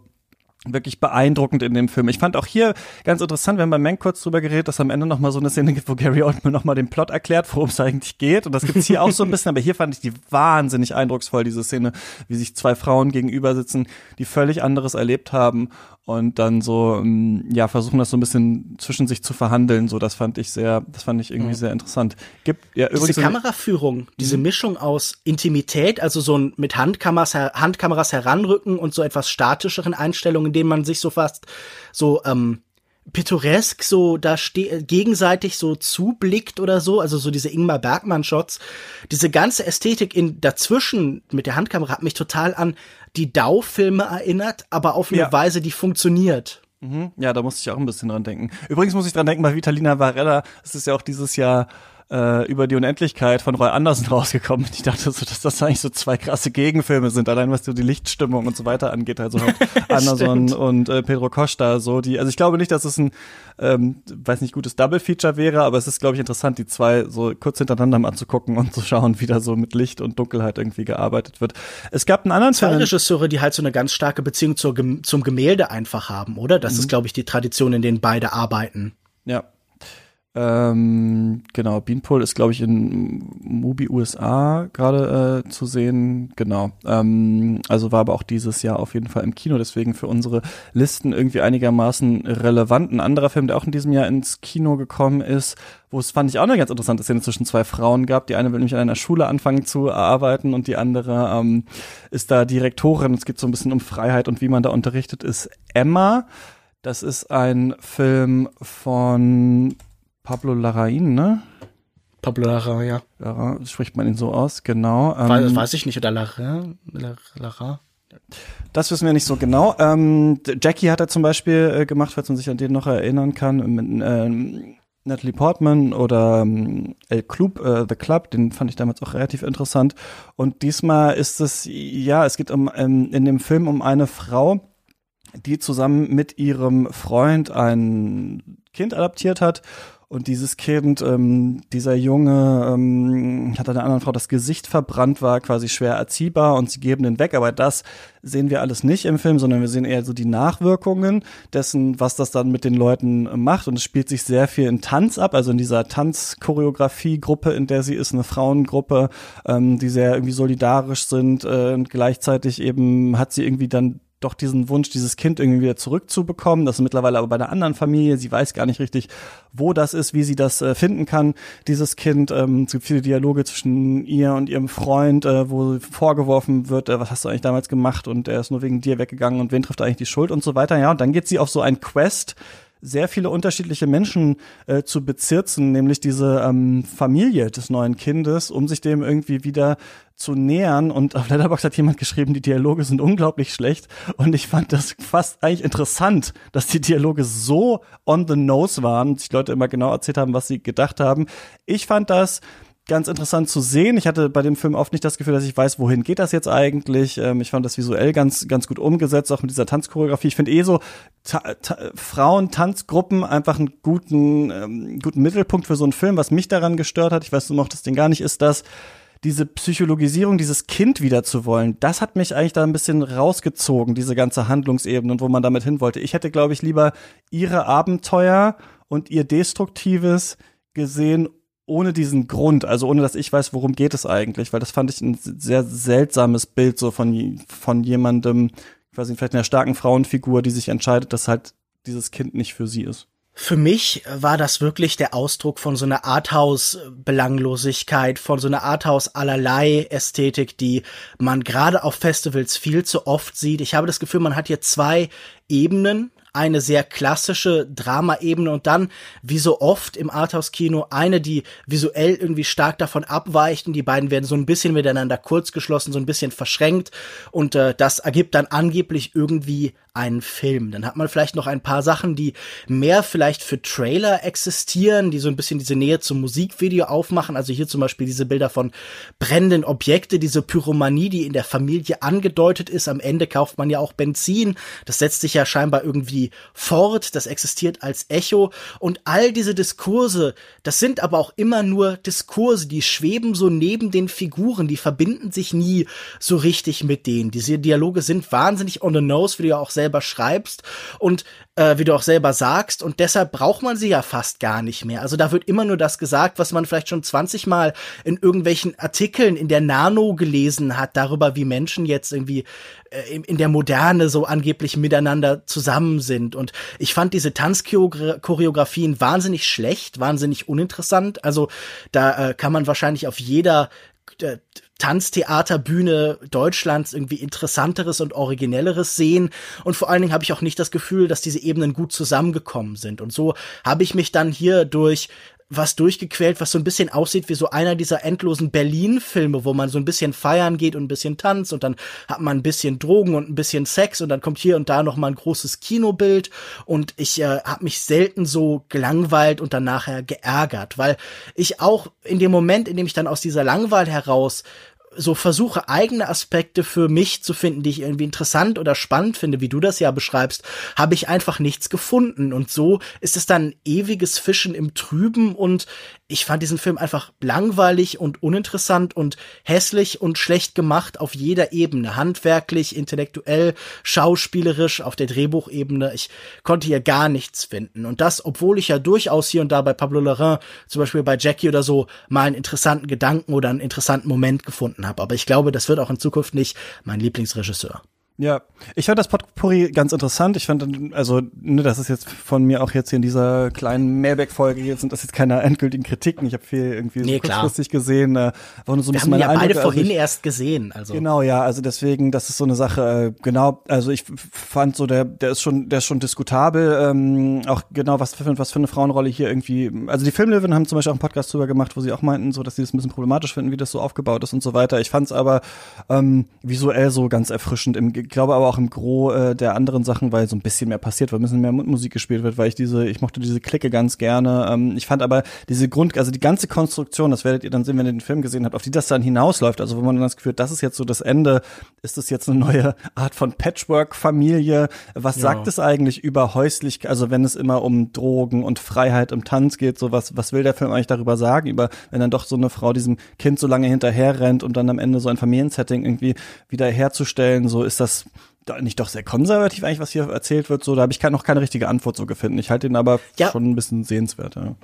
wirklich beeindruckend in dem Film. Ich fand auch hier ganz interessant, wir haben bei Mank kurz drüber geredet, dass am Ende noch mal so eine Szene gibt, wo Gary Oldman noch mal den Plot erklärt, worum es eigentlich geht. Und das gibt's hier auch so ein bisschen, aber hier fand ich die wahnsinnig eindrucksvoll, diese Szene, wie sich zwei Frauen gegenüber sitzen, die völlig anderes erlebt haben und dann so ähm, ja versuchen das so ein bisschen zwischen sich zu verhandeln so das fand ich sehr das fand ich irgendwie mhm. sehr interessant gibt ja übrigens diese Kameraführung diese mhm. Mischung aus Intimität also so ein mit Handkameras Handkameras heranrücken und so etwas statischeren Einstellungen in denen man sich so fast so ähm, pittoresk so da ste gegenseitig so zublickt oder so, also so diese Ingmar Bergmann Shots. Diese ganze Ästhetik in dazwischen mit der Handkamera hat mich total an die Dau-Filme erinnert, aber auf eine ja. Weise, die funktioniert. Mhm. Ja, da musste ich auch ein bisschen dran denken. Übrigens muss ich dran denken bei Vitalina Varela, es ist ja auch dieses Jahr äh, über die Unendlichkeit von Roy Anderson rausgekommen. Ich dachte so, dass das eigentlich so zwei krasse Gegenfilme sind, allein was so die Lichtstimmung und so weiter angeht. Also halt Anderson und äh, Pedro Costa, so die. Also ich glaube nicht, dass es ein, ähm, weiß nicht, gutes Double Feature wäre, aber es ist, glaube ich, interessant, die zwei so kurz hintereinander mal anzugucken und zu schauen, wie da so mit Licht und Dunkelheit irgendwie gearbeitet wird. Es gab einen anderen Zwei Regisseure, die halt so eine ganz starke Beziehung zur, zum Gemälde einfach haben, oder? Das mhm. ist, glaube ich, die Tradition, in denen beide arbeiten. Ja, ähm, genau, Beanpole ist, glaube ich, in Mubi USA gerade äh, zu sehen. Genau. Ähm, also war aber auch dieses Jahr auf jeden Fall im Kino, deswegen für unsere Listen irgendwie einigermaßen relevant. Ein anderer Film, der auch in diesem Jahr ins Kino gekommen ist, wo es fand ich auch eine ganz interessante Szene zwischen zwei Frauen gab. Die eine will nämlich an einer Schule anfangen zu arbeiten und die andere ähm, ist da Direktorin. Es geht so ein bisschen um Freiheit und wie man da unterrichtet, ist Emma. Das ist ein Film von Pablo Larraín, ne? Pablo Lara, ja. Lara, spricht man ihn so aus, genau. Ähm, weiß, ich nicht, oder Lara? Lara? Das wissen wir nicht so genau. Ähm, Jackie hat er zum Beispiel äh, gemacht, falls man sich an den noch erinnern kann, mit ähm, Natalie Portman oder ähm, El Club, äh, The Club, den fand ich damals auch relativ interessant. Und diesmal ist es, ja, es geht um ähm, in dem Film um eine Frau, die zusammen mit ihrem Freund ein Kind adaptiert hat und dieses Kind, ähm, dieser Junge, ähm, hat einer anderen Frau das Gesicht verbrannt, war quasi schwer erziehbar und sie geben den weg. Aber das sehen wir alles nicht im Film, sondern wir sehen eher so die Nachwirkungen dessen, was das dann mit den Leuten macht. Und es spielt sich sehr viel in Tanz ab, also in dieser Tanzchoreografie-Gruppe, in der sie ist, eine Frauengruppe, ähm, die sehr irgendwie solidarisch sind äh, und gleichzeitig eben hat sie irgendwie dann doch diesen Wunsch, dieses Kind irgendwie wieder zurückzubekommen. Das ist mittlerweile aber bei einer anderen Familie. Sie weiß gar nicht richtig, wo das ist, wie sie das äh, finden kann, dieses Kind. Ähm, es gibt viele Dialoge zwischen ihr und ihrem Freund, äh, wo vorgeworfen wird, äh, was hast du eigentlich damals gemacht und er ist nur wegen dir weggegangen und wen trifft eigentlich die Schuld und so weiter. Ja, und dann geht sie auf so ein Quest, sehr viele unterschiedliche Menschen äh, zu bezirzen, nämlich diese ähm, Familie des neuen Kindes, um sich dem irgendwie wieder zu nähern. Und auf Letterboxd hat jemand geschrieben, die Dialoge sind unglaublich schlecht. Und ich fand das fast eigentlich interessant, dass die Dialoge so on the nose waren, und sich Leute immer genau erzählt haben, was sie gedacht haben. Ich fand das ganz interessant zu sehen. Ich hatte bei dem Film oft nicht das Gefühl, dass ich weiß, wohin geht das jetzt eigentlich. Ähm, ich fand das visuell ganz, ganz gut umgesetzt, auch mit dieser Tanzchoreografie. Ich finde eh so Frauen-Tanzgruppen einfach einen guten, ähm, guten Mittelpunkt für so einen Film. Was mich daran gestört hat, ich weiß, du mochtest den gar nicht, ist das, diese Psychologisierung, dieses Kind wieder zu wollen, das hat mich eigentlich da ein bisschen rausgezogen, diese ganze Handlungsebene und wo man damit hin wollte. Ich hätte, glaube ich, lieber ihre Abenteuer und ihr Destruktives gesehen ohne diesen Grund, also ohne dass ich weiß, worum geht es eigentlich, weil das fand ich ein sehr seltsames Bild so von, von jemandem, ich weiß nicht, vielleicht einer starken Frauenfigur, die sich entscheidet, dass halt dieses Kind nicht für sie ist. Für mich war das wirklich der Ausdruck von so einer Arthouse-Belanglosigkeit, von so einer Arthouse-allerlei-Ästhetik, die man gerade auf Festivals viel zu oft sieht. Ich habe das Gefühl, man hat hier zwei Ebenen eine sehr klassische Drama-Ebene und dann, wie so oft im Arthouse-Kino, eine, die visuell irgendwie stark davon abweicht und die beiden werden so ein bisschen miteinander kurzgeschlossen, so ein bisschen verschränkt und äh, das ergibt dann angeblich irgendwie einen Film. Dann hat man vielleicht noch ein paar Sachen, die mehr vielleicht für Trailer existieren, die so ein bisschen diese Nähe zum Musikvideo aufmachen. Also hier zum Beispiel diese Bilder von brennenden Objekte, diese Pyromanie, die in der Familie angedeutet ist. Am Ende kauft man ja auch Benzin. Das setzt sich ja scheinbar irgendwie fort, das existiert als Echo und all diese Diskurse, das sind aber auch immer nur Diskurse, die schweben so neben den Figuren, die verbinden sich nie so richtig mit denen. Diese Dialoge sind wahnsinnig on the nose, wie du ja auch selber schreibst und äh, wie du auch selber sagst und deshalb braucht man sie ja fast gar nicht mehr. Also da wird immer nur das gesagt, was man vielleicht schon 20 Mal in irgendwelchen Artikeln in der Nano gelesen hat, darüber, wie Menschen jetzt irgendwie äh, in der Moderne so angeblich miteinander zusammen sind. Und ich fand diese Tanzchoreografien wahnsinnig schlecht, wahnsinnig uninteressant. Also da äh, kann man wahrscheinlich auf jeder äh, Tanztheaterbühne Deutschlands irgendwie interessanteres und originelleres sehen. Und vor allen Dingen habe ich auch nicht das Gefühl, dass diese Ebenen gut zusammengekommen sind. Und so habe ich mich dann hier durch was durchgequält, was so ein bisschen aussieht wie so einer dieser endlosen Berlin-Filme, wo man so ein bisschen feiern geht und ein bisschen tanzt und dann hat man ein bisschen Drogen und ein bisschen Sex und dann kommt hier und da noch mal ein großes Kinobild. Und ich äh, habe mich selten so gelangweilt und dann nachher geärgert, weil ich auch in dem Moment, in dem ich dann aus dieser Langweil heraus so versuche, eigene Aspekte für mich zu finden, die ich irgendwie interessant oder spannend finde, wie du das ja beschreibst, habe ich einfach nichts gefunden. Und so ist es dann ewiges Fischen im Trüben und ich fand diesen Film einfach langweilig und uninteressant und hässlich und schlecht gemacht auf jeder Ebene. Handwerklich, intellektuell, schauspielerisch, auf der Drehbuchebene. Ich konnte hier gar nichts finden. Und das, obwohl ich ja durchaus hier und da bei Pablo Larrain, zum Beispiel bei Jackie oder so, mal einen interessanten Gedanken oder einen interessanten Moment gefunden habe. Aber ich glaube, das wird auch in Zukunft nicht mein Lieblingsregisseur. Ja, ich fand das Potpourri ganz interessant. Ich fand, also, ne, das ist jetzt von mir auch jetzt hier in dieser kleinen Mailback-Folge, jetzt sind das jetzt keine endgültigen Kritiken. Ich habe viel irgendwie nee, so kurzfristig gesehen. Äh, war nur so ein Wir bisschen haben ja beide Eindrücke. vorhin also ich, erst gesehen. Also. Genau, ja, also deswegen, das ist so eine Sache, äh, genau, also ich fand so, der, der ist schon, der ist schon diskutabel, ähm, auch genau, was für, was für eine Frauenrolle hier irgendwie, also die Filmlöwen haben zum Beispiel auch einen Podcast drüber gemacht, wo sie auch meinten, so, dass sie das ein bisschen problematisch finden, wie das so aufgebaut ist und so weiter. Ich fand es aber ähm, visuell so ganz erfrischend im glaube aber auch im Gros äh, der anderen Sachen, weil so ein bisschen mehr passiert, weil ein bisschen mehr Musik gespielt wird, weil ich diese, ich mochte diese Clique ganz gerne. Ähm, ich fand aber diese Grund, also die ganze Konstruktion, das werdet ihr dann sehen, wenn ihr den Film gesehen habt, auf die das dann hinausläuft, also wo man dann das Gefühl, das ist jetzt so das Ende, ist das jetzt eine neue Art von Patchwork-Familie? Was ja. sagt es eigentlich über häuslich, also wenn es immer um Drogen und Freiheit im Tanz geht, so was, was will der Film eigentlich darüber sagen, über wenn dann doch so eine Frau diesem Kind so lange hinterher rennt und dann am Ende so ein Familiensetting irgendwie wieder herzustellen, so ist das nicht doch sehr konservativ eigentlich, was hier erzählt wird. So, da habe ich noch keine richtige Antwort so gefunden. Ich halte ihn aber ja. schon ein bisschen sehenswert. Ja.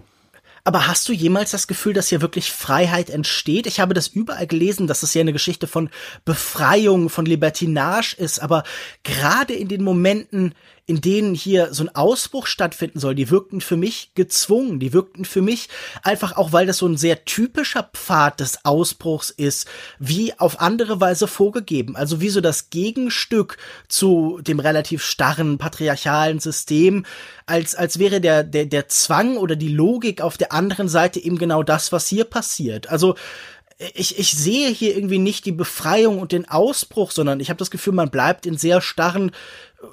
Aber hast du jemals das Gefühl, dass hier wirklich Freiheit entsteht? Ich habe das überall gelesen, dass es hier eine Geschichte von Befreiung, von Libertinage ist. Aber gerade in den Momenten, in denen hier so ein Ausbruch stattfinden soll, die wirkten für mich gezwungen. Die wirkten für mich einfach auch, weil das so ein sehr typischer Pfad des Ausbruchs ist, wie auf andere Weise vorgegeben. Also wie so das Gegenstück zu dem relativ starren patriarchalen System, als, als wäre der, der, der Zwang oder die Logik auf der anderen Seite eben genau das, was hier passiert. Also, ich, ich sehe hier irgendwie nicht die Befreiung und den Ausbruch, sondern ich habe das Gefühl, man bleibt in sehr starren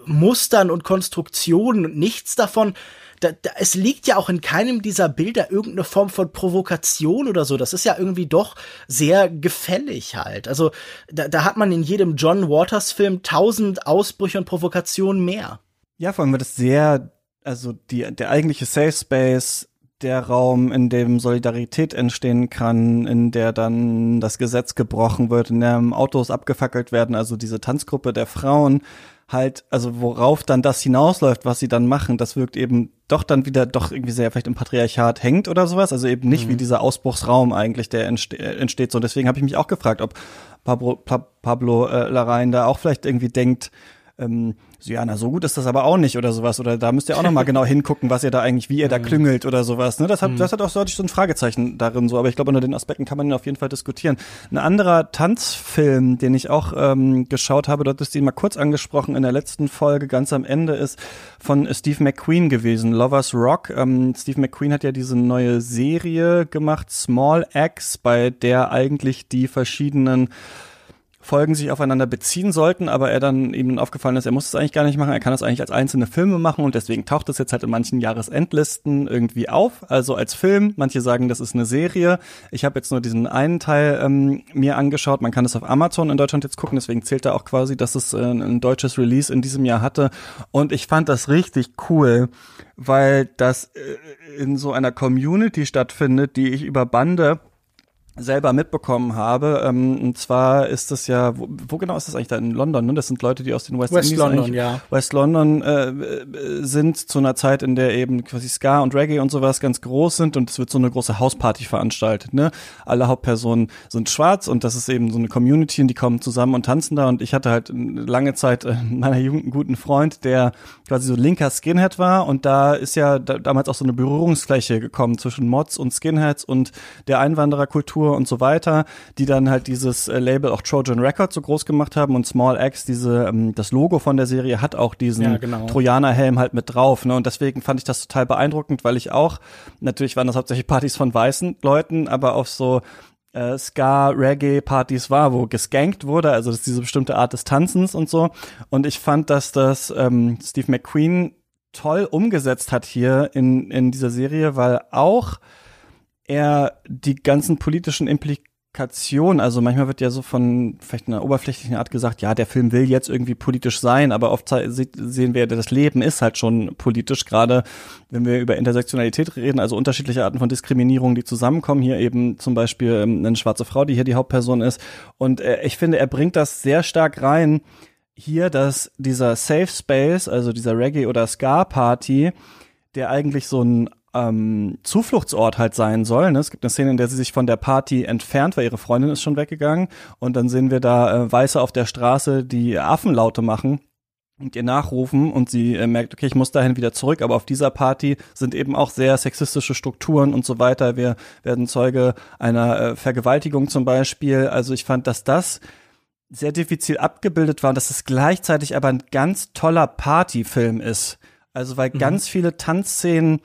Mustern und Konstruktionen und nichts davon. Da, da, es liegt ja auch in keinem dieser Bilder irgendeine Form von Provokation oder so. Das ist ja irgendwie doch sehr gefällig halt. Also da, da hat man in jedem John Waters Film tausend Ausbrüche und Provokationen mehr. Ja, vor allem wird es sehr, also die, der eigentliche Safe Space der Raum, in dem Solidarität entstehen kann, in der dann das Gesetz gebrochen wird, in dem Autos abgefackelt werden, also diese Tanzgruppe der Frauen, halt, also worauf dann das hinausläuft, was sie dann machen, das wirkt eben doch dann wieder doch irgendwie sehr vielleicht im Patriarchat hängt oder sowas, also eben nicht mhm. wie dieser Ausbruchsraum eigentlich, der entste entsteht so. Und deswegen habe ich mich auch gefragt, ob Pablo, pa Pablo äh, Larrain da auch vielleicht irgendwie denkt, ähm, so, ja, na, so gut ist das aber auch nicht oder sowas. Oder da müsst ihr auch noch mal genau hingucken, was ihr da eigentlich, wie ihr da mhm. klüngelt oder sowas. Ne? Das hat, mhm. das hat auch so, so ein Fragezeichen darin so. Aber ich glaube, unter den Aspekten kann man ihn auf jeden Fall diskutieren. Ein anderer Tanzfilm, den ich auch ähm, geschaut habe, dort ist ihn mal kurz angesprochen in der letzten Folge, ganz am Ende, ist von Steve McQueen gewesen, Lovers Rock. Ähm, Steve McQueen hat ja diese neue Serie gemacht, Small X, bei der eigentlich die verschiedenen Folgen sich aufeinander beziehen sollten, aber er dann ihm aufgefallen ist, er muss es eigentlich gar nicht machen, er kann das eigentlich als einzelne Filme machen und deswegen taucht es jetzt halt in manchen Jahresendlisten irgendwie auf, also als Film. Manche sagen, das ist eine Serie. Ich habe jetzt nur diesen einen Teil ähm, mir angeschaut. Man kann es auf Amazon in Deutschland jetzt gucken, deswegen zählt da auch quasi, dass es äh, ein deutsches Release in diesem Jahr hatte. Und ich fand das richtig cool, weil das äh, in so einer Community stattfindet, die ich über Bande selber mitbekommen habe. Ähm, und zwar ist das ja, wo, wo, genau ist das eigentlich da in London? Ne? Das sind Leute, die aus den West, West London, ja. West London äh, sind zu einer Zeit, in der eben quasi Ska und Reggae und sowas ganz groß sind und es wird so eine große Hausparty veranstaltet. Ne? Alle Hauptpersonen sind schwarz und das ist eben so eine Community und die kommen zusammen und tanzen da. Und ich hatte halt lange Zeit äh, meiner Jugend einen guten Freund, der quasi so linker Skinhead war und da ist ja da, damals auch so eine Berührungsfläche gekommen zwischen Mods und Skinheads und der Einwandererkultur und so weiter, die dann halt dieses äh, Label auch Trojan Records so groß gemacht haben und Small X, diese, ähm, das Logo von der Serie hat auch diesen ja, genau. Trojaner-Helm halt mit drauf. Ne? Und deswegen fand ich das total beeindruckend, weil ich auch, natürlich waren das hauptsächlich Partys von weißen Leuten, aber auf so äh, Ska-Reggae-Partys war, wo geskankt wurde, also das ist diese bestimmte Art des Tanzens und so. Und ich fand, dass das ähm, Steve McQueen toll umgesetzt hat hier in, in dieser Serie, weil auch er die ganzen politischen Implikationen, also manchmal wird ja so von vielleicht einer oberflächlichen Art gesagt, ja, der Film will jetzt irgendwie politisch sein, aber oft sehen wir, das Leben ist halt schon politisch, gerade wenn wir über Intersektionalität reden, also unterschiedliche Arten von Diskriminierung, die zusammenkommen. Hier eben zum Beispiel ähm, eine schwarze Frau, die hier die Hauptperson ist. Und äh, ich finde, er bringt das sehr stark rein, hier, dass dieser Safe Space, also dieser Reggae- oder Ska-Party, der eigentlich so ein ähm, Zufluchtsort halt sein soll. Ne? Es gibt eine Szene, in der sie sich von der Party entfernt, weil ihre Freundin ist schon weggegangen. Und dann sehen wir da äh, Weiße auf der Straße, die Affenlaute machen und ihr nachrufen und sie äh, merkt, okay, ich muss dahin wieder zurück, aber auf dieser Party sind eben auch sehr sexistische Strukturen und so weiter. Wir werden Zeuge einer äh, Vergewaltigung zum Beispiel. Also ich fand, dass das sehr diffizil abgebildet war und dass es gleichzeitig aber ein ganz toller Partyfilm ist. Also weil mhm. ganz viele Tanzszenen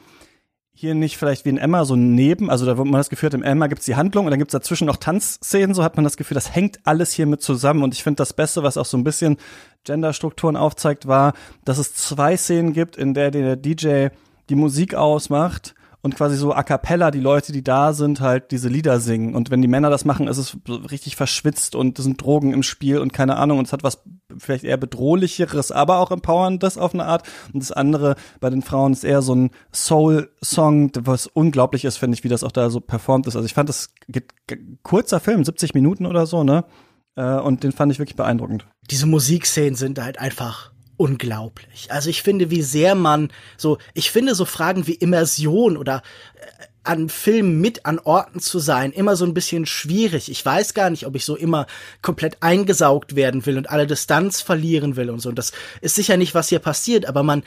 hier nicht vielleicht wie in Emma so neben, also da wo man das Gefühl hat, im Emma gibt's die Handlung und dann gibt's dazwischen noch Tanzszenen, so hat man das Gefühl, das hängt alles hier mit zusammen. Und ich finde das Beste, was auch so ein bisschen Genderstrukturen aufzeigt, war, dass es zwei Szenen gibt, in der der DJ die Musik ausmacht und quasi so a cappella die Leute, die da sind, halt diese Lieder singen. Und wenn die Männer das machen, ist es richtig verschwitzt und es sind Drogen im Spiel und keine Ahnung. Und es hat was vielleicht eher bedrohlicheres, aber auch empowerndes auf eine Art. Und das andere bei den Frauen ist eher so ein Soul-Song, was unglaublich ist, finde ich, wie das auch da so performt ist. Also ich fand das kurzer Film, 70 Minuten oder so, ne? Äh, und den fand ich wirklich beeindruckend. Diese Musikszenen sind halt einfach unglaublich. Also ich finde, wie sehr man so, ich finde so Fragen wie Immersion oder äh, an Filmen mit an Orten zu sein, immer so ein bisschen schwierig. Ich weiß gar nicht, ob ich so immer komplett eingesaugt werden will und alle Distanz verlieren will und so. Und das ist sicher nicht, was hier passiert, aber man,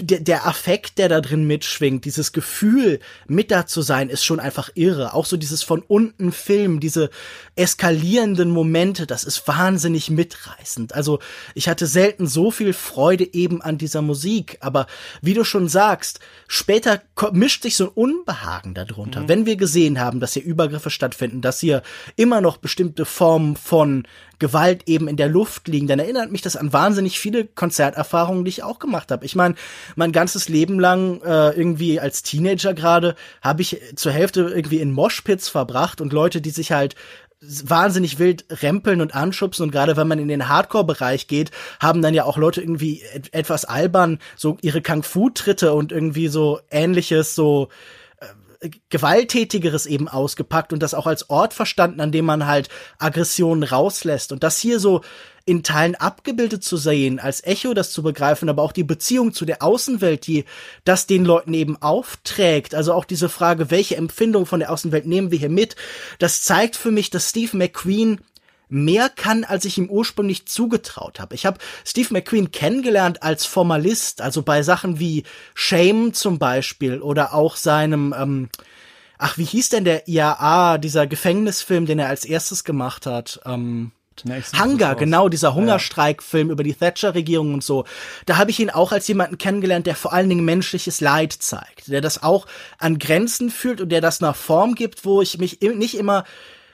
der, der Affekt, der da drin mitschwingt, dieses Gefühl, mit da zu sein, ist schon einfach irre. Auch so dieses von unten Film, diese eskalierenden Momente, das ist wahnsinnig mitreißend. Also ich hatte selten so viel Freude eben an dieser Musik, aber wie du schon sagst, später mischt sich so ein Unbehagen darunter. Mhm. Wenn wir gesehen haben, dass hier Übergriffe stattfinden, dass hier immer noch bestimmte Formen von Gewalt eben in der Luft liegen, dann erinnert mich das an wahnsinnig viele Konzerterfahrungen, die ich auch gemacht habe. Ich meine, mein ganzes Leben lang äh, irgendwie als Teenager gerade habe ich zur Hälfte irgendwie in Moshpits verbracht und Leute, die sich halt wahnsinnig wild rempeln und anschubsen und gerade wenn man in den Hardcore-Bereich geht, haben dann ja auch Leute irgendwie etwas albern so ihre Kung-Fu-Tritte und irgendwie so ähnliches so gewalttätigeres eben ausgepackt und das auch als Ort verstanden, an dem man halt Aggressionen rauslässt. Und das hier so in Teilen abgebildet zu sehen, als Echo das zu begreifen, aber auch die Beziehung zu der Außenwelt, die das den Leuten eben aufträgt, also auch diese Frage, welche Empfindung von der Außenwelt nehmen wir hier mit, das zeigt für mich, dass Steve McQueen mehr kann, als ich ihm ursprünglich zugetraut habe. Ich habe Steve McQueen kennengelernt als Formalist, also bei Sachen wie Shame zum Beispiel oder auch seinem, ähm, ach, wie hieß denn der IAA, dieser Gefängnisfilm, den er als erstes gemacht hat? Ähm, Hunger, genau, dieser Hungerstreikfilm ja. über die Thatcher-Regierung und so. Da habe ich ihn auch als jemanden kennengelernt, der vor allen Dingen menschliches Leid zeigt, der das auch an Grenzen fühlt und der das nach Form gibt, wo ich mich nicht immer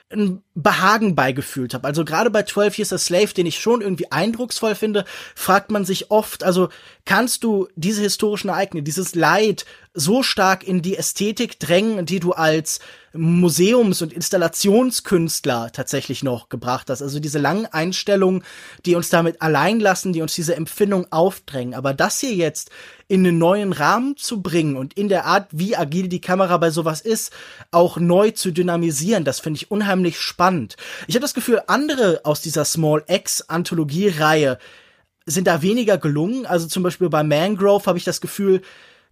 ein Behagen beigefühlt habe. Also gerade bei 12 Years a Slave, den ich schon irgendwie eindrucksvoll finde, fragt man sich oft, also kannst du diese historischen Ereignisse, dieses Leid so stark in die Ästhetik drängen, die du als Museums- und Installationskünstler tatsächlich noch gebracht hast. Also diese langen Einstellungen, die uns damit allein lassen, die uns diese Empfindung aufdrängen. Aber das hier jetzt in einen neuen Rahmen zu bringen und in der Art, wie agil die Kamera bei sowas ist, auch neu zu dynamisieren, das finde ich unheimlich spannend. Ich habe das Gefühl, andere aus dieser Small X Anthologie-Reihe sind da weniger gelungen. Also zum Beispiel bei Mangrove habe ich das Gefühl,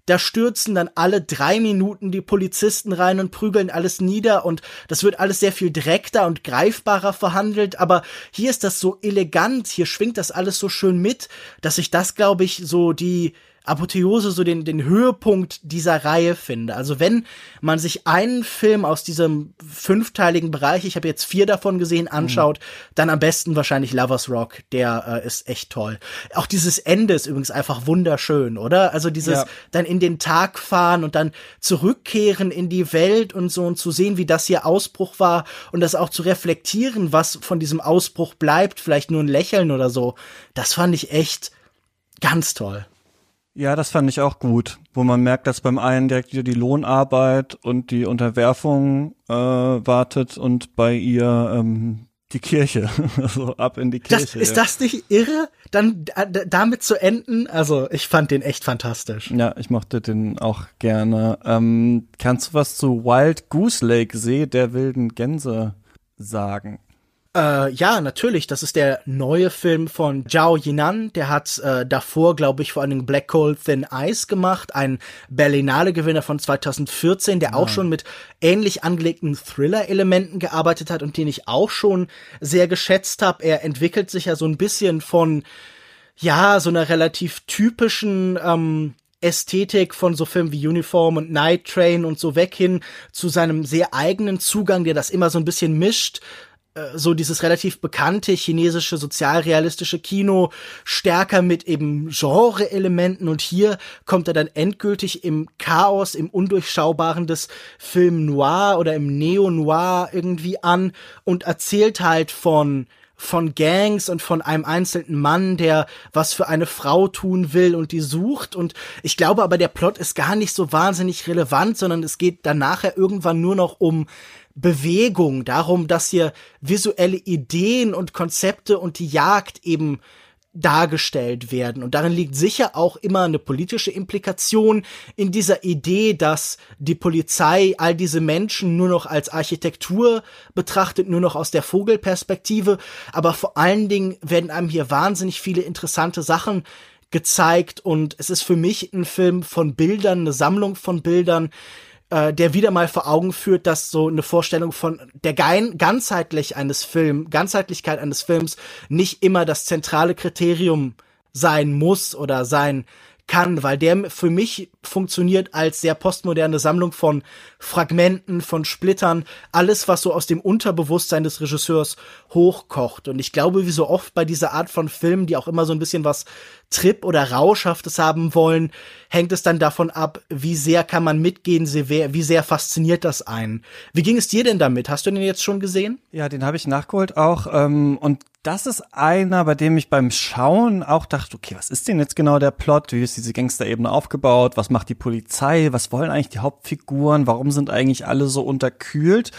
da stürzen dann alle drei Minuten die Polizisten rein und prügeln alles nieder und das wird alles sehr viel direkter und greifbarer verhandelt, aber hier ist das so elegant, hier schwingt das alles so schön mit, dass ich das, glaube ich, so die Apotheose, so den, den Höhepunkt dieser Reihe finde. Also wenn man sich einen Film aus diesem fünfteiligen Bereich, ich habe jetzt vier davon gesehen, anschaut, mhm. dann am besten wahrscheinlich Lovers Rock. Der äh, ist echt toll. Auch dieses Ende ist übrigens einfach wunderschön, oder? Also dieses ja. dann in den Tag fahren und dann zurückkehren in die Welt und so und zu sehen, wie das hier Ausbruch war und das auch zu reflektieren, was von diesem Ausbruch bleibt, vielleicht nur ein Lächeln oder so. Das fand ich echt ganz toll. Ja, das fand ich auch gut, wo man merkt, dass beim einen direkt wieder die Lohnarbeit und die Unterwerfung äh, wartet und bei ihr ähm, die Kirche, also ab in die Kirche. Das, ist das nicht irre, dann damit zu enden? Also ich fand den echt fantastisch. Ja, ich mochte den auch gerne. Ähm, kannst du was zu Wild Goose Lake See der wilden Gänse sagen? Äh, ja, natürlich. Das ist der neue Film von Zhao Yinan. Der hat äh, davor, glaube ich, vor allen Dingen Black Coal Thin Ice gemacht. Ein Berlinale-Gewinner von 2014, der ja. auch schon mit ähnlich angelegten Thriller-Elementen gearbeitet hat und den ich auch schon sehr geschätzt habe. Er entwickelt sich ja so ein bisschen von, ja, so einer relativ typischen, ähm, Ästhetik von so Filmen wie Uniform und Night Train und so weg hin zu seinem sehr eigenen Zugang, der das immer so ein bisschen mischt. Äh, so dieses relativ bekannte chinesische sozialrealistische Kino stärker mit eben Genre-Elementen und hier kommt er dann endgültig im Chaos, im Undurchschaubaren des Film Noir oder im Neo-Noir irgendwie an und erzählt halt von von Gangs und von einem einzelnen Mann, der was für eine Frau tun will und die sucht. Und ich glaube aber, der Plot ist gar nicht so wahnsinnig relevant, sondern es geht dann nachher irgendwann nur noch um Bewegung, darum, dass hier visuelle Ideen und Konzepte und die Jagd eben dargestellt werden. Und darin liegt sicher auch immer eine politische Implikation in dieser Idee, dass die Polizei all diese Menschen nur noch als Architektur betrachtet, nur noch aus der Vogelperspektive. Aber vor allen Dingen werden einem hier wahnsinnig viele interessante Sachen gezeigt und es ist für mich ein Film von Bildern, eine Sammlung von Bildern, äh, der wieder mal vor Augen führt, dass so eine Vorstellung von der Gein ganzheitlich eines Films, Ganzheitlichkeit eines Films nicht immer das zentrale Kriterium sein muss oder sein kann, weil der für mich funktioniert als sehr postmoderne Sammlung von Fragmenten, von Splittern, alles, was so aus dem Unterbewusstsein des Regisseurs hochkocht. Und ich glaube, wie so oft bei dieser Art von Filmen, die auch immer so ein bisschen was Trip oder Rauschhaftes haben wollen, hängt es dann davon ab, wie sehr kann man mitgehen, wie sehr fasziniert das einen. Wie ging es dir denn damit? Hast du den jetzt schon gesehen? Ja, den habe ich nachgeholt auch. Ähm, und das ist einer, bei dem ich beim Schauen auch dachte, okay, was ist denn jetzt genau der Plot? Wie ist diese Gangsterebene aufgebaut? Was macht die Polizei? Was wollen eigentlich die Hauptfiguren? Warum sind eigentlich alle so unterkühlt?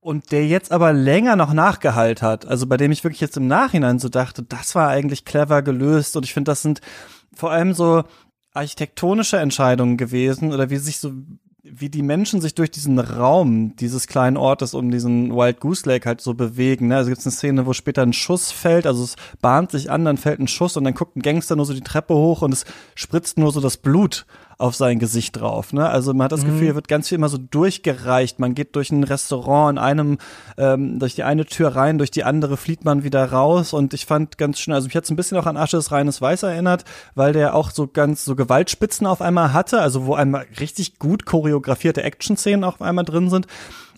Und der jetzt aber länger noch nachgehalt hat, also bei dem ich wirklich jetzt im Nachhinein so dachte, das war eigentlich clever gelöst und ich finde, das sind vor allem so architektonische Entscheidungen gewesen oder wie sich so wie die Menschen sich durch diesen Raum dieses kleinen Ortes um diesen Wild Goose Lake halt so bewegen. Ne? Also gibt es eine Szene, wo später ein Schuss fällt, also es bahnt sich an, dann fällt ein Schuss und dann guckt ein Gangster nur so die Treppe hoch und es spritzt nur so das Blut auf sein Gesicht drauf. Ne? Also man hat das mhm. Gefühl, hier wird ganz viel immer so durchgereicht. Man geht durch ein Restaurant in einem, ähm, durch die eine Tür rein, durch die andere flieht man wieder raus. Und ich fand ganz schön, also mich hat ein bisschen auch an Asches reines Weiß erinnert, weil der auch so ganz so Gewaltspitzen auf einmal hatte, also wo einmal richtig gut choreografierte Action-Szenen auf einmal drin sind.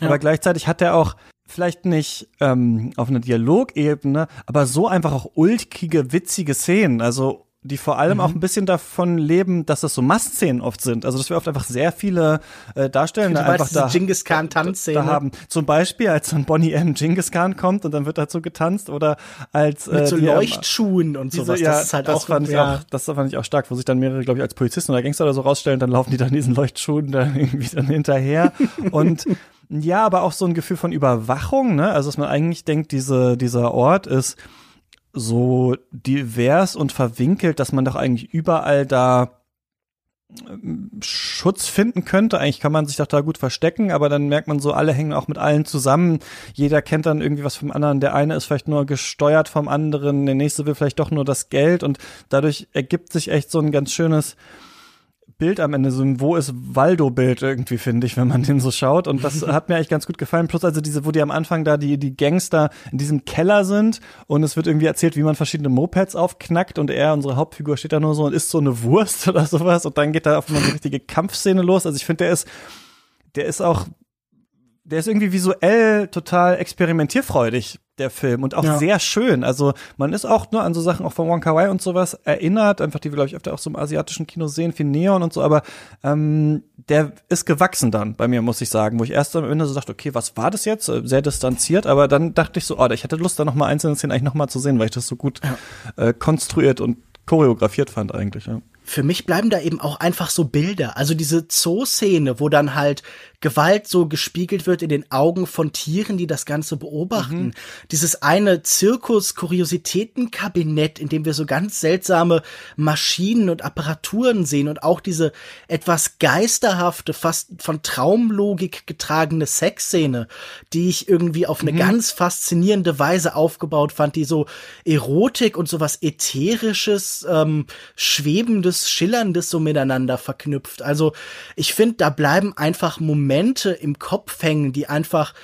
Ja. Aber gleichzeitig hat er auch vielleicht nicht ähm, auf einer Dialogebene, aber so einfach auch ulkige, witzige Szenen. Also die vor allem mhm. auch ein bisschen davon leben, dass das so Mastszenen oft sind. Also dass wir oft einfach sehr viele äh, Darstellende du einfach da, Genghis Khan Tanzszene da haben. Zum Beispiel, als dann Bonnie M. Genghis Khan kommt und dann wird dazu getanzt oder als äh, mit so Leuchtschuhen und diese, sowas. Ja, das ist halt das auch, fand ja. ich auch, das fand ich auch stark, wo sich dann mehrere, glaube ich, als Polizisten oder Gangster oder so rausstellen, dann laufen die dann diesen Leuchtschuhen da irgendwie dann hinterher und ja, aber auch so ein Gefühl von Überwachung, ne? Also dass man eigentlich denkt, diese dieser Ort ist so divers und verwinkelt, dass man doch eigentlich überall da ähm, Schutz finden könnte. Eigentlich kann man sich doch da gut verstecken, aber dann merkt man so, alle hängen auch mit allen zusammen. Jeder kennt dann irgendwie was vom anderen. Der eine ist vielleicht nur gesteuert vom anderen, der nächste will vielleicht doch nur das Geld und dadurch ergibt sich echt so ein ganz schönes Bild am Ende, so ein Wo ist Waldo-Bild irgendwie, finde ich, wenn man den so schaut. Und das hat mir eigentlich ganz gut gefallen. Plus also diese, wo die am Anfang da die, die Gangster in diesem Keller sind und es wird irgendwie erzählt, wie man verschiedene Mopeds aufknackt und er, unsere Hauptfigur, steht da nur so und isst so eine Wurst oder sowas und dann geht da auf einmal eine richtige Kampfszene los. Also ich finde, der ist, der ist auch der ist irgendwie visuell total experimentierfreudig, der Film, und auch ja. sehr schön. Also man ist auch nur an so Sachen auch von Wong Kar Wai und sowas erinnert, einfach die wir, glaube ich, öfter auch so im asiatischen Kino sehen, viel Neon und so, aber ähm, der ist gewachsen dann bei mir, muss ich sagen, wo ich erst am Ende so dachte, okay, was war das jetzt? Sehr distanziert, aber dann dachte ich so, oh, ich hätte Lust, da noch mal einzelne Szenen eigentlich noch mal zu sehen, weil ich das so gut ja. äh, konstruiert und choreografiert fand eigentlich, ja für mich bleiben da eben auch einfach so Bilder. Also diese Zoo-Szene, wo dann halt Gewalt so gespiegelt wird in den Augen von Tieren, die das Ganze beobachten. Mhm. Dieses eine Zirkus-Kuriositäten-Kabinett, in dem wir so ganz seltsame Maschinen und Apparaturen sehen und auch diese etwas geisterhafte, fast von Traumlogik getragene Sexszene, die ich irgendwie auf eine mhm. ganz faszinierende Weise aufgebaut fand, die so Erotik und sowas Ätherisches, ähm, Schwebendes, Schillerndes so miteinander verknüpft. Also ich finde, da bleiben einfach Momente Momente im Kopf hängen, die einfach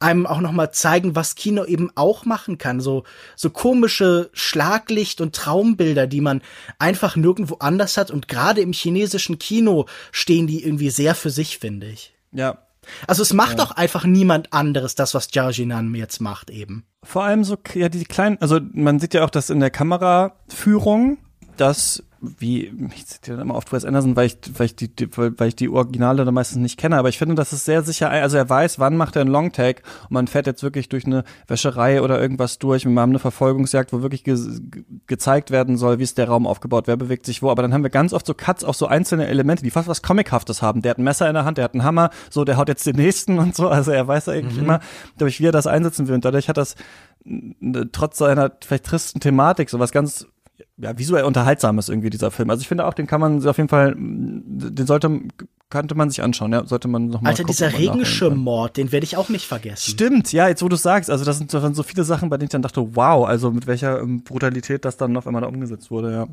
einem auch noch mal zeigen, was Kino eben auch machen kann. So, so komische Schlaglicht- und Traumbilder, die man einfach nirgendwo anders hat. Und gerade im chinesischen Kino stehen die irgendwie sehr für sich, finde ich. Ja. Also es macht ja. doch einfach niemand anderes, das, was Jia Jinan jetzt macht eben. Vor allem so, ja, die kleinen, also man sieht ja auch, dass in der Kameraführung, dass wie, ich zitiere immer oft Wes Anderson, weil ich, weil ich die, die, weil ich die Originale da meistens nicht kenne, aber ich finde, das ist sehr sicher, also er weiß, wann macht er einen Longtake und man fährt jetzt wirklich durch eine Wäscherei oder irgendwas durch, wir haben eine Verfolgungsjagd, wo wirklich ge gezeigt werden soll, wie ist der Raum aufgebaut, wer bewegt sich wo, aber dann haben wir ganz oft so Cuts, auch so einzelne Elemente, die fast was Comichaftes haben. Der hat ein Messer in der Hand, der hat einen Hammer, so, der haut jetzt den nächsten und so, also er weiß eigentlich mhm. immer, durch wie er das einsetzen will und dadurch hat das trotz seiner vielleicht tristen Thematik so was ganz ja, visuell unterhaltsam ist irgendwie dieser Film. Also ich finde auch, den kann man auf jeden Fall, den sollte, könnte man sich anschauen, ja, sollte man noch mal Alter, gucken, dieser Regenschirmmord, den werde ich auch nicht vergessen. Stimmt, ja, jetzt wo du sagst, also das sind so viele Sachen, bei denen ich dann dachte, wow, also mit welcher ähm, Brutalität das dann auf einmal da umgesetzt wurde, ja.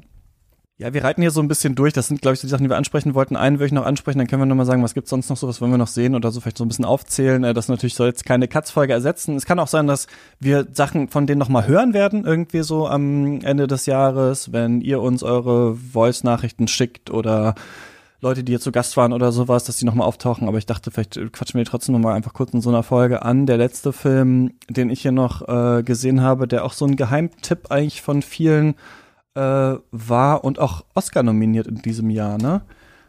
Ja, wir reiten hier so ein bisschen durch. Das sind, glaube ich, so die Sachen, die wir ansprechen wollten. Einen würde ich noch ansprechen, dann können wir nochmal sagen, was gibt's sonst noch so, was wollen wir noch sehen oder so vielleicht so ein bisschen aufzählen. Äh, das natürlich soll jetzt keine Katz-Folge ersetzen. Es kann auch sein, dass wir Sachen von denen nochmal hören werden, irgendwie so am Ende des Jahres, wenn ihr uns eure Voice-Nachrichten schickt oder Leute, die hier zu Gast waren oder sowas, dass die nochmal auftauchen. Aber ich dachte, vielleicht quatschen wir die trotzdem nochmal einfach kurz in so einer Folge an. Der letzte Film, den ich hier noch äh, gesehen habe, der auch so ein Geheimtipp eigentlich von vielen äh, war und auch Oscar nominiert in diesem Jahr, ne?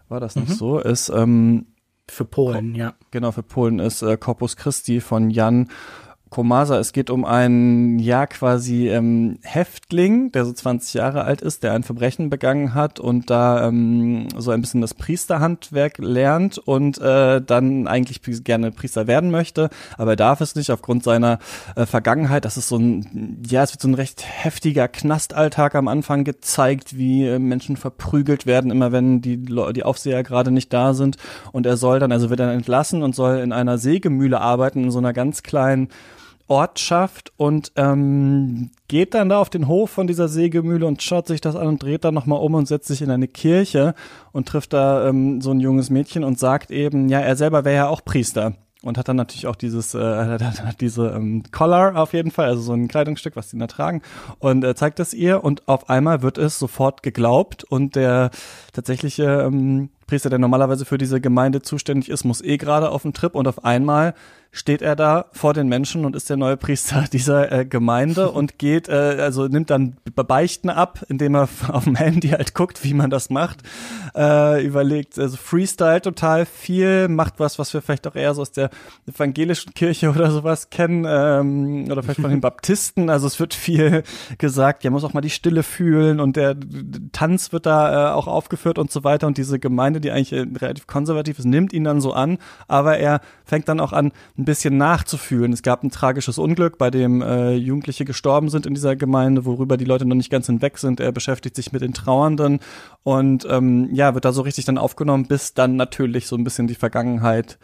War das nicht mhm. so? Ist ähm, für Polen, ja. Genau, für Polen ist äh, Corpus Christi von Jan Komasa. Es geht um einen, ja, quasi ähm, Häftling, der so 20 Jahre alt ist, der ein Verbrechen begangen hat und da ähm, so ein bisschen das Priesterhandwerk lernt und äh, dann eigentlich gerne Priester werden möchte, aber er darf es nicht aufgrund seiner äh, Vergangenheit. Das ist so ein, ja, es wird so ein recht heftiger Knastalltag am Anfang gezeigt, wie äh, Menschen verprügelt werden, immer wenn die, die Aufseher gerade nicht da sind. Und er soll dann, also wird dann entlassen und soll in einer Sägemühle arbeiten, in so einer ganz kleinen Ortschaft und ähm, geht dann da auf den Hof von dieser Sägemühle und schaut sich das an und dreht dann nochmal um und setzt sich in eine Kirche und trifft da ähm, so ein junges Mädchen und sagt eben, ja, er selber wäre ja auch Priester und hat dann natürlich auch dieses, äh, diese ähm, Collar auf jeden Fall, also so ein Kleidungsstück, was sie da tragen und äh, zeigt es ihr und auf einmal wird es sofort geglaubt und der tatsächliche ähm, Priester, der normalerweise für diese Gemeinde zuständig ist, muss eh gerade auf den Trip und auf einmal steht er da vor den Menschen und ist der neue Priester dieser äh, Gemeinde und geht, äh, also nimmt dann Beichten ab, indem er auf dem Handy halt guckt, wie man das macht, äh, überlegt, also Freestyle total viel, macht was, was wir vielleicht auch eher so aus der evangelischen Kirche oder sowas kennen, ähm, oder vielleicht von den Baptisten, also es wird viel gesagt, ja, muss auch mal die Stille fühlen und der Tanz wird da äh, auch aufgeführt und so weiter. Und diese Gemeinde, die eigentlich äh, relativ konservativ ist, nimmt ihn dann so an, aber er fängt dann auch an, ein bisschen nachzufühlen. Es gab ein tragisches Unglück, bei dem äh, Jugendliche gestorben sind in dieser Gemeinde, worüber die Leute noch nicht ganz hinweg sind. Er beschäftigt sich mit den Trauernden und ähm, ja, wird da so richtig dann aufgenommen, bis dann natürlich so ein bisschen die Vergangenheit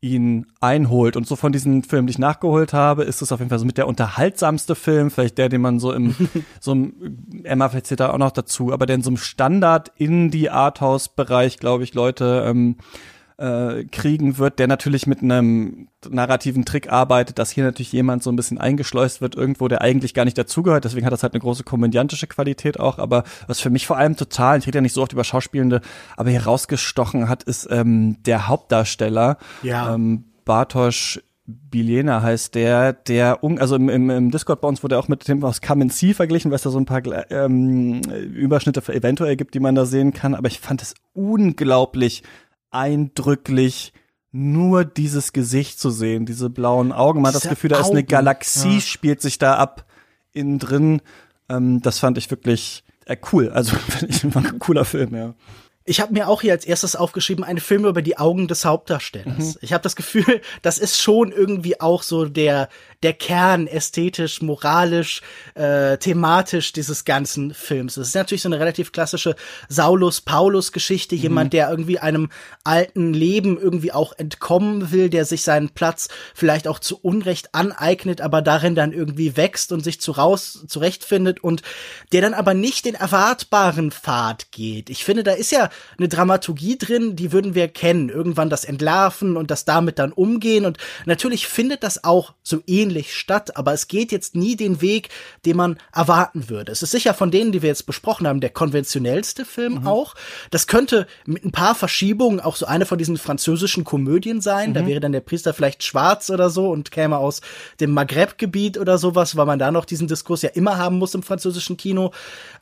ihn einholt. Und so von diesen Filmen, die ich nachgeholt habe, ist es auf jeden Fall so mit der unterhaltsamste Film, vielleicht der, den man so im, so im, Emma verzählt da auch noch dazu, aber der in so einem Standard in die Arthouse-Bereich, glaube ich, Leute ähm, äh, kriegen wird, der natürlich mit einem narrativen Trick arbeitet, dass hier natürlich jemand so ein bisschen eingeschleust wird irgendwo, der eigentlich gar nicht dazugehört. Deswegen hat das halt eine große komödiantische Qualität auch. Aber was für mich vor allem total, ich rede ja nicht so oft über Schauspielende, aber hier rausgestochen hat, ist ähm, der Hauptdarsteller. Ja. Ähm, Bartosz Biljena heißt der, der, also im, im, im Discord bei uns wurde auch mit dem aus Come See verglichen, weil es da so ein paar ähm, Überschnitte eventuell gibt, die man da sehen kann. Aber ich fand es unglaublich eindrücklich, nur dieses Gesicht zu sehen, diese blauen Augen. Man hat das Gefühl, da ist eine Galaxie, ja. spielt sich da ab innen drin. Ähm, das fand ich wirklich äh, cool. Also ich ein cooler Film, ja. Ich habe mir auch hier als erstes aufgeschrieben, eine Film über die Augen des Hauptdarstellers. Mhm. Ich habe das Gefühl, das ist schon irgendwie auch so der der Kern ästhetisch, moralisch, äh, thematisch dieses ganzen Films. Das ist natürlich so eine relativ klassische Saulus-Paulus-Geschichte, mhm. jemand, der irgendwie einem alten Leben irgendwie auch entkommen will, der sich seinen Platz vielleicht auch zu Unrecht aneignet, aber darin dann irgendwie wächst und sich zu raus zurechtfindet und der dann aber nicht den erwartbaren Pfad geht. Ich finde, da ist ja eine Dramaturgie drin, die würden wir kennen. Irgendwann das Entlarven und das damit dann umgehen und natürlich findet das auch so ähnlich ähnlich statt, aber es geht jetzt nie den Weg, den man erwarten würde. Es ist sicher von denen, die wir jetzt besprochen haben, der konventionellste Film mhm. auch. Das könnte mit ein paar Verschiebungen auch so eine von diesen französischen Komödien sein. Mhm. Da wäre dann der Priester vielleicht schwarz oder so und käme aus dem Maghreb-Gebiet oder sowas, weil man da noch diesen Diskurs ja immer haben muss im französischen Kino.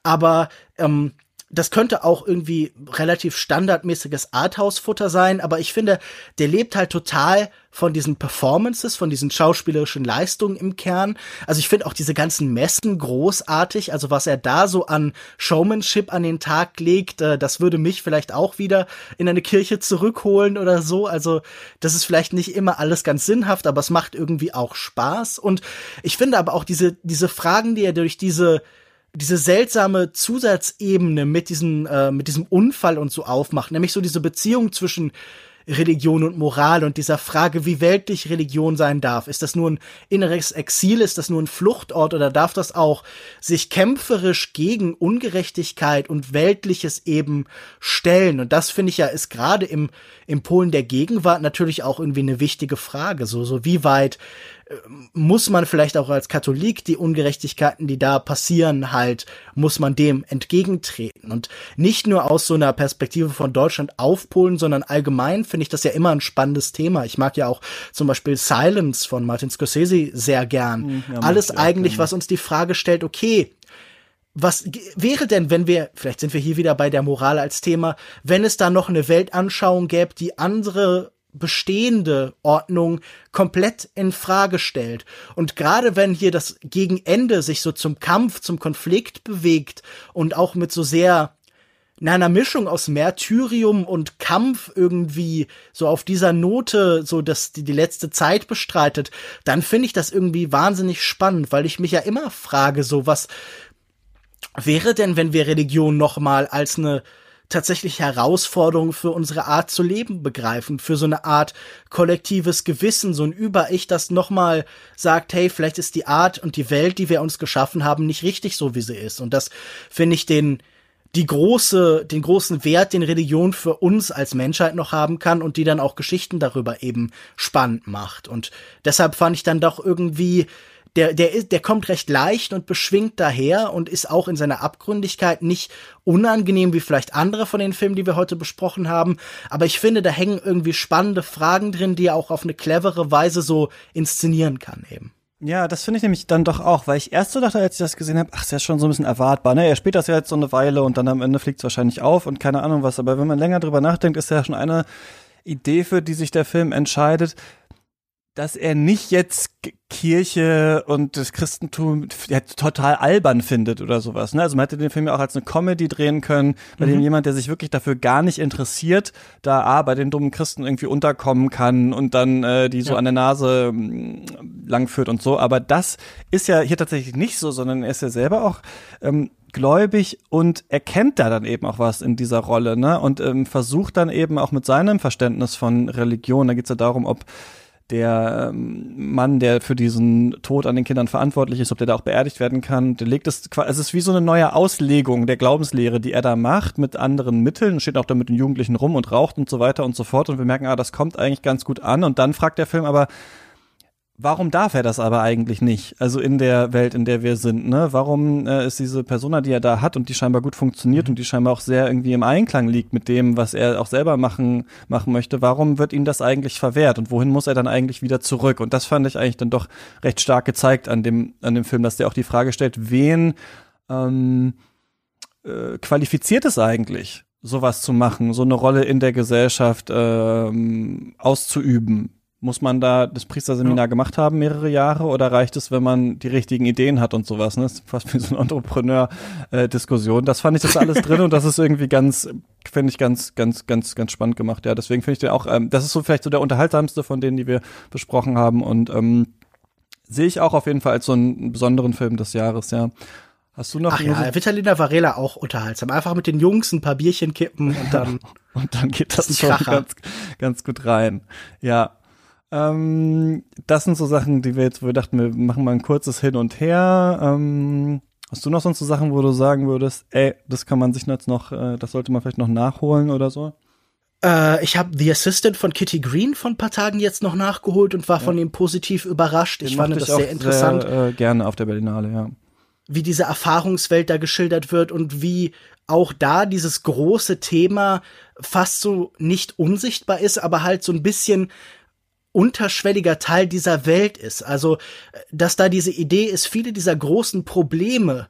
Aber ähm, das könnte auch irgendwie relativ standardmäßiges Arthouse-Futter sein, aber ich finde, der lebt halt total von diesen Performances, von diesen schauspielerischen Leistungen im Kern. Also ich finde auch diese ganzen Messen großartig. Also was er da so an Showmanship an den Tag legt, äh, das würde mich vielleicht auch wieder in eine Kirche zurückholen oder so. Also das ist vielleicht nicht immer alles ganz sinnhaft, aber es macht irgendwie auch Spaß. Und ich finde aber auch diese, diese Fragen, die er durch diese diese seltsame Zusatzebene mit diesem, äh, mit diesem Unfall und so aufmacht, nämlich so diese Beziehung zwischen Religion und Moral und dieser Frage, wie weltlich Religion sein darf. Ist das nur ein inneres Exil? Ist das nur ein Fluchtort? Oder darf das auch sich kämpferisch gegen Ungerechtigkeit und Weltliches eben stellen? Und das finde ich ja ist gerade im, im Polen der Gegenwart natürlich auch irgendwie eine wichtige Frage. So, so wie weit muss man vielleicht auch als Katholik die Ungerechtigkeiten, die da passieren, halt, muss man dem entgegentreten. Und nicht nur aus so einer Perspektive von Deutschland auf Polen, sondern allgemein finde ich das ja immer ein spannendes Thema. Ich mag ja auch zum Beispiel Silence von Martin Scorsese sehr gern. Hm, ja, Alles eigentlich, was uns die Frage stellt, okay, was wäre denn, wenn wir, vielleicht sind wir hier wieder bei der Moral als Thema, wenn es da noch eine Weltanschauung gäbe, die andere bestehende Ordnung komplett in Frage stellt. Und gerade wenn hier das Gegenende sich so zum Kampf, zum Konflikt bewegt und auch mit so sehr in einer Mischung aus Märtyrium und Kampf irgendwie so auf dieser Note so dass die, die letzte Zeit bestreitet, dann finde ich das irgendwie wahnsinnig spannend, weil ich mich ja immer frage, so was wäre denn, wenn wir Religion nochmal als eine tatsächlich Herausforderungen für unsere Art zu leben begreifen, für so eine Art kollektives Gewissen, so ein Über-Ich, das nochmal sagt, hey, vielleicht ist die Art und die Welt, die wir uns geschaffen haben, nicht richtig so, wie sie ist. Und das finde ich den, die große, den großen Wert, den Religion für uns als Menschheit noch haben kann und die dann auch Geschichten darüber eben spannend macht. Und deshalb fand ich dann doch irgendwie der, der ist, der kommt recht leicht und beschwingt daher und ist auch in seiner Abgründigkeit nicht unangenehm wie vielleicht andere von den Filmen, die wir heute besprochen haben. Aber ich finde, da hängen irgendwie spannende Fragen drin, die er auch auf eine clevere Weise so inszenieren kann eben. Ja, das finde ich nämlich dann doch auch, weil ich erst so dachte, als ich das gesehen habe, ach, ist ja schon so ein bisschen erwartbar, ne? Er spielt das ja jetzt so eine Weile und dann am Ende fliegt es wahrscheinlich auf und keine Ahnung was. Aber wenn man länger drüber nachdenkt, ist ja schon eine Idee, für die sich der Film entscheidet, dass er nicht jetzt Kirche und das Christentum total albern findet oder sowas. Ne? Also man hätte den Film ja auch als eine Comedy drehen können, bei mhm. dem jemand, der sich wirklich dafür gar nicht interessiert, da A, bei den dummen Christen irgendwie unterkommen kann und dann äh, die so ja. an der Nase ähm, langführt und so. Aber das ist ja hier tatsächlich nicht so, sondern er ist ja selber auch ähm, gläubig und erkennt da dann eben auch was in dieser Rolle, ne? Und ähm, versucht dann eben auch mit seinem Verständnis von Religion, da geht's ja darum, ob der ähm, Mann, der für diesen Tod an den Kindern verantwortlich ist, ob der da auch beerdigt werden kann, der legt es, es ist wie so eine neue Auslegung der Glaubenslehre, die er da macht mit anderen Mitteln, steht auch da mit den Jugendlichen rum und raucht und so weiter und so fort und wir merken, ah, das kommt eigentlich ganz gut an und dann fragt der Film aber, Warum darf er das aber eigentlich nicht? Also in der Welt, in der wir sind, ne? Warum äh, ist diese Persona, die er da hat und die scheinbar gut funktioniert mhm. und die scheinbar auch sehr irgendwie im Einklang liegt mit dem, was er auch selber machen machen möchte? Warum wird ihm das eigentlich verwehrt und wohin muss er dann eigentlich wieder zurück? Und das fand ich eigentlich dann doch recht stark gezeigt an dem an dem Film, dass der auch die Frage stellt, wen ähm, äh, qualifiziert es eigentlich, sowas zu machen, so eine Rolle in der Gesellschaft ähm, auszuüben? Muss man da das Priesterseminar ja. gemacht haben, mehrere Jahre, oder reicht es, wenn man die richtigen Ideen hat und sowas? Ne? Das ist fast wie so eine Entrepreneur-Diskussion. das fand ich das alles drin und das ist irgendwie ganz, finde ich ganz, ganz, ganz, ganz spannend gemacht. Ja, deswegen finde ich den auch, ähm, das ist so vielleicht so der unterhaltsamste von denen, die wir besprochen haben und ähm, sehe ich auch auf jeden Fall als so einen besonderen Film des Jahres, ja. Hast du noch? Ach ja, Vitalina Varela auch unterhaltsam. Einfach mit den Jungs ein paar Bierchen kippen und dann. und dann geht das schon ganz, ganz gut rein. Ja. Ähm, das sind so Sachen, die wir jetzt, wo wir dachten, wir machen mal ein kurzes Hin und Her. Ähm, hast du noch sonst so Sachen, wo du sagen würdest, ey, das kann man sich jetzt noch, äh, das sollte man vielleicht noch nachholen oder so? Äh, ich habe The Assistant von Kitty Green von ein paar Tagen jetzt noch nachgeholt und war ja. von ihm positiv überrascht. Den ich fand das sehr interessant. Sehr, äh, gerne auf der Berlinale, ja. Wie diese Erfahrungswelt da geschildert wird und wie auch da dieses große Thema fast so nicht unsichtbar ist, aber halt so ein bisschen unterschwelliger Teil dieser Welt ist. Also, dass da diese Idee ist, viele dieser großen Probleme,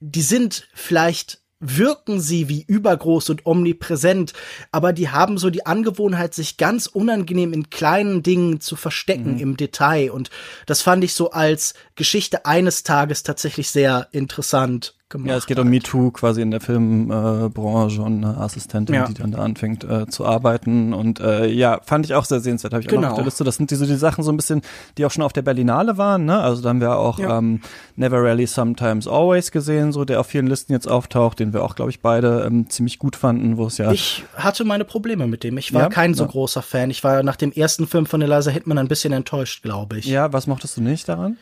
die sind vielleicht wirken sie wie übergroß und omnipräsent, aber die haben so die Angewohnheit, sich ganz unangenehm in kleinen Dingen zu verstecken mhm. im Detail. Und das fand ich so als Geschichte eines Tages tatsächlich sehr interessant gemacht. Ja, es geht um MeToo quasi in der Filmbranche und eine Assistentin, ja. die dann da anfängt äh, zu arbeiten. Und äh, ja, fand ich auch sehr sehenswert, habe ich genau. auch noch auf der Liste. Das sind diese die Sachen so ein bisschen, die auch schon auf der Berlinale waren. Ne? Also da haben wir auch ja. ähm, Never Rarely, Sometimes Always gesehen, so der auf vielen Listen jetzt auftaucht, den wir auch, glaube ich, beide ähm, ziemlich gut fanden, wo es ja. Ich hatte meine Probleme mit dem. Ich war ja? kein so großer Fan. Ich war nach dem ersten Film von Eliza Hitman ein bisschen enttäuscht, glaube ich. Ja, was mochtest du nicht daran?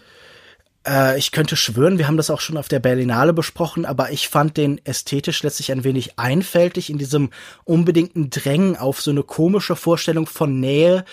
Äh, ich könnte schwören, wir haben das auch schon auf der Berlinale besprochen, aber ich fand den ästhetisch letztlich ein wenig einfältig in diesem unbedingten Drängen auf so eine komische Vorstellung von Nähe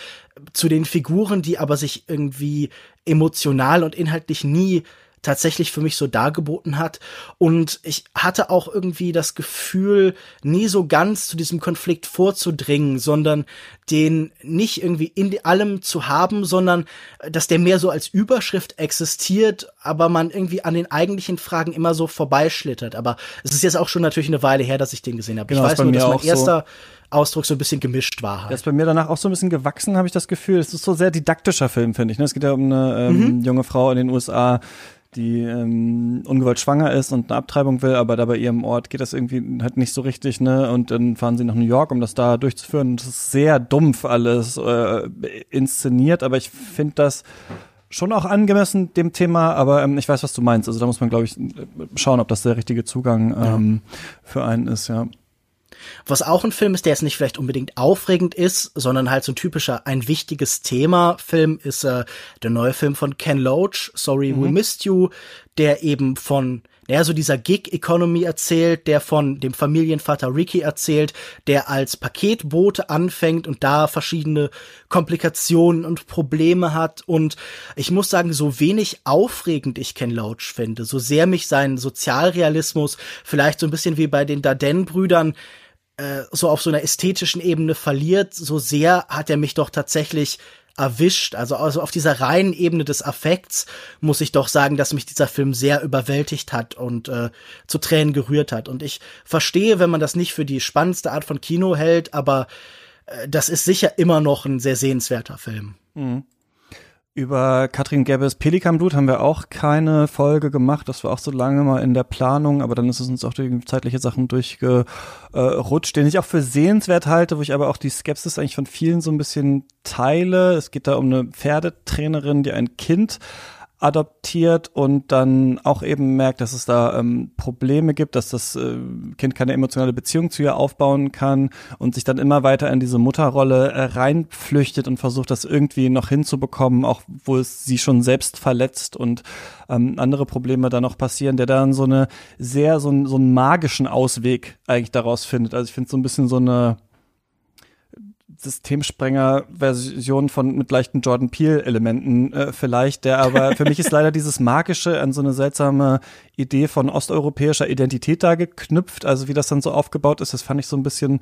zu den Figuren, die aber sich irgendwie emotional und inhaltlich nie tatsächlich für mich so dargeboten hat. Und ich hatte auch irgendwie das Gefühl, nie so ganz zu diesem Konflikt vorzudringen, sondern den nicht irgendwie in allem zu haben, sondern äh, dass der mehr so als Überschrift existiert, aber man irgendwie an den eigentlichen Fragen immer so vorbeischlittert. Aber es ist jetzt auch schon natürlich eine Weile her, dass ich den gesehen habe. Genau, ich weiß nur, dass mein erster so Ausdruck so ein bisschen gemischt war. Halt. Der ist bei mir danach auch so ein bisschen gewachsen, habe ich das Gefühl. Es ist so sehr didaktischer Film, finde ich. Ne? Es geht ja um eine ähm, mhm. junge Frau in den USA, die ähm, ungewollt schwanger ist und eine Abtreibung will, aber da bei ihrem Ort geht das irgendwie halt nicht so richtig, ne? Und dann fahren sie nach New York, um das da durchzuführen. Das ist sehr dumpf alles äh, inszeniert, aber ich finde das schon auch angemessen dem Thema, aber ähm, ich weiß, was du meinst. Also da muss man, glaube ich, schauen, ob das der richtige Zugang ähm, ja. für einen ist, ja. Was auch ein Film ist, der jetzt nicht vielleicht unbedingt aufregend ist, sondern halt so ein typischer ein wichtiges Thema Film ist äh, der neue Film von Ken Loach, Sorry mhm. We Missed You, der eben von naja, so dieser Gig-Economy erzählt, der von dem Familienvater Ricky erzählt, der als Paketbote anfängt und da verschiedene Komplikationen und Probleme hat. Und ich muss sagen, so wenig aufregend ich Ken Loach finde, so sehr mich sein Sozialrealismus vielleicht so ein bisschen wie bei den Darden-Brüdern äh, so auf so einer ästhetischen Ebene verliert, so sehr hat er mich doch tatsächlich erwischt. Also, also auf dieser reinen Ebene des Affekts muss ich doch sagen, dass mich dieser Film sehr überwältigt hat und äh, zu Tränen gerührt hat. Und ich verstehe, wenn man das nicht für die spannendste Art von Kino hält, aber äh, das ist sicher immer noch ein sehr sehenswerter Film. Mhm. Über Katrin Gerbes Pelikanblut haben wir auch keine Folge gemacht. Das war auch so lange mal in der Planung, aber dann ist es uns auch durch zeitliche Sachen durchgerutscht, den ich auch für sehenswert halte, wo ich aber auch die Skepsis eigentlich von vielen so ein bisschen teile. Es geht da um eine Pferdetrainerin, die ein Kind adoptiert und dann auch eben merkt, dass es da ähm, Probleme gibt, dass das äh, Kind keine emotionale Beziehung zu ihr aufbauen kann und sich dann immer weiter in diese Mutterrolle äh, reinflüchtet und versucht, das irgendwie noch hinzubekommen, auch wo es sie schon selbst verletzt und ähm, andere Probleme da noch passieren, der dann so eine sehr, so, so einen magischen Ausweg eigentlich daraus findet. Also ich finde so ein bisschen so eine Systemsprenger-Version von mit leichten Jordan Peele-Elementen äh, vielleicht, der aber für mich ist leider dieses Magische an so eine seltsame Idee von osteuropäischer Identität da geknüpft. Also wie das dann so aufgebaut ist, das fand ich so ein bisschen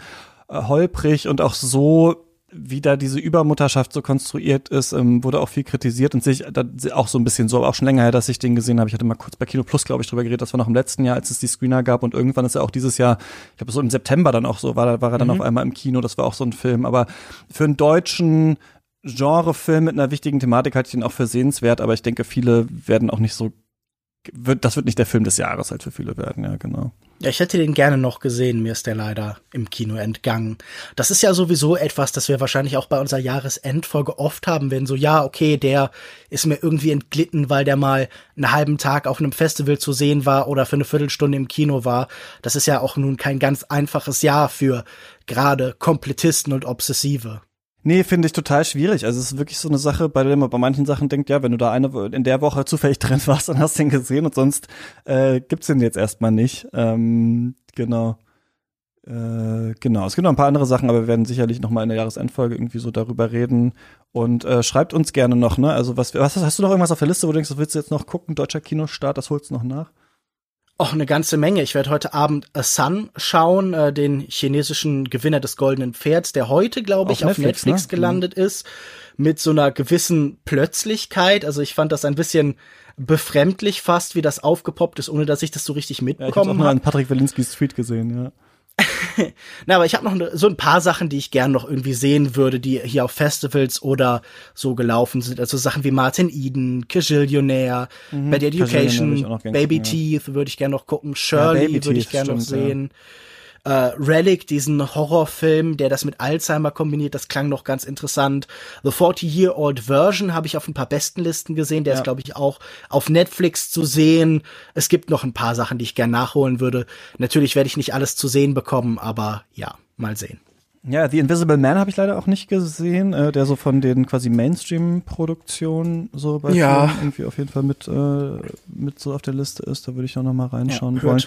äh, holprig und auch so wie da diese Übermutterschaft so konstruiert ist, ähm, wurde auch viel kritisiert und sich auch so ein bisschen so, auch schon länger her, dass ich den gesehen habe. Ich hatte mal kurz bei Kino Plus, glaube ich, drüber geredet. Das war noch im letzten Jahr, als es die Screener gab und irgendwann ist er auch dieses Jahr, ich glaube so im September dann auch so, war, war er dann mhm. auf einmal im Kino. Das war auch so ein Film. Aber für einen deutschen Genrefilm mit einer wichtigen Thematik halte ich ihn auch für sehenswert, aber ich denke, viele werden auch nicht so wird, das wird nicht der Film des Jahres halt für viele werden, ja, genau. Ja, ich hätte den gerne noch gesehen, mir ist der leider im Kino entgangen. Das ist ja sowieso etwas, das wir wahrscheinlich auch bei unserer Jahresendfolge oft haben, wenn so, ja, okay, der ist mir irgendwie entglitten, weil der mal einen halben Tag auf einem Festival zu sehen war oder für eine Viertelstunde im Kino war. Das ist ja auch nun kein ganz einfaches Jahr für gerade Komplettisten und Obsessive. Nee, finde ich total schwierig. Also es ist wirklich so eine Sache, bei der man bei manchen Sachen denkt, ja, wenn du da eine in der Woche zufällig drin warst, dann hast du ihn gesehen und sonst äh, gibt's den jetzt erstmal nicht. Ähm, genau. Äh, genau. Es gibt noch ein paar andere Sachen, aber wir werden sicherlich noch mal in der Jahresendfolge irgendwie so darüber reden. Und äh, schreibt uns gerne noch, ne? Also was, was hast du noch irgendwas auf der Liste, wo du denkst, das willst du jetzt noch gucken? Deutscher Kinostart, das holst du noch nach? Auch eine ganze Menge. Ich werde heute Abend A Sun schauen, äh, den chinesischen Gewinner des Goldenen Pferds, der heute, glaube ich, auf Netflix, Netflix ne? gelandet mhm. ist, mit so einer gewissen Plötzlichkeit. Also ich fand das ein bisschen befremdlich fast, wie das aufgepoppt ist, ohne dass ich das so richtig mitbekommen habe. Ja, ich habe auch mal an Patrick Wilinskis Tweet gesehen, ja. Na, aber ich habe noch ne, so ein paar Sachen, die ich gern noch irgendwie sehen würde, die hier auf Festivals oder so gelaufen sind. Also Sachen wie Martin Eden, Cajillionaire, mhm, Bad Education, Baby Teeth würde ich gern noch gucken, Shirley ja, würde ich gern noch sehen. Ja äh, Relic, diesen Horrorfilm, der das mit Alzheimer kombiniert, das klang noch ganz interessant. The 40-Year-Old Version habe ich auf ein paar Bestenlisten gesehen, der ja. ist, glaube ich, auch auf Netflix zu sehen. Es gibt noch ein paar Sachen, die ich gern nachholen würde. Natürlich werde ich nicht alles zu sehen bekommen, aber ja, mal sehen. Ja, The Invisible Man habe ich leider auch nicht gesehen, äh, der so von den quasi Mainstream-Produktionen so bei ja. irgendwie auf jeden Fall mit, äh, mit so auf der Liste ist. Da würde ich auch noch mal reinschauen ja, wollen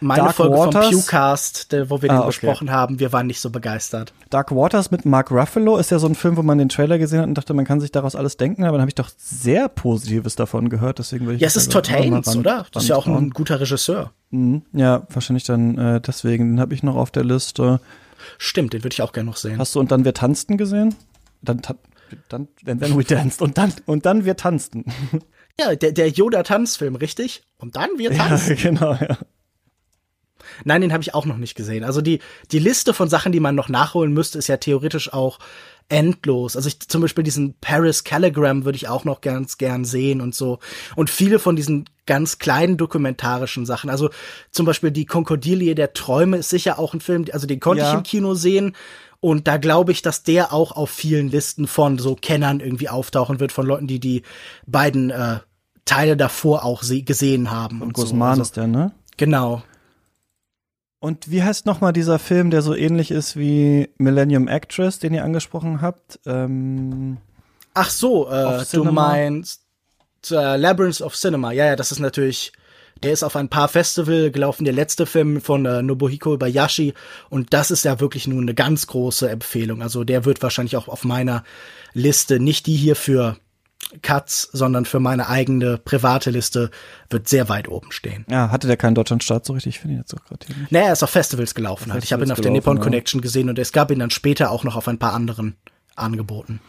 meine Dark Folge Waters. vom Pewcast, wo wir ah, den okay. besprochen haben, wir waren nicht so begeistert. Dark Waters mit Mark Ruffalo ist ja so ein Film, wo man den Trailer gesehen hat und dachte, man kann sich daraus alles denken, aber dann habe ich doch sehr Positives davon gehört, deswegen will ich Ja, es ist Todd Haynes, oder? Das ist ja auch ein guter Regisseur. Mhm. Ja, wahrscheinlich dann äh, deswegen. Den habe ich noch auf der Liste. Stimmt, den würde ich auch gerne noch sehen. Hast du und dann wir tanzten gesehen? Dann dann then, then we danced und dann und dann wir tanzten. Ja, der, der Yoda-Tanzfilm, richtig? Und dann wir tanzen. Ja, genau, ja. Nein, den habe ich auch noch nicht gesehen. Also die, die Liste von Sachen, die man noch nachholen müsste, ist ja theoretisch auch endlos. Also ich, zum Beispiel diesen Paris Caligram würde ich auch noch ganz gern sehen und so. Und viele von diesen ganz kleinen dokumentarischen Sachen. Also zum Beispiel die Krokodile der Träume ist sicher auch ein Film, also den konnte ja. ich im Kino sehen. Und da glaube ich, dass der auch auf vielen Listen von so Kennern irgendwie auftauchen wird, von Leuten, die die beiden äh, Teile davor auch gesehen haben. Und Guzman so. also, ist der, ne? Genau. Und wie heißt nochmal dieser Film, der so ähnlich ist wie Millennium Actress, den ihr angesprochen habt? Ähm, Ach so, äh, du meinst äh, Labyrinth of Cinema. Ja, ja, das ist natürlich Der ist auf ein paar Festival gelaufen, der letzte Film von äh, Nobuhiko Ibayashi und das ist ja wirklich nun eine ganz große Empfehlung. Also der wird wahrscheinlich auch auf meiner Liste, nicht die hier für Cuts, sondern für meine eigene private Liste wird sehr weit oben stehen. Ja, hatte der keinen Deutschlandstart so richtig? Ich finde ihn jetzt auch gerade hier nicht. Naja, er ist auf Festivals gelaufen. Halt. Ich habe ihn auf der Nippon ja. Connection gesehen und es gab ihn dann später auch noch auf ein paar anderen angeboten.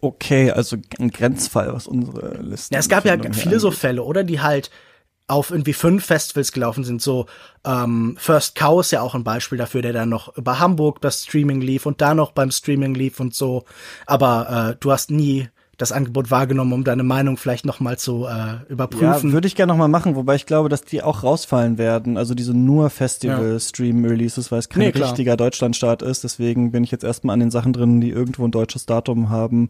Okay, also ein Grenzfall, was unsere Liste. Ja, es gab ja viele so Fälle, oder? Die halt auf irgendwie fünf Festivals gelaufen sind. So ähm, First Cow ist ja auch ein Beispiel dafür, der dann noch über Hamburg das Streaming lief und da noch beim Streaming lief und so. Aber äh, du hast nie das Angebot wahrgenommen, um deine Meinung vielleicht noch mal zu äh, überprüfen. Ja, würde ich gerne noch mal machen, wobei ich glaube, dass die auch rausfallen werden. Also diese nur Festival-Stream-Releases, weil es kein nee, richtiger Deutschlandstart ist. Deswegen bin ich jetzt erstmal an den Sachen drin, die irgendwo ein deutsches Datum haben.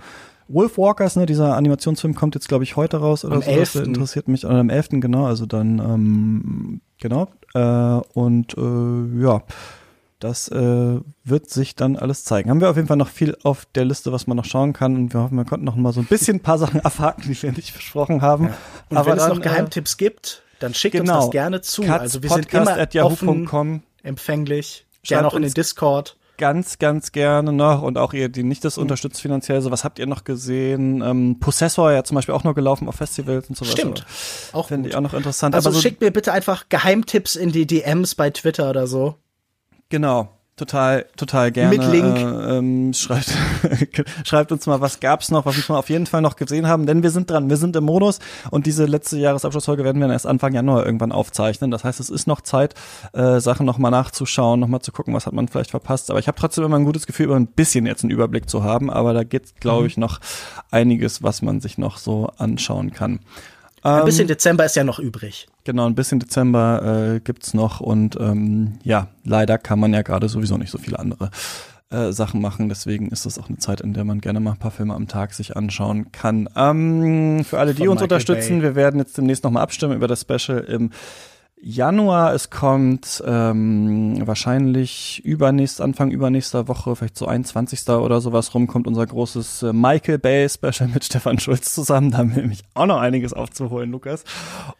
Wolf Walkers, ne, dieser Animationsfilm kommt jetzt, glaube ich, heute raus oder am so. 11. Das interessiert mich. Am 11. genau, also dann, ähm, genau. Äh, und äh, ja das äh, wird sich dann alles zeigen. Haben wir auf jeden Fall noch viel auf der Liste, was man noch schauen kann. Und wir hoffen, wir konnten noch mal so ein bisschen ein paar Sachen abhaken, die wir nicht versprochen haben. Ja. Und Aber wenn dann, es noch Geheimtipps äh, gibt, dann schickt genau, uns das gerne zu. Katz also wir sind immer offen, empfänglich. Gerne auch in den Discord ganz, ganz gerne noch und auch ihr, die nicht das unterstützt finanziell. So, was habt ihr noch gesehen? Ähm, Possessor ja zum Beispiel auch noch gelaufen auf Festivals und sowas. Stimmt. Auch finde ich auch noch interessant. Also so schickt mir bitte einfach Geheimtipps in die DMs bei Twitter oder so. Genau. Total, total gerne. Mit Link. Äh, ähm, schreibt, schreibt uns mal, was gab's noch, was wir auf jeden Fall noch gesehen haben, denn wir sind dran, wir sind im Modus und diese letzte Jahresabschlussfolge werden wir dann erst Anfang Januar irgendwann aufzeichnen. Das heißt, es ist noch Zeit, äh, Sachen nochmal nachzuschauen, nochmal zu gucken, was hat man vielleicht verpasst. Aber ich habe trotzdem immer ein gutes Gefühl, über ein bisschen jetzt einen Überblick zu haben. Aber da geht, glaube mhm. ich, noch einiges, was man sich noch so anschauen kann. Ein bisschen ähm, Dezember ist ja noch übrig. Genau, ein bisschen Dezember äh, gibt's noch und ähm, ja, leider kann man ja gerade sowieso nicht so viele andere äh, Sachen machen. Deswegen ist das auch eine Zeit, in der man gerne mal ein paar Filme am Tag sich anschauen kann. Ähm, für alle, die Von uns Michael unterstützen, Bay. wir werden jetzt demnächst nochmal abstimmen über das Special im Januar. Es kommt ähm, wahrscheinlich übernächst, Anfang übernächster Woche, vielleicht so 21. oder sowas rum, kommt unser großes äh, Michael Bay Special mit Stefan Schulz zusammen. Da haben wir nämlich auch noch einiges aufzuholen, Lukas.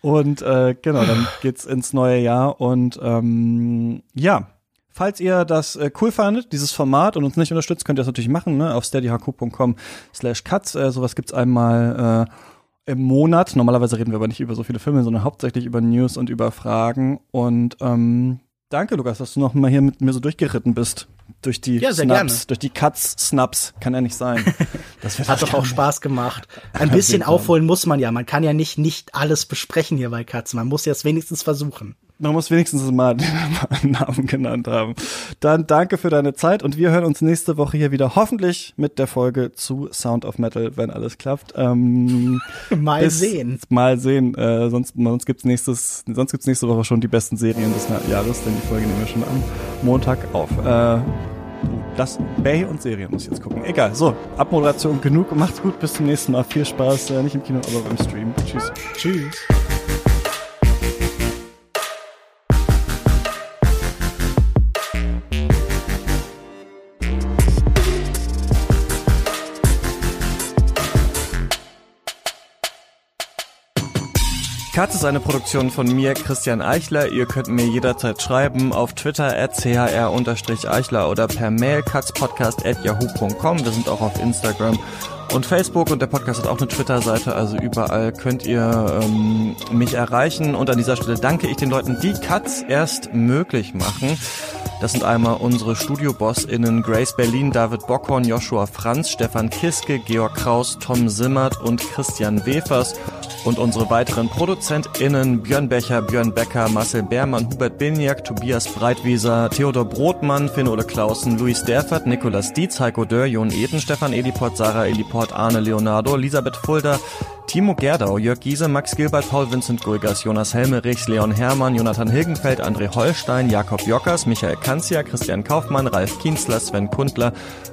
Und äh, genau, dann geht's ins neue Jahr. Und ähm, ja, Falls ihr das äh, cool fandet, dieses Format und uns nicht unterstützt, könnt ihr das natürlich machen, ne? Auf steadyhq.com slash cuts. Äh, sowas gibt's einmal äh, im Monat. Normalerweise reden wir aber nicht über so viele Filme, sondern hauptsächlich über News und über Fragen. Und ähm, danke, Lukas, dass du noch mal hier mit mir so durchgeritten bist. Durch die ja, Snaps, gerne. durch die Cuts, Snaps. Kann ja nicht sein. Das Hat doch auch Spaß gemacht. Ein bisschen aufholen muss man ja. Man kann ja nicht, nicht alles besprechen hier bei Cuts. Man muss jetzt wenigstens versuchen. Man muss wenigstens mal den Namen genannt haben. Dann danke für deine Zeit und wir hören uns nächste Woche hier wieder hoffentlich mit der Folge zu Sound of Metal, wenn alles klappt. Ähm, mal sehen. Mal sehen. Äh, sonst sonst nächstes sonst gibt's nächste Woche schon die besten Serien des Jahres, denn die Folge nehmen wir schon am Montag auf. Äh, das Bay und Serien muss ich jetzt gucken. Egal. So, Abmoderation genug. Macht's gut. Bis zum nächsten Mal. Viel Spaß. Äh, nicht im Kino, aber beim Stream. Tschüss. Tschüss. Katz ist eine Produktion von mir, Christian Eichler. Ihr könnt mir jederzeit schreiben auf Twitter at chr-eichler oder per Mail katzpodcast at yahoo.com. Wir sind auch auf Instagram und Facebook und der Podcast hat auch eine Twitter-Seite, also überall könnt ihr ähm, mich erreichen. Und an dieser Stelle danke ich den Leuten, die Katz erst möglich machen. Das sind einmal unsere Studio-BossInnen Grace Berlin, David Bockhorn, Joshua Franz, Stefan Kiske, Georg Kraus, Tom Simmert und Christian Wefers und unsere weiteren ProduzentInnen Björn Becher, Björn Becker, Marcel Beermann, Hubert Biniak, Tobias Breitwieser, Theodor Brotmann, Finn-Ole Clausen, Luis Derfert, Nikolas Dietz, Heiko Dörr, Jon Eden, Stefan Eliport, Sarah Eliport, Arne Leonardo, Elisabeth Fulda, Timo Gerdau, Jörg Giese, Max Gilbert, Paul Vincent Gulgas, Jonas Helmerichs, Leon Hermann, Jonathan Hilgenfeld, André Holstein, Jakob Jockers, Michael Kanzia, Christian Kaufmann, Ralf Kienzler, Sven Kundler,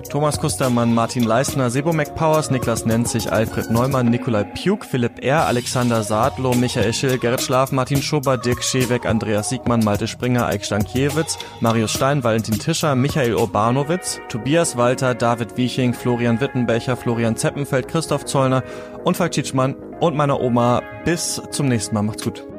Thomas Kustermann, Martin Leistner, Sebo McPowers, Niklas Nenzig, Alfred Neumann, Nikolai Pjuk, Philipp R., Alexander Sadlo, Michael Schill, Gerrit Schlaf, Martin Schober, Dirk Scheweck, Andreas Siegmann, Malte Springer, Eik Stankiewicz, Marius Stein, Valentin Tischer, Michael Urbanowitz, Tobias Walter, David Wieching, Florian Wittenbecher, Florian Zeppenfeld, Christoph Zollner und Falk Tschitschmann und meiner Oma. Bis zum nächsten Mal. Macht's gut.